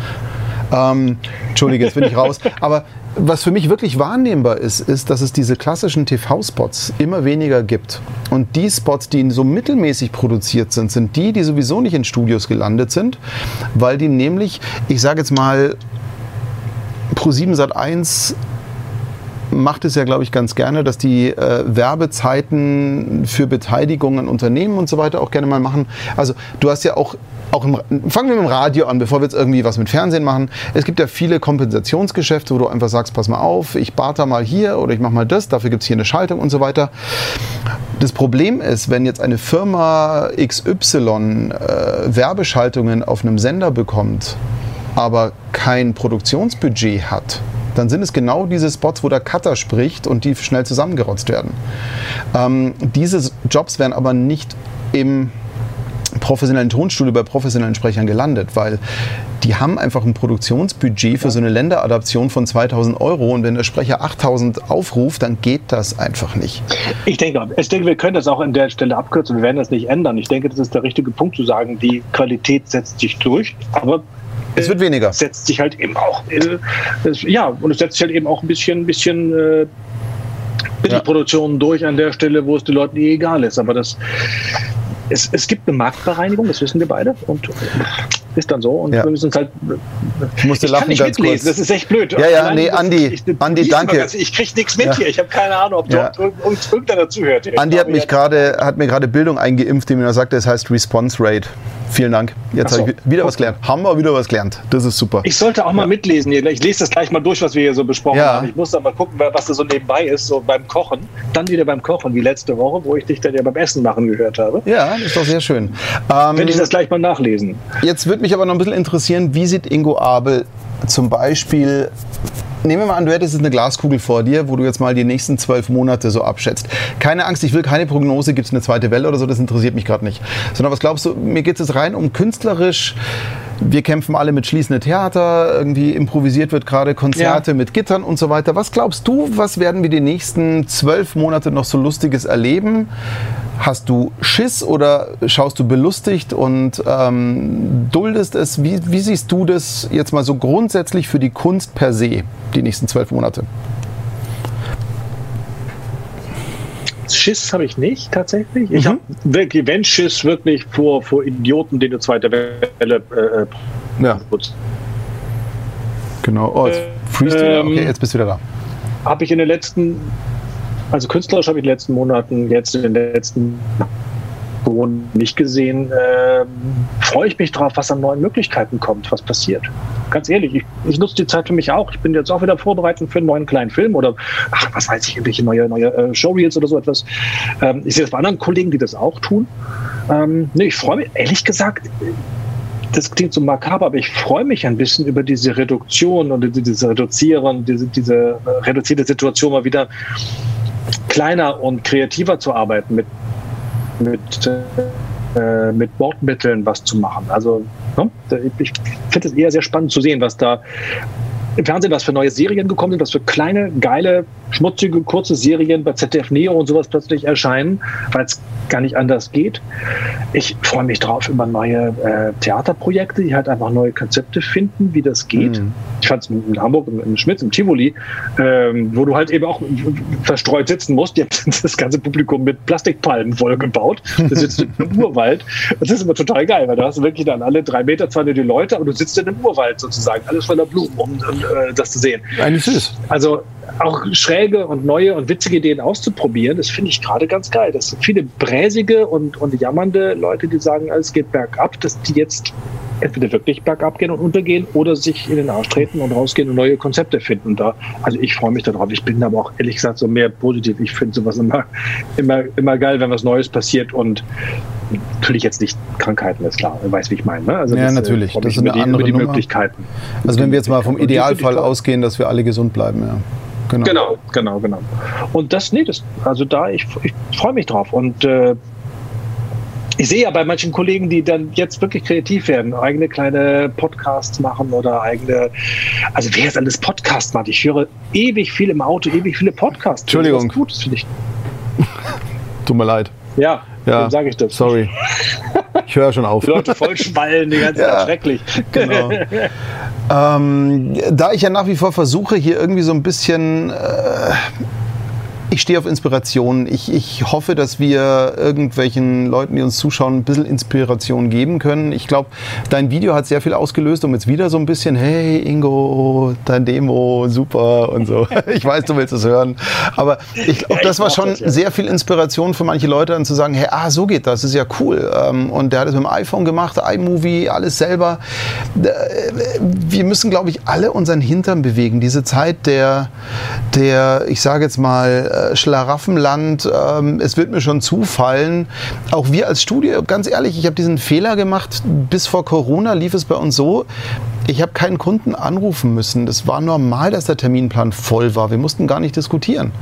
Ähm, Entschuldige, jetzt bin ich raus. Aber was für mich wirklich wahrnehmbar ist, ist, dass es diese klassischen TV-Spots immer weniger gibt. Und die Spots, die so mittelmäßig produziert sind, sind die, die sowieso nicht in Studios gelandet sind, weil die nämlich, ich sage jetzt mal, Pro7 Sat 1 macht es ja, glaube ich, ganz gerne, dass die äh, Werbezeiten für Beteiligung an Unternehmen und so weiter auch gerne mal machen. Also du hast ja auch auch im, fangen wir mit dem Radio an, bevor wir jetzt irgendwie was mit Fernsehen machen. Es gibt ja viele Kompensationsgeschäfte, wo du einfach sagst, pass mal auf, ich barter mal hier oder ich mache mal das, dafür gibt es hier eine Schaltung und so weiter. Das Problem ist, wenn jetzt eine Firma XY äh, Werbeschaltungen auf einem Sender bekommt, aber kein Produktionsbudget hat, dann sind es genau diese Spots, wo der Cutter spricht und die schnell zusammengerotzt werden. Ähm, diese Jobs werden aber nicht im professionellen Tonstudio bei professionellen Sprechern gelandet, weil die haben einfach ein Produktionsbudget für so eine Länderadaption von 2000 Euro und wenn der Sprecher 8000 aufruft, dann geht das einfach nicht. Ich denke, ich denke, wir können das auch an der Stelle abkürzen. Wir werden das nicht ändern. Ich denke, das ist der richtige Punkt zu sagen, die Qualität setzt sich durch, aber es wird weniger. Setzt sich halt eben auch, äh, es, ja, und es setzt sich halt eben auch ein bisschen, bisschen äh, Billigproduktionen ja. durch an der Stelle, wo es den Leuten eh egal ist. Aber das, es, es gibt eine Marktbereinigung, das wissen wir beide. Und ist dann so. Und ja. wir müssen es halt. Ich musste lachen nicht ganz mitlesen, kurz. das ist echt blöd. Ja, ja, nee, Andi, ich, Andi, danke. ich kriege nichts mit ja. hier. Ich habe keine Ahnung, ob ja. irgendeiner zuhört. Andi hat, mich grade, hat mir gerade Bildung eingeimpft, die mir sagte, es heißt Response Rate. Vielen Dank. Jetzt so. habe ich wieder was gelernt. Haben wir wieder was gelernt. Das ist super. Ich sollte auch mal mitlesen. Ich lese das gleich mal durch, was wir hier so besprochen haben. Ich muss dann mal gucken, was da so nebenbei ist, so beim Kochen. Dann wieder beim Kochen, wie letzte Woche, wo ich dich dann ja beim Essen machen gehört habe. Ja, das ist doch sehr schön. Ähm, Werde ich das gleich mal nachlesen. Jetzt würde mich aber noch ein bisschen interessieren, wie sieht Ingo Abel zum Beispiel Nehmen wir mal an, du hättest eine Glaskugel vor dir, wo du jetzt mal die nächsten zwölf Monate so abschätzt. Keine Angst, ich will keine Prognose, gibt es eine zweite Welle oder so, das interessiert mich gerade nicht. Sondern was glaubst du, mir geht es jetzt rein um künstlerisch, wir kämpfen alle mit schließenden Theater, irgendwie improvisiert wird gerade Konzerte ja. mit Gittern und so weiter. Was glaubst du, was werden wir die nächsten zwölf Monate noch so Lustiges erleben? Hast du Schiss oder schaust du belustigt und ähm, duldest es? Wie, wie siehst du das jetzt mal so grundsätzlich für die Kunst per se, die nächsten zwölf Monate? Schiss habe ich nicht tatsächlich. Ich mhm. habe wirklich, wenn Schiss, wirklich vor, vor Idioten, die eine zweite Welle äh, äh ja. Putzt. Genau. Oh, jetzt ähm, okay, jetzt bist du wieder da. Habe ich in den letzten also künstlerisch habe ich in den letzten Monaten, jetzt in den letzten Wochen nicht gesehen. Ähm, freue ich mich drauf, was an neuen Möglichkeiten kommt, was passiert. Ganz ehrlich, ich, ich nutze die Zeit für mich auch. Ich bin jetzt auch wieder vorbereitet für einen neuen kleinen Film oder ach, was weiß ich, irgendwelche neue, neue äh, Showreels oder so etwas. Ähm, ich sehe das bei anderen Kollegen, die das auch tun. Ähm, nee, ich freue mich, ehrlich gesagt, das klingt so makaber, aber ich freue mich ein bisschen über diese Reduktion und diese Reduzieren, diese, diese äh, reduzierte Situation mal wieder kleiner und kreativer zu arbeiten, mit, mit, äh, mit Bordmitteln was zu machen. Also ne? ich finde es eher sehr spannend zu sehen, was da im Fernsehen, was für neue Serien gekommen sind, was für kleine, geile, schmutzige, kurze Serien bei ZDF Neo und sowas plötzlich erscheinen, weil es gar nicht anders geht. Ich freue mich drauf über neue äh, Theaterprojekte, die halt einfach neue Konzepte finden, wie das geht. Mhm. Ich fand es in Hamburg, im Schmitz, im Tivoli, ähm, wo du halt eben auch verstreut sitzen musst. Die haben das ganze Publikum mit Plastikpalmen vollgebaut. Du sitzt im Urwald. Das ist immer total geil, weil du hast wirklich dann alle drei Meter zwar nur die Leute, aber du sitzt in einem Urwald sozusagen, alles voller Blumen, um, um äh, das zu sehen. Eigentlich süß. Also auch schräge und neue und witzige Ideen auszuprobieren, das finde ich gerade ganz geil. Das sind viele bräsige und, und jammernde Leute, die sagen, alles geht bergab, dass die jetzt entweder wirklich bergab gehen und untergehen oder sich in den Arsch treten und rausgehen und neue Konzepte finden. Da, also ich freue mich darauf. Ich bin aber auch ehrlich gesagt so mehr positiv. Ich finde sowas immer, immer, immer geil, wenn was Neues passiert und natürlich jetzt nicht Krankheiten, ist klar. Du weißt, wie ich meine. Ne? Also ja, das, äh, natürlich. Das sind andere die Möglichkeiten. Also wenn wir jetzt mal vom Idealfall ausgehen, dass wir alle gesund bleiben, ja. Genau. genau, genau, genau. Und das, nee, das, also da, ich, ich freue mich drauf. Und äh, ich sehe ja bei manchen Kollegen, die dann jetzt wirklich kreativ werden, eigene kleine Podcasts machen oder eigene, also wer jetzt alles Podcast macht, ich höre ewig viel im Auto, ewig viele Podcasts. Entschuldigung. Das Gutes, finde ich. Tut mir leid. Ja, ja sage ich das. Sorry. Ich höre schon auf. Die Leute voll schwallen, die ganze Zeit schrecklich. Genau. ähm, da ich ja nach wie vor versuche, hier irgendwie so ein bisschen äh, ich stehe auf Inspiration. Ich, ich hoffe, dass wir irgendwelchen Leuten, die uns zuschauen, ein bisschen Inspiration geben können. Ich glaube, dein Video hat sehr viel ausgelöst, um jetzt wieder so ein bisschen, hey Ingo, dein Demo, super und so. Ich weiß, du willst es hören. Aber ich glaube, das war schon sehr viel Inspiration für manche Leute, dann zu sagen, hey, ah, so geht das, das ist ja cool. Ähm, und der hat es mit dem iPhone gemacht, iMovie, alles selber. Äh, wir müssen, glaube ich, alle unseren Hintern bewegen. Diese Zeit der, der ich sage jetzt mal, äh, Schlaraffenland. Ähm, es wird mir schon zufallen. Auch wir als Studio, ganz ehrlich, ich habe diesen Fehler gemacht. Bis vor Corona lief es bei uns so, ich habe keinen Kunden anrufen müssen. Das war normal, dass der Terminplan voll war. Wir mussten gar nicht diskutieren.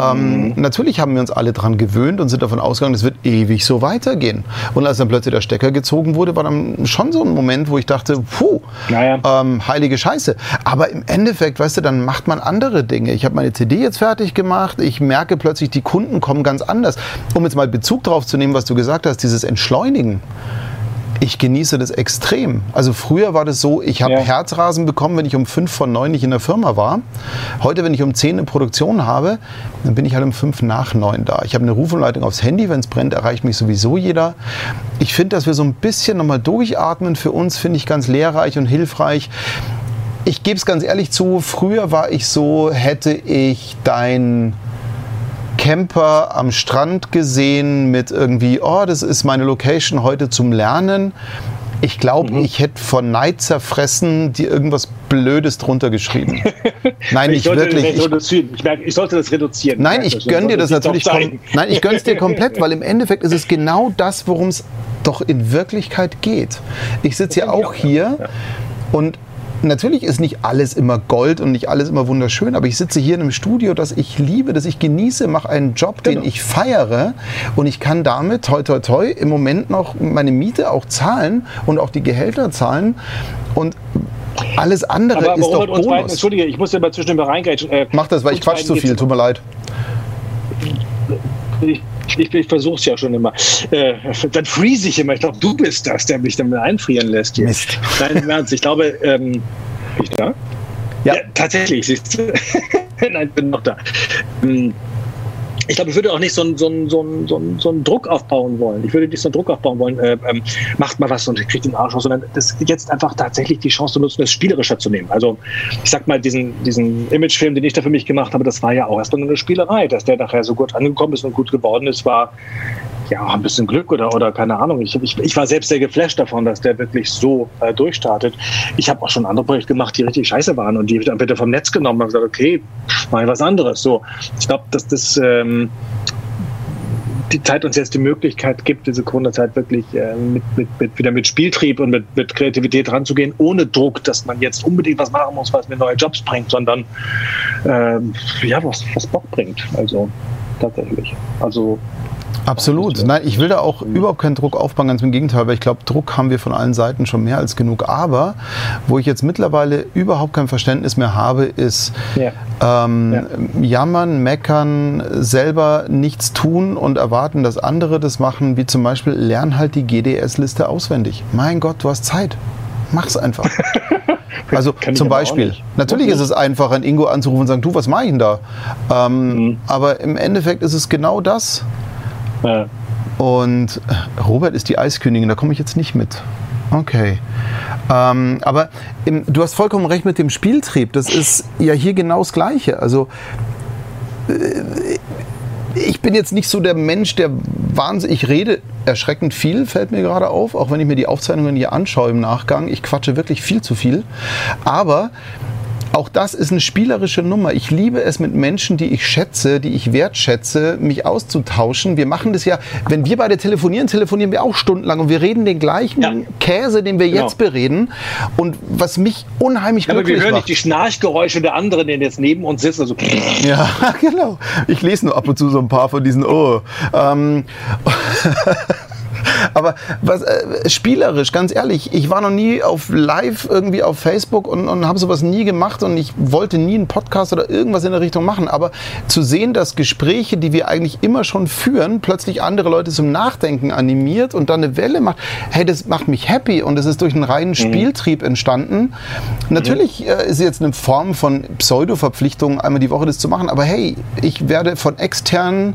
Ähm, mhm. natürlich haben wir uns alle daran gewöhnt und sind davon ausgegangen, es wird ewig so weitergehen. Und als dann plötzlich der Stecker gezogen wurde, war dann schon so ein Moment, wo ich dachte, puh, naja. ähm, heilige Scheiße. Aber im Endeffekt, weißt du, dann macht man andere Dinge. Ich habe meine CD jetzt fertig gemacht. Ich merke plötzlich, die Kunden kommen ganz anders. Um jetzt mal Bezug darauf zu nehmen, was du gesagt hast, dieses Entschleunigen ich genieße das extrem. Also früher war das so, ich habe ja. Herzrasen bekommen, wenn ich um fünf von neun nicht in der Firma war. Heute, wenn ich um zehn eine Produktion habe, dann bin ich halt um fünf nach neun da. Ich habe eine Rufumleitung aufs Handy, wenn es brennt, erreicht mich sowieso jeder. Ich finde, dass wir so ein bisschen nochmal durchatmen für uns, finde ich ganz lehrreich und hilfreich. Ich gebe es ganz ehrlich zu, früher war ich so, hätte ich dein Camper am Strand gesehen mit irgendwie, oh, das ist meine Location heute zum Lernen. Ich glaube, mhm. ich hätte von Neid zerfressen dir irgendwas Blödes drunter geschrieben. Nein, ich, ich wirklich. Ich, ich, merke, ich, sollte das reduzieren. Nein, ich gönne dir das natürlich. Nein, ich gönne es dir komplett, weil im Endeffekt ist es genau das, worum es doch in Wirklichkeit geht. Ich sitze ja auch hier ja. und natürlich ist nicht alles immer Gold und nicht alles immer wunderschön, aber ich sitze hier in einem Studio, das ich liebe, das ich genieße, mache einen Job, genau. den ich feiere und ich kann damit, toi, toi, toi, im Moment noch meine Miete auch zahlen und auch die Gehälter zahlen und alles andere aber, aber ist doch Bonus. Beiden, Entschuldige, ich muss ja mal zwischen den reingreifen. Äh, Mach das, weil ich quatsch zu viel, tut mir leid. Ich, ich, ich versuche es ja schon immer. Äh, dann freeze ich immer. Ich glaube, du bist das, der mich dann einfrieren lässt. Hier. Mist. Nein, im Ernst. Ich glaube, ähm, ich da? Ja. ja tatsächlich. Siehst du? Nein, bin noch da. Ähm, ich glaube, ich würde auch nicht so einen so so so so Druck aufbauen wollen. Ich würde nicht so einen Druck aufbauen wollen, äh, ähm, macht mal was und kriegt den Arsch aus, sondern das jetzt einfach tatsächlich die Chance zu nutzen, das spielerischer zu nehmen. Also ich sag mal, diesen, diesen Imagefilm, den ich da für mich gemacht habe, das war ja auch erstmal eine Spielerei. Dass der nachher so gut angekommen ist und gut geworden ist, war ja, ein bisschen Glück oder, oder keine Ahnung. Ich, ich, ich war selbst sehr geflasht davon, dass der wirklich so äh, durchstartet. Ich habe auch schon andere Projekte gemacht, die richtig scheiße waren und die dann bitte vom Netz genommen und gesagt, okay, mal was anderes. So, ich glaube, dass das ähm, die Zeit uns jetzt die Möglichkeit gibt, diese Corona-Zeit wirklich äh, mit, mit, mit, wieder mit Spieltrieb und mit, mit Kreativität ranzugehen, ohne Druck, dass man jetzt unbedingt was machen muss, was mir neue Jobs bringt, sondern äh, ja, was, was Bock bringt. Also tatsächlich. Also Absolut. Nein, ich will da auch überhaupt keinen Druck aufbauen, ganz im Gegenteil, weil ich glaube, Druck haben wir von allen Seiten schon mehr als genug. Aber wo ich jetzt mittlerweile überhaupt kein Verständnis mehr habe, ist ja. Ähm, ja. jammern, meckern, selber nichts tun und erwarten, dass andere das machen, wie zum Beispiel lern halt die GDS-Liste auswendig. Mein Gott, du hast Zeit. Mach's einfach. Also zum Beispiel, natürlich ist es einfach, ein Ingo anzurufen und sagen, du, was mache ich denn da? Ähm, mhm. Aber im Endeffekt ist es genau das. Ja. Und Robert ist die Eiskönigin, da komme ich jetzt nicht mit. Okay. Ähm, aber im, du hast vollkommen recht mit dem Spieltrieb. Das ist ja hier genau das Gleiche. Also äh, ich bin jetzt nicht so der Mensch, der wahnsinnig, ich rede erschreckend viel, fällt mir gerade auf, auch wenn ich mir die Aufzeichnungen hier anschaue im Nachgang. Ich quatsche wirklich viel zu viel. Aber auch das ist eine spielerische Nummer. Ich liebe es mit Menschen, die ich schätze, die ich wertschätze, mich auszutauschen. Wir machen das ja, wenn wir beide telefonieren, telefonieren wir auch stundenlang und wir reden den gleichen ja. Käse, den wir genau. jetzt bereden. Und was mich unheimlich ja, glücklich macht. Aber wir hören macht. nicht die Schnarchgeräusche der anderen, die jetzt neben uns sitzen. Also ja, genau. Ich lese nur ab und zu so ein paar von diesen Oh. Ähm, Aber was, äh, spielerisch, ganz ehrlich, ich war noch nie auf live irgendwie auf Facebook und, und habe sowas nie gemacht und ich wollte nie einen Podcast oder irgendwas in der Richtung machen. Aber zu sehen, dass Gespräche, die wir eigentlich immer schon führen, plötzlich andere Leute zum Nachdenken animiert und dann eine Welle macht, hey, das macht mich happy und es ist durch einen reinen mhm. Spieltrieb entstanden. Natürlich äh, ist jetzt eine Form von Pseudo-Verpflichtung, einmal die Woche das zu machen, aber hey, ich werde von externen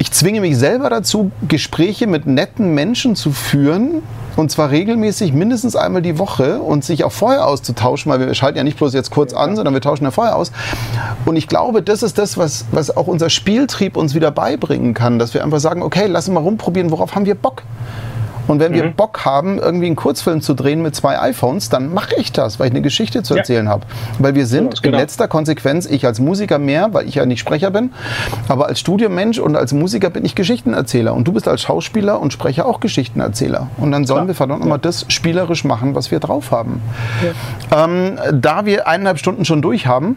ich zwinge mich selber dazu, Gespräche mit netten Menschen zu führen, und zwar regelmäßig mindestens einmal die Woche und sich auch vorher auszutauschen, weil wir schalten ja nicht bloß jetzt kurz an, sondern wir tauschen ja vorher aus. Und ich glaube, das ist das, was, was auch unser Spieltrieb uns wieder beibringen kann, dass wir einfach sagen, okay, lass uns mal rumprobieren, worauf haben wir Bock? Und wenn mhm. wir Bock haben, irgendwie einen Kurzfilm zu drehen mit zwei iPhones, dann mache ich das, weil ich eine Geschichte zu erzählen ja. habe. Weil wir sind ja, genau. in letzter Konsequenz, ich als Musiker mehr, weil ich ja nicht Sprecher bin, aber als Studiomensch und als Musiker bin ich Geschichtenerzähler. Und du bist als Schauspieler und Sprecher auch Geschichtenerzähler. Und dann sollen Klar. wir verdammt nochmal das spielerisch machen, was wir drauf haben. Ähm, da wir eineinhalb Stunden schon durch haben,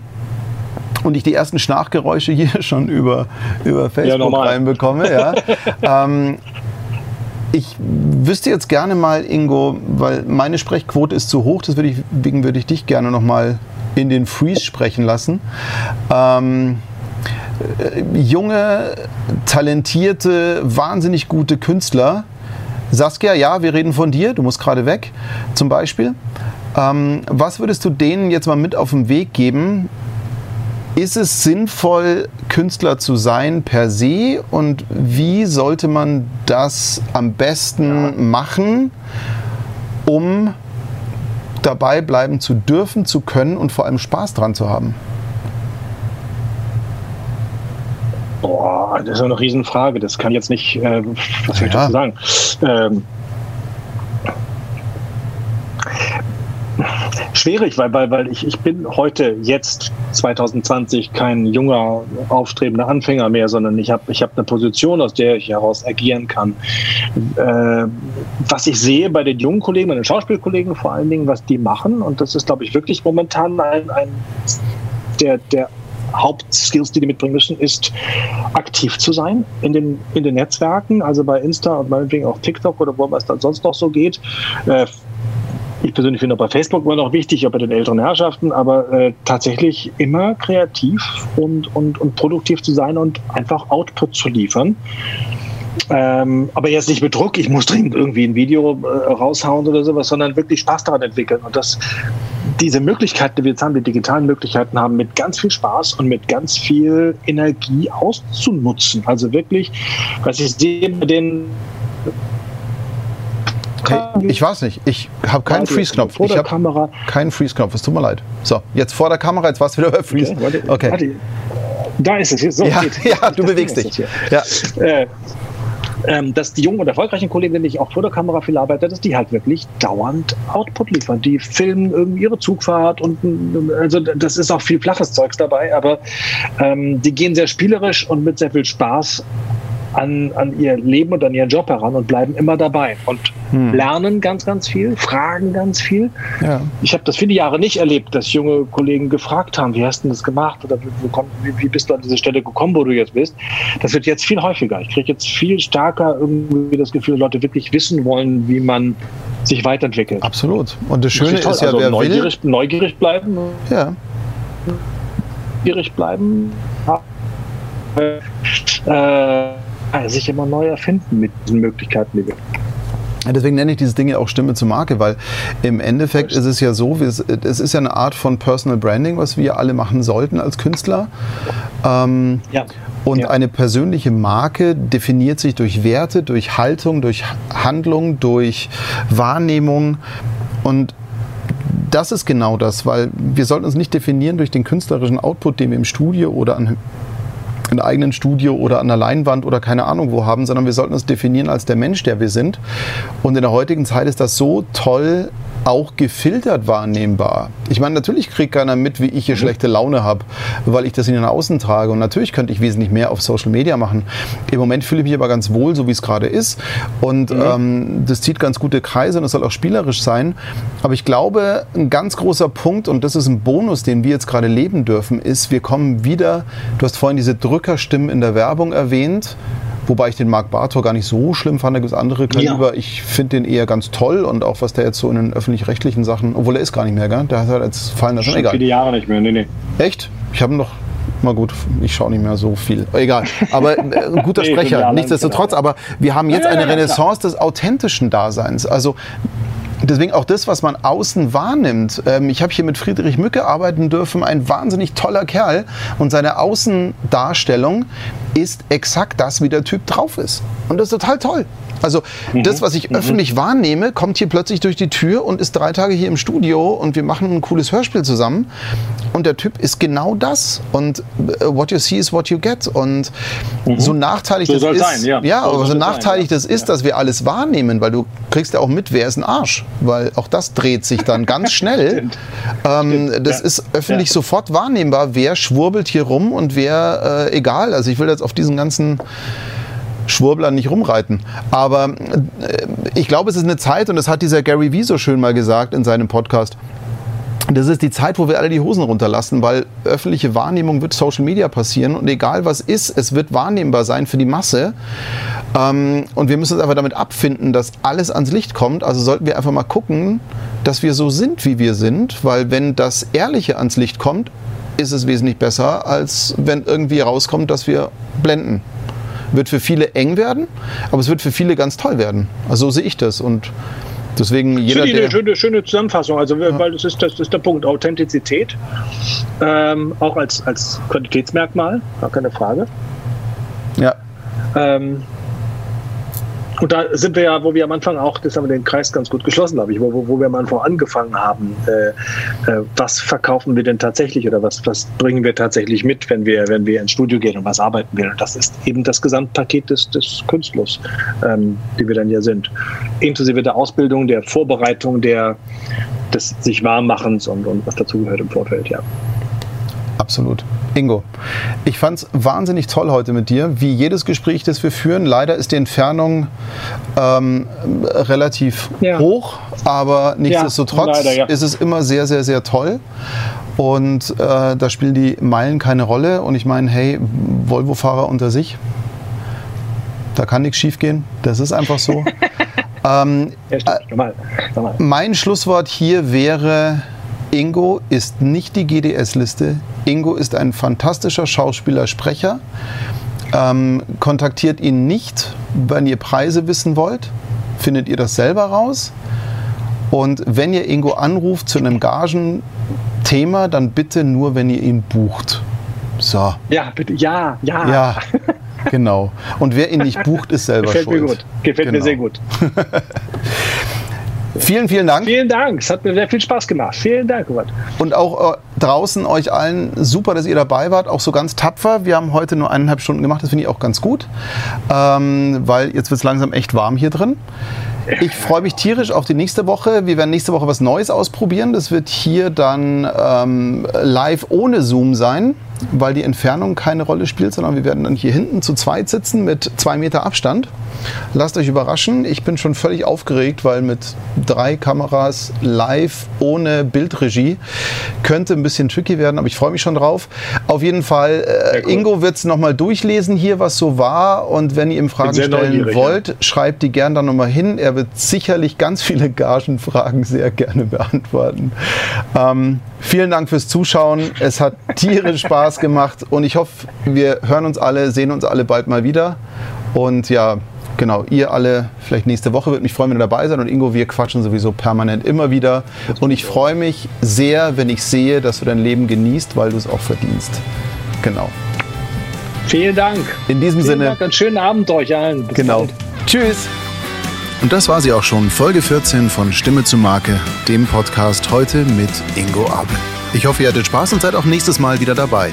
und ich die ersten Schnarchgeräusche hier schon über, über Facebook ja, reinbekomme. Ja. ähm, ich wüsste jetzt gerne mal, Ingo, weil meine Sprechquote ist zu hoch, deswegen würde ich dich gerne noch mal in den Freeze sprechen lassen. Ähm, äh, junge, talentierte, wahnsinnig gute Künstler. Saskia, ja, wir reden von dir, du musst gerade weg, zum Beispiel. Ähm, was würdest du denen jetzt mal mit auf den Weg geben, ist es sinnvoll, Künstler zu sein per se und wie sollte man das am besten machen, um dabei bleiben zu dürfen, zu können und vor allem Spaß dran zu haben? Boah, das ist eine Riesenfrage. Das kann ich jetzt nicht, äh, was soll ich ja. dazu sagen? Ähm, schwierig, weil, weil, weil ich, ich bin heute, jetzt 2020, kein junger, aufstrebender Anfänger mehr, sondern ich habe ich hab eine Position, aus der ich heraus agieren kann. Äh, was ich sehe bei den jungen Kollegen, bei den Schauspielkollegen vor allen Dingen, was die machen, und das ist, glaube ich, wirklich momentan ein, ein der, der Hauptskills, die die mitbringen müssen, ist aktiv zu sein in den, in den Netzwerken, also bei Insta und meinetwegen auch TikTok oder wo es dann sonst noch so geht. Äh, ich persönlich finde auch bei Facebook immer noch wichtig, auch bei den älteren Herrschaften, aber äh, tatsächlich immer kreativ und, und, und produktiv zu sein und einfach Output zu liefern. Ähm, aber jetzt nicht mit Druck, ich muss dringend irgendwie ein Video äh, raushauen oder sowas, sondern wirklich Spaß daran entwickeln. Und das, diese Möglichkeiten, die wir jetzt haben, die digitalen Möglichkeiten haben, mit ganz viel Spaß und mit ganz viel Energie auszunutzen. Also wirklich, was ich sehe bei den Hey, ich weiß nicht. Ich habe keinen Freeze-Knopf. Ich habe keinen Freeze-Knopf. Es tut mir leid. So, jetzt vor der Kamera, jetzt war es wieder bei Freeze. Okay. Warte, okay. Warte. Da ist es jetzt. So, ja, ja, du bewegst dich. Ja. Äh, ähm, dass die jungen und erfolgreichen Kollegen, die ich auch vor der Kamera viel arbeite, dass die halt wirklich dauernd Output liefern. Die filmen irgendwie ihre Zugfahrt und also das ist auch viel flaches Zeugs dabei, aber ähm, die gehen sehr spielerisch und mit sehr viel Spaß an, an ihr Leben und an ihren Job heran und bleiben immer dabei und hm. lernen ganz, ganz viel, fragen ganz viel. Ja. Ich habe das viele Jahre nicht erlebt, dass junge Kollegen gefragt haben, wie hast du das gemacht oder wie, wie bist du an diese Stelle gekommen, wo du jetzt bist. Das wird jetzt viel häufiger. Ich kriege jetzt viel stärker irgendwie das Gefühl, Leute wirklich wissen wollen, wie man sich weiterentwickelt. Absolut. Und das Schöne das ist, ja, also wer neugierig, will... Neugierig bleiben. Ja. Neugierig bleiben. Äh, sich immer neu erfinden mit diesen Möglichkeiten, die wir Deswegen nenne ich diese Dinge auch Stimme zur Marke, weil im Endeffekt ist es ja so, es ist ja eine Art von Personal Branding, was wir alle machen sollten als Künstler. Ähm, ja. Und ja. eine persönliche Marke definiert sich durch Werte, durch Haltung, durch Handlung, durch Wahrnehmung. Und das ist genau das, weil wir sollten uns nicht definieren durch den künstlerischen Output, den wir im Studio oder an in eigenen Studio oder an der Leinwand oder keine Ahnung wo haben, sondern wir sollten uns definieren als der Mensch, der wir sind. Und in der heutigen Zeit ist das so toll auch gefiltert wahrnehmbar. Ich meine, natürlich kriegt keiner mit, wie ich hier schlechte Laune habe, weil ich das in den Außen trage. Und natürlich könnte ich wesentlich mehr auf Social Media machen. Im Moment fühle ich mich aber ganz wohl, so wie es gerade ist. Und mhm. ähm, das zieht ganz gute Kreise und es soll auch spielerisch sein. Aber ich glaube, ein ganz großer Punkt, und das ist ein Bonus, den wir jetzt gerade leben dürfen, ist, wir kommen wieder, du hast vorhin diese Drückerstimmen in der Werbung erwähnt. Wobei ich den Marc Bartor gar nicht so schlimm fand. Da gibt es andere Kaliber. Ja. Ich finde den eher ganz toll und auch was der jetzt so in den öffentlich-rechtlichen Sachen, obwohl er ist gar nicht mehr, gell? Der hat halt jetzt fallen das schon egal. viele Jahre nicht mehr, nee, nee. Echt? Ich habe noch mal gut, ich schaue nicht mehr so viel. Egal. Aber äh, ein guter Sprecher, nichtsdestotrotz. Aber wir haben jetzt eine Renaissance des authentischen Daseins. Also Deswegen auch das, was man außen wahrnimmt. Ähm, ich habe hier mit Friedrich Mücke arbeiten dürfen, ein wahnsinnig toller Kerl. Und seine Außendarstellung ist exakt das, wie der Typ drauf ist. Und das ist total toll. Also mhm. das, was ich mhm. öffentlich wahrnehme, kommt hier plötzlich durch die Tür und ist drei Tage hier im Studio und wir machen ein cooles Hörspiel zusammen. Und der Typ ist genau das. Und uh, what you see is what you get. Und mhm. so nachteilig so das ist, sein, ja, ja so aber so nachteilig sein, ja. das ist, dass wir alles wahrnehmen, weil du kriegst ja auch mit, wer ist ein Arsch, weil auch das dreht sich dann ganz schnell. ähm, das ja. ist öffentlich sofort wahrnehmbar, wer schwurbelt hier rum und wer äh, egal. Also ich will jetzt auf diesen ganzen Schwurbler nicht rumreiten. Aber äh, ich glaube, es ist eine Zeit, und das hat dieser Gary Vee so schön mal gesagt in seinem Podcast, das ist die Zeit, wo wir alle die Hosen runterlassen, weil öffentliche Wahrnehmung wird Social Media passieren und egal was ist, es wird wahrnehmbar sein für die Masse. Ähm, und wir müssen uns einfach damit abfinden, dass alles ans Licht kommt. Also sollten wir einfach mal gucken, dass wir so sind, wie wir sind, weil wenn das Ehrliche ans Licht kommt, ist es wesentlich besser, als wenn irgendwie rauskommt, dass wir blenden wird für viele eng werden, aber es wird für viele ganz toll werden. Also so sehe ich das und deswegen jeder. Eine schöne, schöne Zusammenfassung, also ja. weil das ist, das ist der Punkt Authentizität, ähm, auch als, als Qualitätsmerkmal, gar keine Frage. Ja. Ähm, und da sind wir ja, wo wir am Anfang auch, das haben wir den Kreis ganz gut geschlossen, glaube ich, wo, wo, wir am Anfang angefangen haben, äh, äh, was verkaufen wir denn tatsächlich oder was, was bringen wir tatsächlich mit, wenn wir, wenn wir ins Studio gehen und was arbeiten wir. Und das ist eben das Gesamtpaket des, des Künstlers, ähm, die wir dann ja sind. Inklusive der Ausbildung, der Vorbereitung, der, des sich Warmmachens und, und was dazugehört im Vorfeld, ja. Absolut. Ingo, ich fand es wahnsinnig toll heute mit dir, wie jedes Gespräch, das wir führen. Leider ist die Entfernung ähm, relativ ja. hoch, aber nichtsdestotrotz ja, leider, ja. ist es immer sehr, sehr, sehr toll. Und äh, da spielen die Meilen keine Rolle. Und ich meine, hey, Volvo-Fahrer unter sich, da kann nichts schiefgehen. Das ist einfach so. ähm, äh, mein Schlusswort hier wäre, Ingo ist nicht die GDS-Liste. Ingo ist ein fantastischer Schauspieler, Sprecher. Ähm, kontaktiert ihn nicht, wenn ihr Preise wissen wollt. Findet ihr das selber raus. Und wenn ihr Ingo anruft zu einem Gagenthema, dann bitte nur, wenn ihr ihn bucht. So. Ja, bitte. Ja, ja. Ja, genau. Und wer ihn nicht bucht, ist selber Gefällt schuld. Mir gut. Gefällt genau. mir sehr gut. Vielen, vielen Dank. Vielen Dank. Es hat mir sehr viel Spaß gemacht. Vielen Dank, Robert. Und auch äh, draußen euch allen super, dass ihr dabei wart. Auch so ganz tapfer. Wir haben heute nur eineinhalb Stunden gemacht. Das finde ich auch ganz gut. Ähm, weil jetzt wird es langsam echt warm hier drin. Ich freue mich tierisch auf die nächste Woche. Wir werden nächste Woche was Neues ausprobieren. Das wird hier dann ähm, live ohne Zoom sein, weil die Entfernung keine Rolle spielt, sondern wir werden dann hier hinten zu zweit sitzen mit zwei Meter Abstand. Lasst euch überraschen. Ich bin schon völlig aufgeregt, weil mit drei Kameras live ohne Bildregie könnte ein bisschen tricky werden, aber ich freue mich schon drauf. Auf jeden Fall, äh, cool. Ingo wird es nochmal durchlesen hier, was so war. Und wenn ihr ihm Fragen stellen wollt, ja. schreibt die gerne dann nochmal hin. Er wird sicherlich ganz viele Gagenfragen sehr gerne beantworten. Ähm, vielen Dank fürs Zuschauen. Es hat tierisch Spaß gemacht und ich hoffe, wir hören uns alle, sehen uns alle bald mal wieder. Und ja, genau, ihr alle vielleicht nächste Woche. Würde mich freuen, wenn ihr dabei seid. Und Ingo, wir quatschen sowieso permanent immer wieder. Und ich freue mich sehr, wenn ich sehe, dass du dein Leben genießt, weil du es auch verdienst. Genau. Vielen Dank. In diesem Vielen Sinne. Dank, einen schönen Abend euch allen. Bis genau. Bald. Tschüss. Und das war sie auch schon, Folge 14 von Stimme zu Marke, dem Podcast heute mit Ingo Abel. Ich hoffe, ihr hattet Spaß und seid auch nächstes Mal wieder dabei.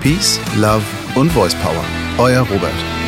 Peace, Love und Voice Power. Euer Robert.